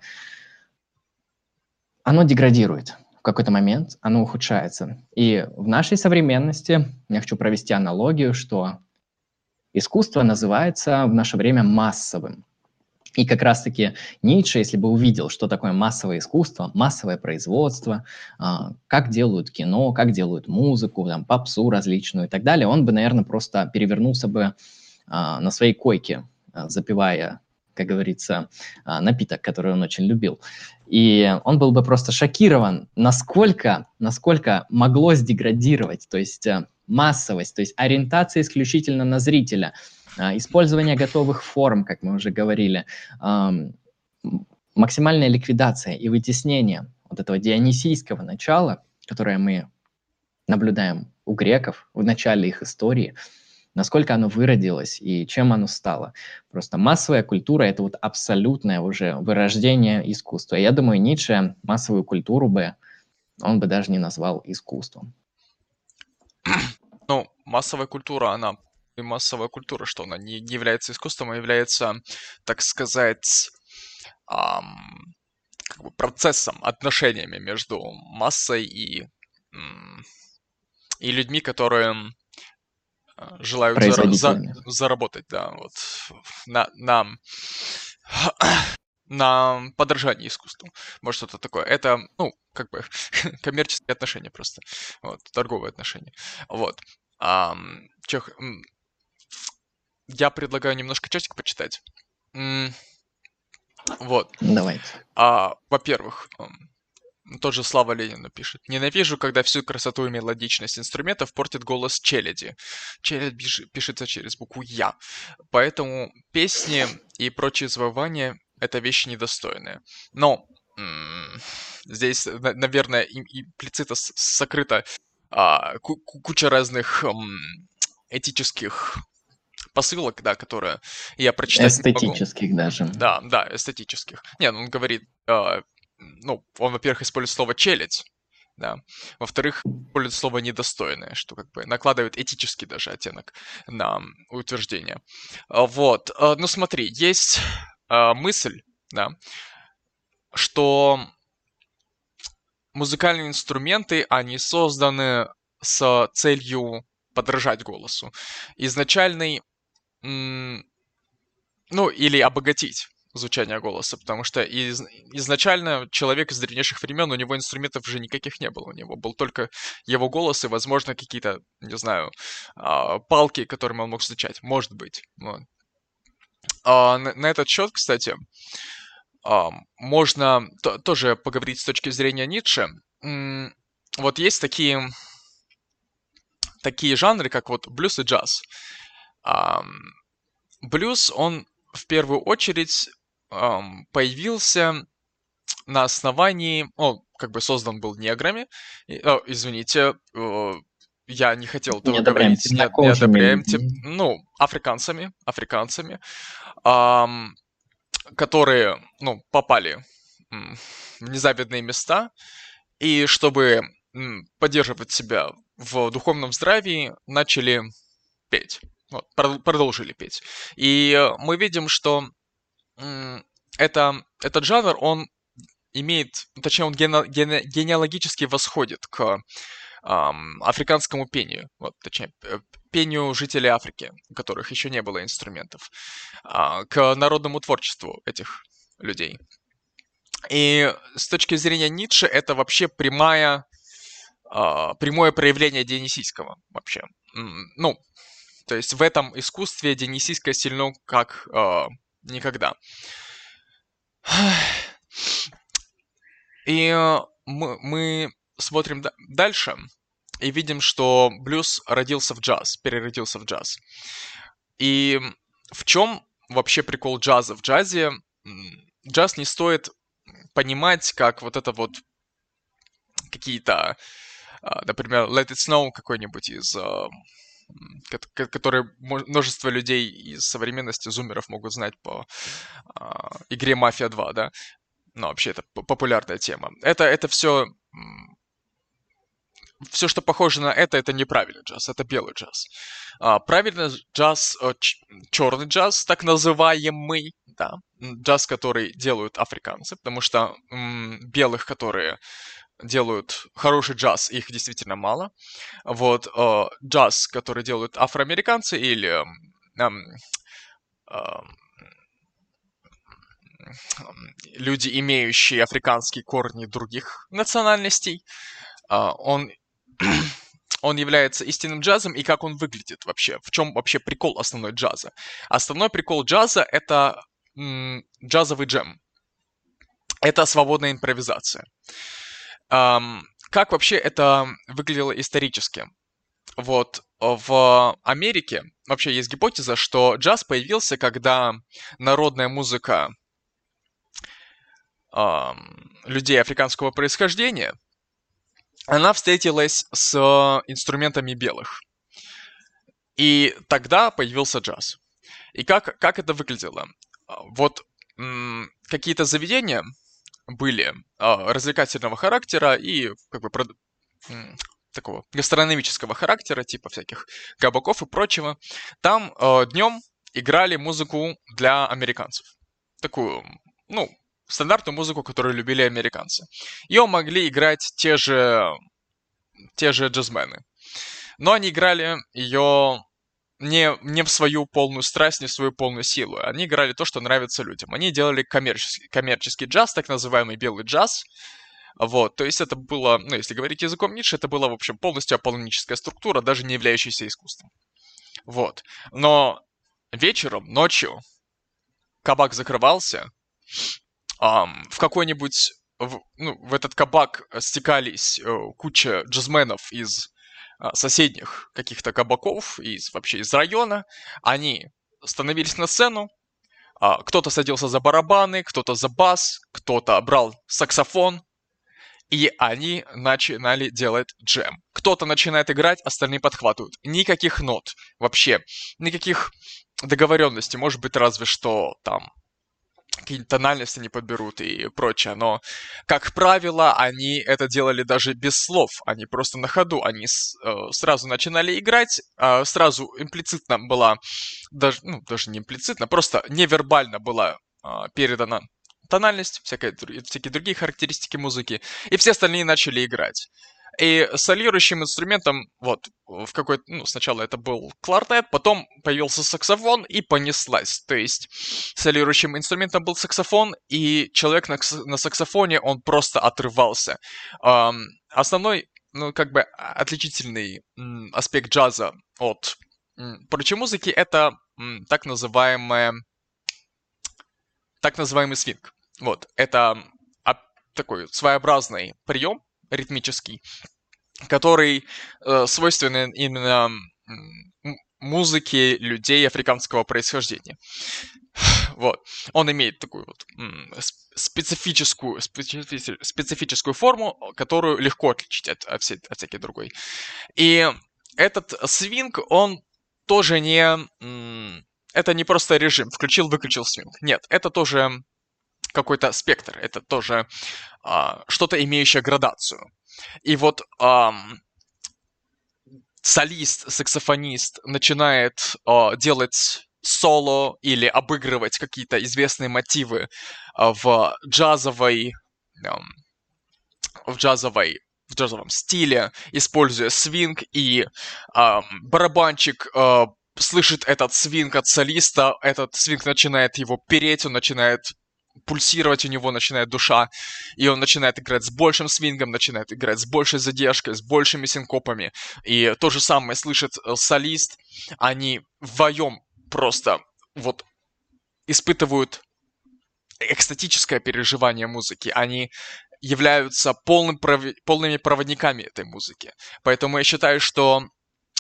Оно деградирует в какой-то момент, оно ухудшается. И в нашей современности, я хочу провести аналогию, что искусство называется в наше время массовым. И как раз-таки Ницше, если бы увидел, что такое массовое искусство, массовое производство, а, как делают кино, как делают музыку, там, попсу различную и так далее, он бы, наверное, просто перевернулся бы а, на своей койке, а, запивая, как говорится, напиток, который он очень любил. И он был бы просто шокирован, насколько, насколько могло сдеградировать, то есть массовость, то есть ориентация исключительно на зрителя – использование готовых форм, как мы уже говорили, максимальная ликвидация и вытеснение вот этого дионисийского начала, которое мы наблюдаем у греков в начале их истории, насколько оно выродилось и чем оно стало. Просто массовая культура – это вот абсолютное уже вырождение искусства. Я думаю, Ницше массовую культуру бы, он бы даже не назвал искусством. Ну, массовая культура, она и массовая культура, что она не, не является искусством, а является, так сказать, эм, как бы процессом, отношениями между массой и, и людьми, которые э, желают зар- за- заработать, да, вот, на, на, на подражание искусству. Может, что-то такое. Это, ну, как бы коммерческие отношения просто. Вот, торговые отношения. Вот. А, чё, я предлагаю немножко часик почитать. Вот. Давайте. А, во-первых, тот же Слава Ленина пишет. Ненавижу, когда всю красоту и мелодичность инструментов портит голос челяди. Челядь пишется через букву Я. Поэтому песни и прочие завывания — это вещи недостойные. Но здесь, наверное, имплицитно сокрыта а, куча разных этических посылок, да, которые я прочитать Эстетических не даже. Да, да, эстетических. Нет, он говорит, э, ну, он, во-первых, использует слово «челядь», да. Во-вторых, использует слово «недостойное», что как бы накладывает этический даже оттенок на утверждение. А, вот, э, ну смотри, есть э, мысль, да, что музыкальные инструменты, они созданы с целью подражать голосу. Изначальный ну, или обогатить звучание голоса, потому что из, изначально человек из древнейших времен, у него инструментов уже никаких не было, у него был только его голос и, возможно, какие-то, не знаю, а, палки, которыми он мог звучать, может быть. Вот. А, на, на этот счет, кстати, а, можно то, тоже поговорить с точки зрения Ницше. Вот есть такие, такие жанры, как вот блюз и джаз. Блюз, он в первую очередь появился на основании, он как бы создан был неграми, о, извините, я не хотел этого не говорить, нет, не одобряем, тип, ну, африканцами, африканцами, эм, которые, ну, попали в незавидные места, и чтобы поддерживать себя в духовном здравии, начали петь. Вот, продолжили петь. И э, мы видим, что это, этот жанр, он имеет, точнее, он гене, гене, генеалогически восходит к эм, африканскому пению, вот, точнее, пению жителей Африки, у которых еще не было инструментов, э, к народному творчеству этих людей. И с точки зрения Ницше это вообще прямая, э, прямое проявление дионисийского вообще. Ну, то есть в этом искусстве Денисийское сильно как э, никогда. И э, мы, мы смотрим дальше и видим, что блюз родился в джаз, переродился в джаз. И в чем вообще прикол джаза? В джазе джаз не стоит понимать как вот это вот какие-то, а, например, Let It Snow какой-нибудь из которые множество людей из современности, зумеров, могут знать по а, игре «Мафия 2», да? Ну, вообще, это популярная тема. Это, это все... Все, что похоже на это, это неправильный джаз, это белый джаз. А, правильный джаз, э, черный джаз, так называемый, да, джаз, который делают африканцы, потому что м, белых, которые делают хороший джаз, их действительно мало. Вот э, джаз, который делают афроамериканцы или э, э, люди, имеющие африканские корни других национальностей, э, он он является истинным джазом и как он выглядит вообще. В чем вообще прикол основной джаза? Основной прикол джаза — это джазовый джем. Это свободная импровизация. Как вообще это выглядело исторически? Вот в Америке вообще есть гипотеза, что джаз появился, когда народная музыка um, людей африканского происхождения, она встретилась с инструментами белых. И тогда появился джаз. И как, как это выглядело? Вот какие-то заведения были э, развлекательного характера и как бы такого гастрономического характера, типа всяких кабаков и прочего. Там э, днем играли музыку для американцев. Такую, ну, стандартную музыку, которую любили американцы. Ее могли играть те же, те же джазмены. Но они играли ее не, не в свою полную страсть, не в свою полную силу. Они играли то, что нравится людям. Они делали коммерческий, коммерческий джаз, так называемый белый джаз. Вот, то есть это было, ну, если говорить языком Ницше, это была, в общем, полностью аполлоническая структура, даже не являющаяся искусством. Вот. Но вечером, ночью, кабак закрывался, эм, в какой-нибудь, в, ну, в этот кабак стекались э, куча джазменов из соседних каких-то кабаков, из, вообще из района, они становились на сцену, а, кто-то садился за барабаны, кто-то за бас, кто-то брал саксофон, и они начинали делать джем. Кто-то начинает играть, остальные подхватывают. Никаких нот. Вообще, никаких договоренностей, может быть, разве что там какие-нибудь тональности не подберут и прочее, но, как правило, они это делали даже без слов, они просто на ходу, они с, э, сразу начинали играть, э, сразу имплицитно была, даже, ну, даже не имплицитно, просто невербально была э, передана тональность, всякие, всякие другие характеристики музыки, и все остальные начали играть. И солирующим инструментом, вот, в какой ну, сначала это был кларнет, потом появился саксофон и понеслась. То есть солирующим инструментом был саксофон, и человек на, на саксофоне, он просто отрывался. Эм, основной, ну, как бы отличительный м, аспект джаза от прочей музыки это м, так называемая так называемый свинг. Вот, это а, такой своеобразный прием, ритмический, который э, свойственен именно музыке людей африканского происхождения. Вот. Он имеет такую вот специфическую, специфическую форму, которую легко отличить от, от, всей, от всякой другой. И этот свинг, он тоже не... Это не просто режим, включил-выключил свинг. Нет, это тоже какой-то спектр, это тоже а, что-то имеющее градацию. И вот ам, солист, саксофонист начинает а, делать соло или обыгрывать какие-то известные мотивы а, в джазовой ам, в джазовой в джазовом стиле, используя свинг, и э, барабанчик э, слышит этот свинг от солиста, этот свинг начинает его переть, он начинает пульсировать у него начинает душа, и он начинает играть с большим свингом, начинает играть с большей задержкой, с большими синкопами. И то же самое слышит э, солист, они вдвоем просто вот испытывают экстатическое переживание музыки, они являются полным полными проводниками этой музыки. Поэтому я считаю, что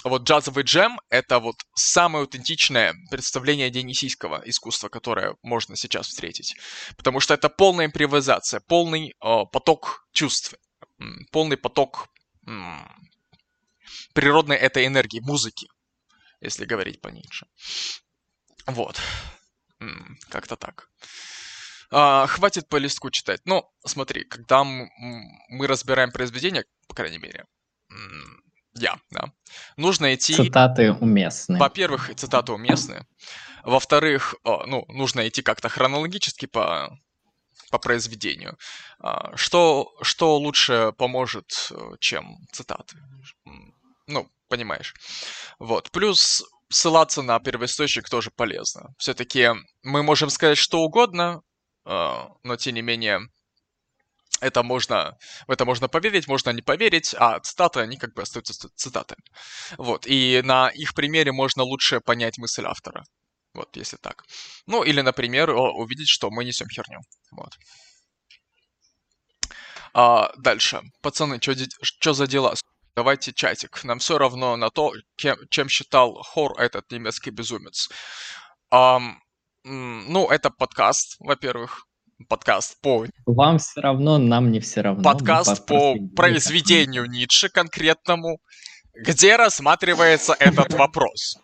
вот джазовый джем — это вот самое аутентичное представление денисийского искусства, которое можно сейчас встретить. Потому что это полная импровизация, полный э, поток чувств, полный поток м- природной этой энергии, музыки. если говорить по Ницше. Вот. Как-то так. А, хватит по листку читать. Ну, смотри, когда мы разбираем произведение, по крайней мере, я, да, нужно идти... Цитаты уместные. Во-первых, цитаты уместные. Во-вторых, ну, нужно идти как-то хронологически по, по произведению. А, что, что лучше поможет, э, чем цитаты? Ну, понимаешь. Вот. Плюс ссылаться на первоисточник тоже полезно. Все-таки мы можем сказать что угодно, а, но тем не менее это можно, в это можно поверить, можно не поверить, а цитаты, они как бы остаются цитатами. Вот, и на их примере можно лучше понять мысль автора. Вот, если так. Ну, или, например, увидеть, что мы несем херню. Вот. А, дальше. Пацаны, что за дела? Давайте чатик. Нам все равно на то, кем, чем считал Хор этот немецкий безумец. Um, ну, это подкаст, во-первых. Подкаст по... Вам все равно, нам не все равно. Подкаст по произведению Ницше конкретному, где рассматривается этот вопрос.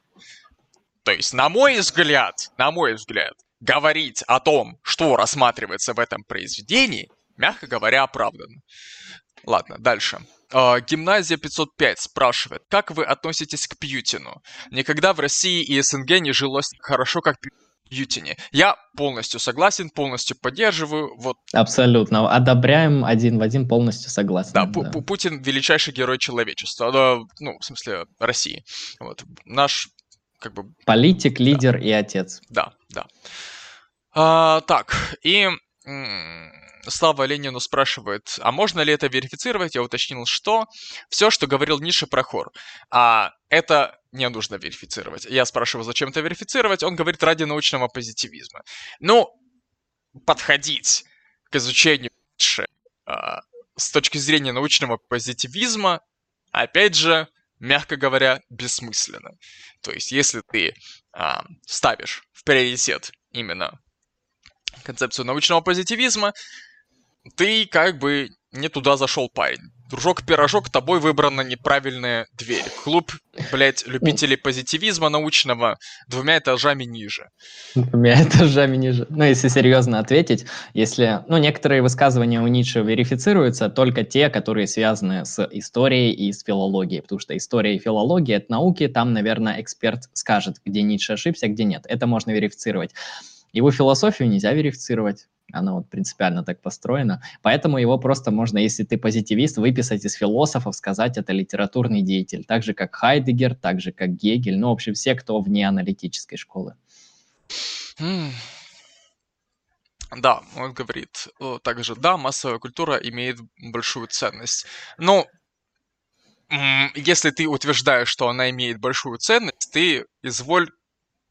То есть, на мой взгляд, на мой взгляд, говорить о том, что рассматривается в этом произведении, мягко говоря, оправданно. Ладно, дальше. Uh, гимназия 505 спрашивает, как вы относитесь к Пьютину? Никогда в России и СНГ не жилось хорошо, как Пьютине. Я полностью согласен, полностью поддерживаю. Вот. Абсолютно. Одобряем один в один, полностью согласен. Да, да. Путин величайший герой человечества. Ну, в смысле, России. Вот. Наш как бы... Политик, лидер да. и отец. Да, да. А, так, и Слава Ленину спрашивает, а можно ли это верифицировать? Я уточнил, что все, что говорил Ниша про хор, а это не нужно верифицировать. Я спрашиваю, зачем это верифицировать? Он говорит, ради научного позитивизма. Ну, подходить к изучению а, с точки зрения научного позитивизма, опять же, мягко говоря, бессмысленно. То есть, если ты а, ставишь в приоритет именно концепцию научного позитивизма, ты как бы не туда зашел, парень. Дружок-пирожок, тобой выбрана неправильная дверь. Клуб, блядь, любителей позитивизма научного двумя этажами ниже. Двумя этажами ниже. Ну, если серьезно ответить, если... Ну, некоторые высказывания у Ницше верифицируются, только те, которые связаны с историей и с филологией, потому что история и филология — это науки, там, наверное, эксперт скажет, где Ницше ошибся, где нет. Это можно верифицировать. Его философию нельзя верифицировать. Она вот принципиально так построена. Поэтому его просто можно, если ты позитивист, выписать из философов, сказать, это литературный деятель. Так же, как Хайдегер, так же, как Гегель. Ну, в общем, все, кто вне аналитической школы. Да, он говорит также, да, массовая культура имеет большую ценность. Но если ты утверждаешь, что она имеет большую ценность, ты изволь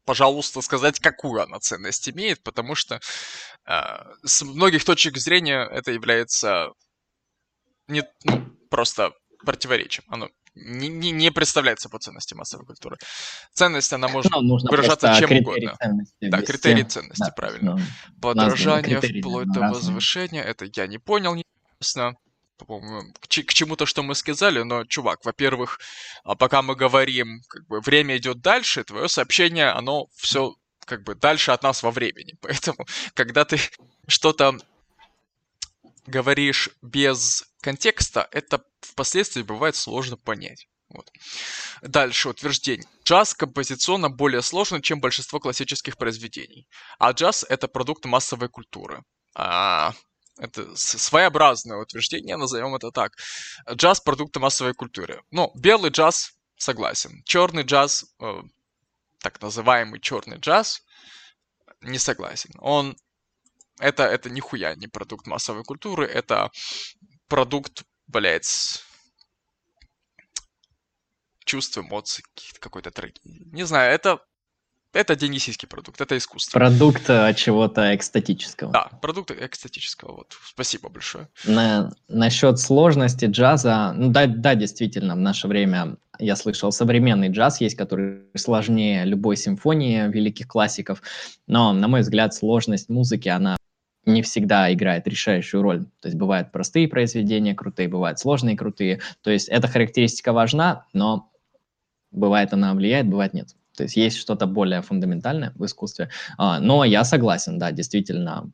пожалуйста, сказать, какую она ценность имеет, потому что э, с многих точек зрения это является не ну, просто противоречием. Оно не, не, не представляется по ценности массовой культуры. Ценность, она может ну, выражаться чем угодно. Да, критерии ценности, да, правильно. Ну, Подражание вплоть до возвышения, это я не понял, неясно к, к чему-то, что мы сказали, но, чувак, во-первых, а пока мы говорим, как бы время идет дальше, твое сообщение, оно все как бы дальше от нас во времени. Поэтому, когда ты что-то говоришь без контекста, это впоследствии бывает сложно понять. Вот. Дальше утверждение. Джаз композиционно более сложный, чем большинство классических произведений. А джаз — это продукт массовой культуры. А, это своеобразное утверждение, назовем это так. Джаз – продукты массовой культуры. Ну, белый джаз – согласен. Черный джаз, э, так называемый черный джаз, не согласен. Он это, это нихуя не продукт массовой культуры, это продукт, блядь, чувств, эмоций, какой-то трагедии. Не знаю, это это денисийский продукт, это искусство. Продукт э, чего-то экстатического. Да, продукт экстатического. Вот. Спасибо большое. На, насчет сложности джаза, ну да, да, действительно, в наше время я слышал, современный джаз есть, который сложнее любой симфонии великих классиков, но, на мой взгляд, сложность музыки, она не всегда играет решающую роль. То есть бывают простые произведения крутые, бывают сложные крутые. То есть эта характеристика важна, но Бывает она влияет, бывает нет. То есть есть что-то более фундаментальное в искусстве. А, но я согласен, да, действительно,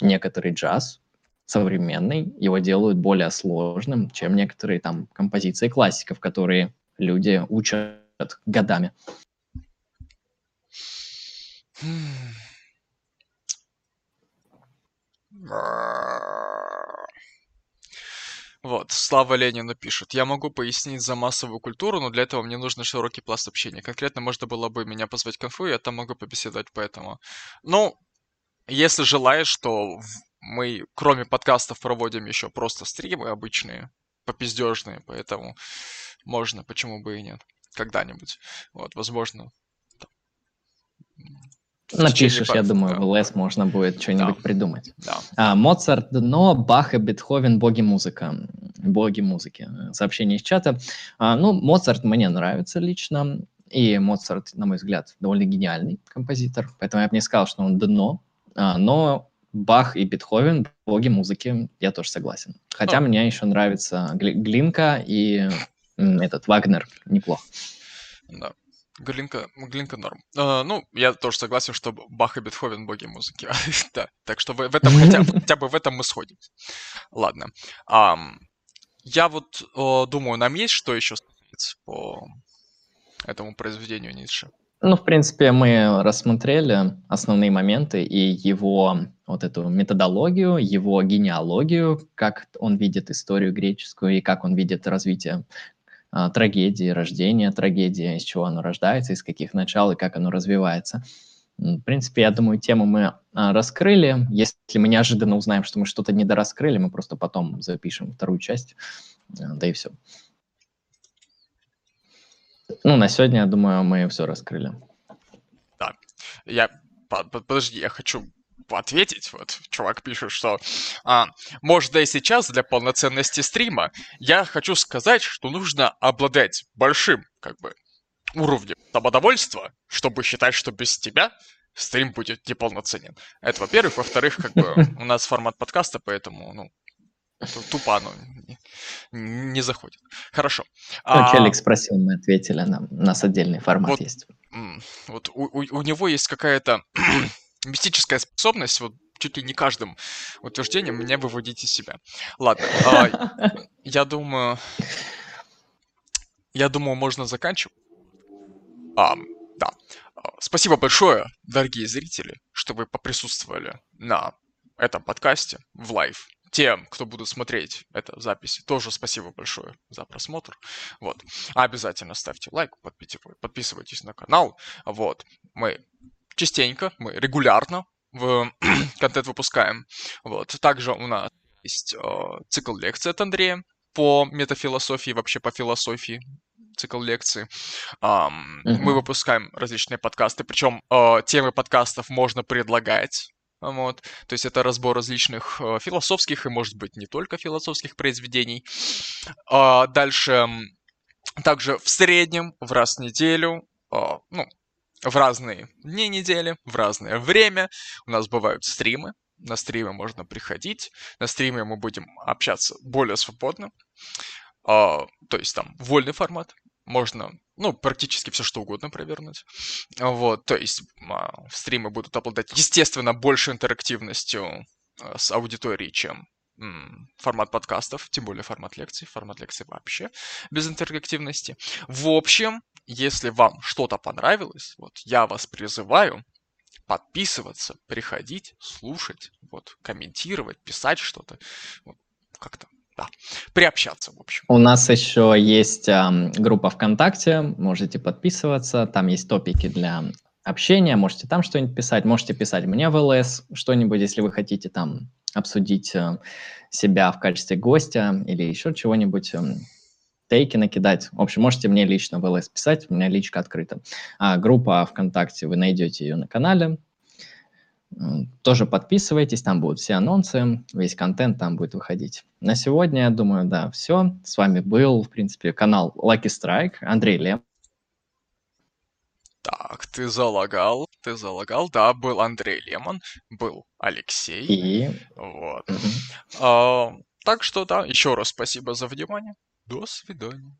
некоторый джаз современный, его делают более сложным, чем некоторые там композиции классиков, которые люди учат годами. Вот, Слава Ленина пишет. Я могу пояснить за массовую культуру, но для этого мне нужен широкий пласт общения. Конкретно можно было бы меня позвать в конфу, я там могу побеседовать по этому. Ну, если желаешь, что мы, кроме подкастов, проводим еще просто стримы обычные, попиздежные, поэтому можно, почему бы и нет, когда-нибудь. Вот, возможно, Напишешь, я думаю, в ЛС можно будет что-нибудь да. придумать. Да. А, Моцарт, но Бах и Бетховен, боги музыка. Боги музыки. Сообщение из чата. А, ну, Моцарт мне нравится лично. И Моцарт, на мой взгляд, довольно гениальный композитор. Поэтому я бы не сказал, что он дно. А, но Бах и Бетховен, боги музыки, я тоже согласен. Хотя ну. мне еще нравится Глинка и этот Вагнер. Неплохо. Да. Глинка, Глинка норм. Uh, ну, я тоже согласен, что Бах и Бетховен боги музыки. да, так что в, в этом хотя, хотя бы в этом мы сходим. Ладно. Um, я вот uh, думаю, нам есть что еще сказать по этому произведению Ницше? Ну, в принципе, мы рассмотрели основные моменты и его вот эту методологию, его генеалогию, как он видит историю греческую и как он видит развитие а, трагедии, рождения трагедии, из чего оно рождается, из каких начал и как оно развивается. В принципе, я думаю, тему мы а, раскрыли. Если мы неожиданно узнаем, что мы что-то недораскрыли, мы просто потом запишем вторую часть, а, да и все. Ну, на сегодня, я думаю, мы все раскрыли. Да. Я... Подожди, я хочу ответить. Вот чувак пишет, что а, может да и сейчас для полноценности стрима я хочу сказать, что нужно обладать большим как бы уровнем самодовольства, чтобы считать, что без тебя стрим будет неполноценен. Это во-первых. Во-вторых, как бы у нас формат подкаста, поэтому, ну, тупо оно не, не заходит. Хорошо. Ну, а, Челик спросил, мы ответили, нам, у нас отдельный формат вот, есть. Вот у, у, у него есть какая-то мистическая способность, вот чуть ли не каждым утверждением меня выводить из себя. Ладно, а, я думаю, я думаю, можно заканчивать. А, да. Спасибо большое, дорогие зрители, что вы поприсутствовали на этом подкасте в live. Тем, кто будут смотреть это в записи, тоже спасибо большое за просмотр. Вот. Обязательно ставьте лайк, подписывайтесь на канал. Вот. Мы частенько, мы регулярно в контент выпускаем. Вот. Также у нас есть э, цикл лекций от Андрея по метафилософии, вообще по философии цикл лекций. Эм, угу. Мы выпускаем различные подкасты, причем э, темы подкастов можно предлагать. Вот. То есть это разбор различных uh, философских и, может быть, не только философских произведений. Uh, дальше, также в среднем, в раз в неделю, uh, ну, в разные дни недели, в разное время. У нас бывают стримы. На стримы можно приходить. На стриме мы будем общаться более свободно. А, то есть там вольный формат. Можно, ну, практически все что угодно провернуть. Вот, то есть а, стримы будут обладать, естественно, больше интерактивностью а, с аудиторией, чем формат подкастов, тем более формат лекций, формат лекций вообще без интерактивности. В общем, если вам что-то понравилось, вот я вас призываю подписываться, приходить, слушать, вот, комментировать, писать что-то, вот, как-то, да, приобщаться, в общем. У нас еще есть э, группа ВКонтакте, можете подписываться, там есть топики для общения, можете там что-нибудь писать, можете писать мне в ЛС что-нибудь, если вы хотите там обсудить э, себя в качестве гостя или еще чего-нибудь, эм, тейки накидать. В общем, можете мне лично в ЛС писать, у меня личка открыта. А группа ВКонтакте, вы найдете ее на канале. Тоже подписывайтесь, там будут все анонсы, весь контент там будет выходить. На сегодня, я думаю, да, все. С вами был, в принципе, канал Lucky Strike, Андрей Лем. Так, ты залагал, ты залагал, да, был Андрей Лемон, был Алексей. И... Вот. Угу. А, так что, да, еще раз спасибо за внимание. До свидания.